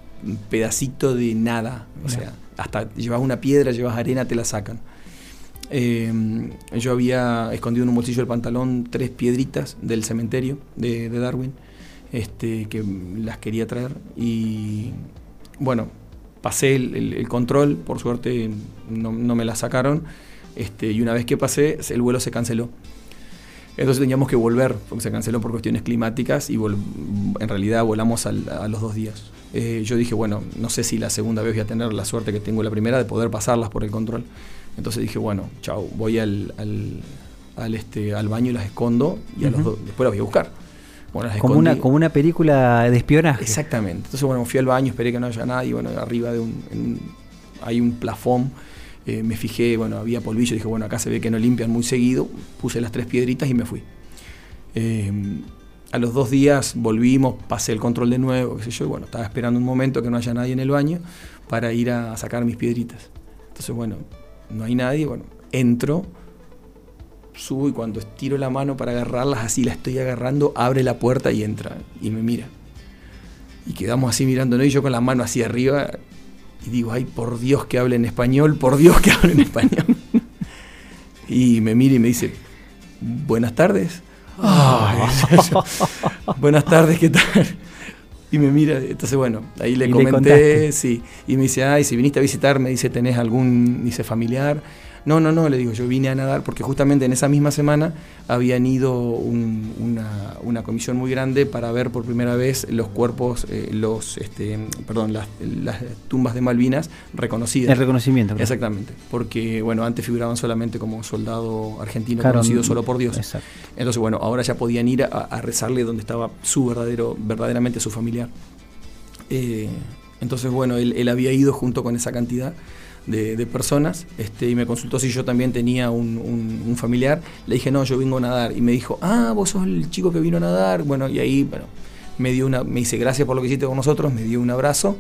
pedacito de nada, o sea, hasta llevas una piedra, llevas arena, te la sacan. Eh, yo había escondido en un bolsillo del pantalón tres piedritas del cementerio de, de Darwin, este, que las quería traer y bueno, pasé el, el- el control, por suerte no, no me las sacaron, este, y una vez que pasé, el vuelo se canceló. Entonces teníamos que volver, porque se canceló por cuestiones climáticas y en realidad volamos al- a los dos días. Eh, yo dije, bueno, no sé si la segunda vez voy a tener la suerte que tengo la primera de poder pasarlas por el control. Entonces dije, bueno, chao, voy al, al, al, este, al baño y las escondo y a los dos- después las voy a buscar. Bueno, Como una, como una película de espionaje. Exactamente. Entonces, bueno, fui al baño, esperé que no haya nadie. Bueno, arriba de un- hay un plafón. eh, me fijé, bueno, había polvillo. Dije, bueno, acá se ve que no limpian muy seguido. Puse las tres piedritas y me fui. Eh, a los dos días volvimos, pasé el control de nuevo, qué sé yo. Y bueno, estaba esperando un momento que no haya nadie en el baño para ir a sacar mis piedritas. Entonces, bueno, no hay nadie. Bueno, entro, subo y cuando estiro la mano para agarrarlas, así la estoy agarrando, abre la puerta y entra y me mira. Y quedamos así mirándonos y yo con la mano hacia arriba y digo, ay, por Dios que hable en español, por Dios que hable en español. y me mira y me dice, buenas tardes. Ay, buenas tardes, ¿qué tal? Y me mira, entonces bueno, ahí le comenté, sí, y me dice, ay, si viniste a visitar, me dice, ¿tenés algún, dice, familiar? No, no, no, le digo, yo vine a nadar porque justamente en esa misma semana habían ido un- una, una comisión muy grande para ver por primera vez los cuerpos, eh, los, este, perdón, las, las tumbas de Malvinas reconocidas. El reconocimiento. claro. Exactamente, porque bueno, antes figuraban solamente como soldado argentino Claro, conocido mm, solo por Dios. exacto. Entonces, bueno, ahora ya podían ir a, a rezarle donde estaba su verdadero, verdaderamente su familiar. Eh, entonces, bueno, él, él había ido junto con esa cantidad de, de personas este, y me consultó si yo también tenía un, un- familiar. Le dije, no, yo vengo a nadar. Y me dijo, ah, vos sos el chico que vino a nadar. Bueno, y ahí, bueno, me dio una, me dice, gracias por lo que hiciste con nosotros, me dio un abrazo,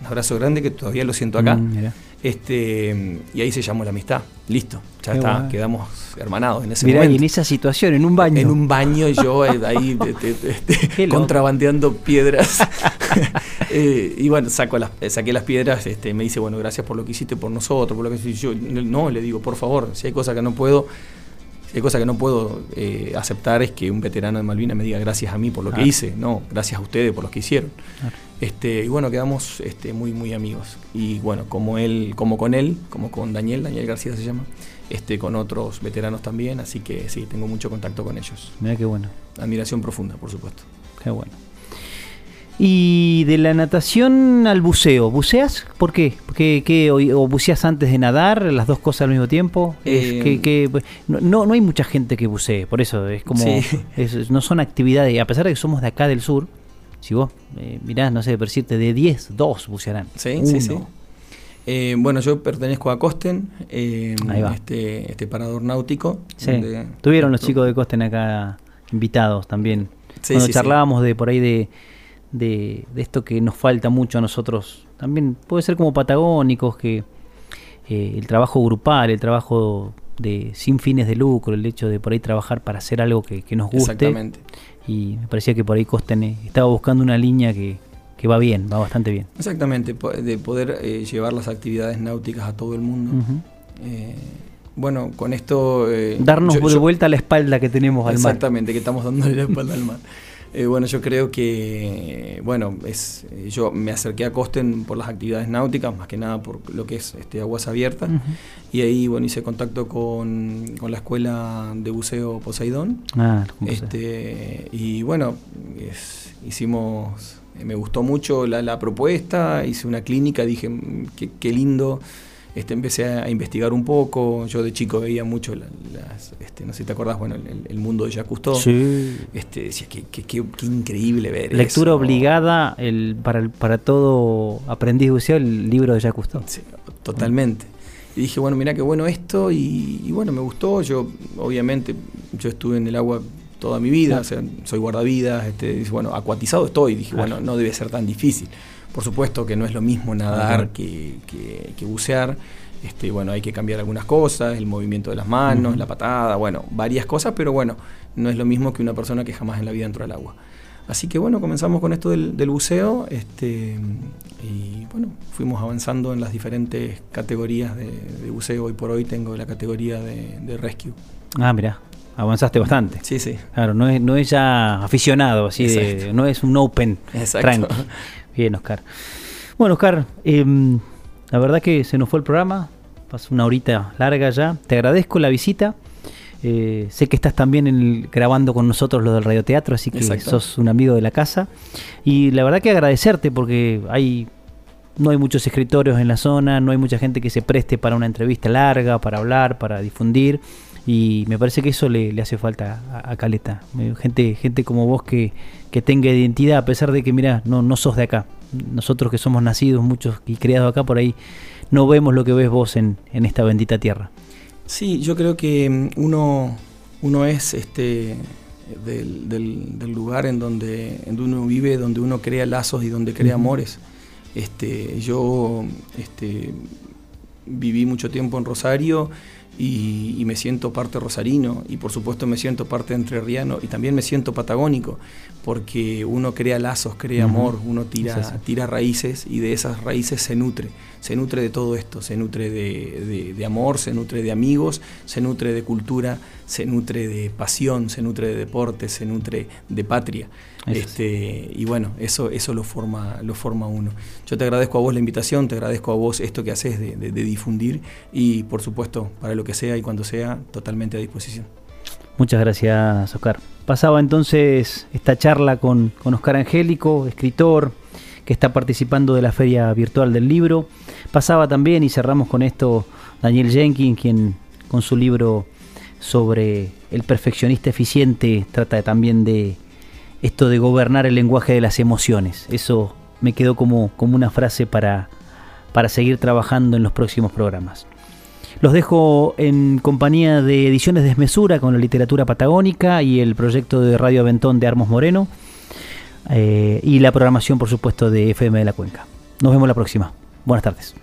un abrazo grande que todavía lo siento acá. Mm. Este, y ahí se llamó la amistad. Listo, ya Qué está, quedamos hermanados en ese Mirá, y en esa situación, en un baño. En un baño yo eh, ahí contrabandeando piedras. Eh, y bueno, saco las, saqué las piedras, este, me dice, bueno, gracias por lo que hiciste por nosotros, por lo que hiciste. Yo, no, le digo, por favor, si hay cosas que no puedo, si hay cosas que no puedo eh, aceptar es que un veterano de Malvinas me diga gracias a mí por lo que hice, no, gracias a ustedes por lo que hicieron. Este, y bueno, quedamos este, muy, muy amigos. Y bueno, como él, como con él, como con Daniel, Daniel García se llama, este, con otros veteranos también, así que sí, tengo mucho contacto con ellos. Mirá qué bueno. Admiración profunda, por supuesto. Qué bueno. Y de la natación al buceo, ¿buceas? ¿Por qué? ¿Qué, qué- o, o buceas antes de nadar, las dos cosas al mismo tiempo? Eh, que- que- no, no, no hay mucha gente que bucee, por eso es como... Sí. es- no son actividades, a pesar de que somos de acá del sur, si vos eh, mirás, no sé, por decirte, de 10, 2 bucearán. Sí, sí, sí. Uno. Eh, bueno, yo pertenezco a Costen, eh. Este, este parador náutico. Sí. donde- Tuvieron los chicos de Costen acá invitados también. Sí, Cuando sí, sí. charlábamos de por ahí de, de, de esto que nos falta mucho a nosotros, también puede ser como patagónicos, que eh, el trabajo grupal, el trabajo de sin fines de lucro, el hecho de por ahí trabajar para hacer algo que, que nos guste. Exactamente. Y me parecía que por ahí Costen eh, estaba buscando una línea que, que va bien, va bastante bien. Exactamente, de poder eh, llevar las actividades náuticas a todo el mundo. Eh, bueno, con esto... eh, Darnos yo- de yo- vuelta la espalda que tenemos al mar. Exactamente, que estamos dándole la espalda al mar. Eh, bueno, yo creo que, bueno, es, eh, yo me acerqué a Costen por las actividades náuticas, más que nada por lo que es este, aguas abiertas, y ahí, bueno, hice contacto con, con la escuela de buceo Poseidón, Ah, ¿cómo se- este, y bueno, es- hicimos, me gustó mucho la, la propuesta, hice una clínica, dije, "Mm, qué, qué lindo, este, empecé a, investigar un poco, yo de chico veía mucho, la- las, este, no sé si te acordás, bueno, el, el mundo de Jacques Cousteau, Sí. este, decía, qué, qué- qué- qué increíble ver Lectura eso". obligada el, para, el- para todo aprendiz de buceo, el libro de Jacques Cousteau. Sí, totalmente. Y dije, bueno, mira qué bueno esto, y, y bueno, me gustó. Yo, obviamente, yo estuve en el agua toda mi vida, o sea, soy guardavidas, este, bueno, acuatizado estoy. Dije, Claro. bueno, no debe ser tan difícil. Por supuesto que no es lo mismo nadar que, que- que bucear. Este, bueno, hay que cambiar algunas cosas, el movimiento de las manos, la patada, bueno, varias cosas, pero bueno, no es lo mismo que una persona que jamás en la vida entró al agua. Así que bueno, comenzamos con esto del, del buceo este, y bueno, fuimos avanzando en las diferentes categorías de, de buceo. Hoy por hoy tengo la categoría de, de rescue. Ah, mira, avanzaste bastante. Sí, sí. Claro, no es, no es ya aficionado, así de, no es un open. Exacto. Tranqui. Bien, Oscar. Bueno, Oscar, em, la verdad que se nos fue el programa, pasó una horita larga ya. Te agradezco la visita. Eh, sé que estás también en el- grabando con nosotros lo del radioteatro, así que Exacto. sos un amigo de la casa. Y la verdad que agradecerte porque hay no hay muchos escritorios en la zona, no hay mucha gente que se preste para una entrevista larga, para hablar, para difundir. Y me parece que eso le, le hace falta a, a Caleta. Eh, Gente, gente como vos que, que tenga identidad, a pesar de que, mira, no, no sos de acá. Nosotros que somos nacidos, muchos y criados acá, por ahí no vemos lo que ves vos en, en esta bendita tierra. Sí, yo creo que mm, uno, uno es este del, del- del lugar en donde, en donde uno vive, donde uno crea lazos y donde crea amores. Este, yo este, viví mucho tiempo en Rosario y, y me siento parte rosarino y por supuesto me siento parte entrerriano y también me siento patagónico porque uno crea lazos, crea amor, uno tira, tira raíces y de esas raíces se nutre, se nutre de todo esto, se nutre de, de- de amor, se nutre de amigos, se nutre de cultura, se nutre de pasión, se nutre de deporte, se nutre de patria. Eso Este, y bueno, eso, eso lo forma, lo forma uno. Yo te agradezco a vos la invitación, te agradezco a vos esto que haces de, de- de difundir y por supuesto, para lo que sea y cuando sea, totalmente a disposición. Muchas gracias, Oscar. Pasaba entonces esta charla con, con Oscar Angélico, escritor, que está participando de la Feria Virtual del Libro. Pasaba también, y cerramos con esto, Daniel Jenkins, quien con su libro sobre el perfeccionista eficiente trata también de esto de gobernar el lenguaje de las emociones. Eso me quedó como, como una frase para, para seguir trabajando en los próximos programas. Los dejo en compañía de Ediciones Desmesura con la literatura patagónica y el proyecto de Radio Aventón de Armos Moreno eh, y la programación, por supuesto, de FM de la Cuenca. Nos vemos la próxima. Buenas tardes.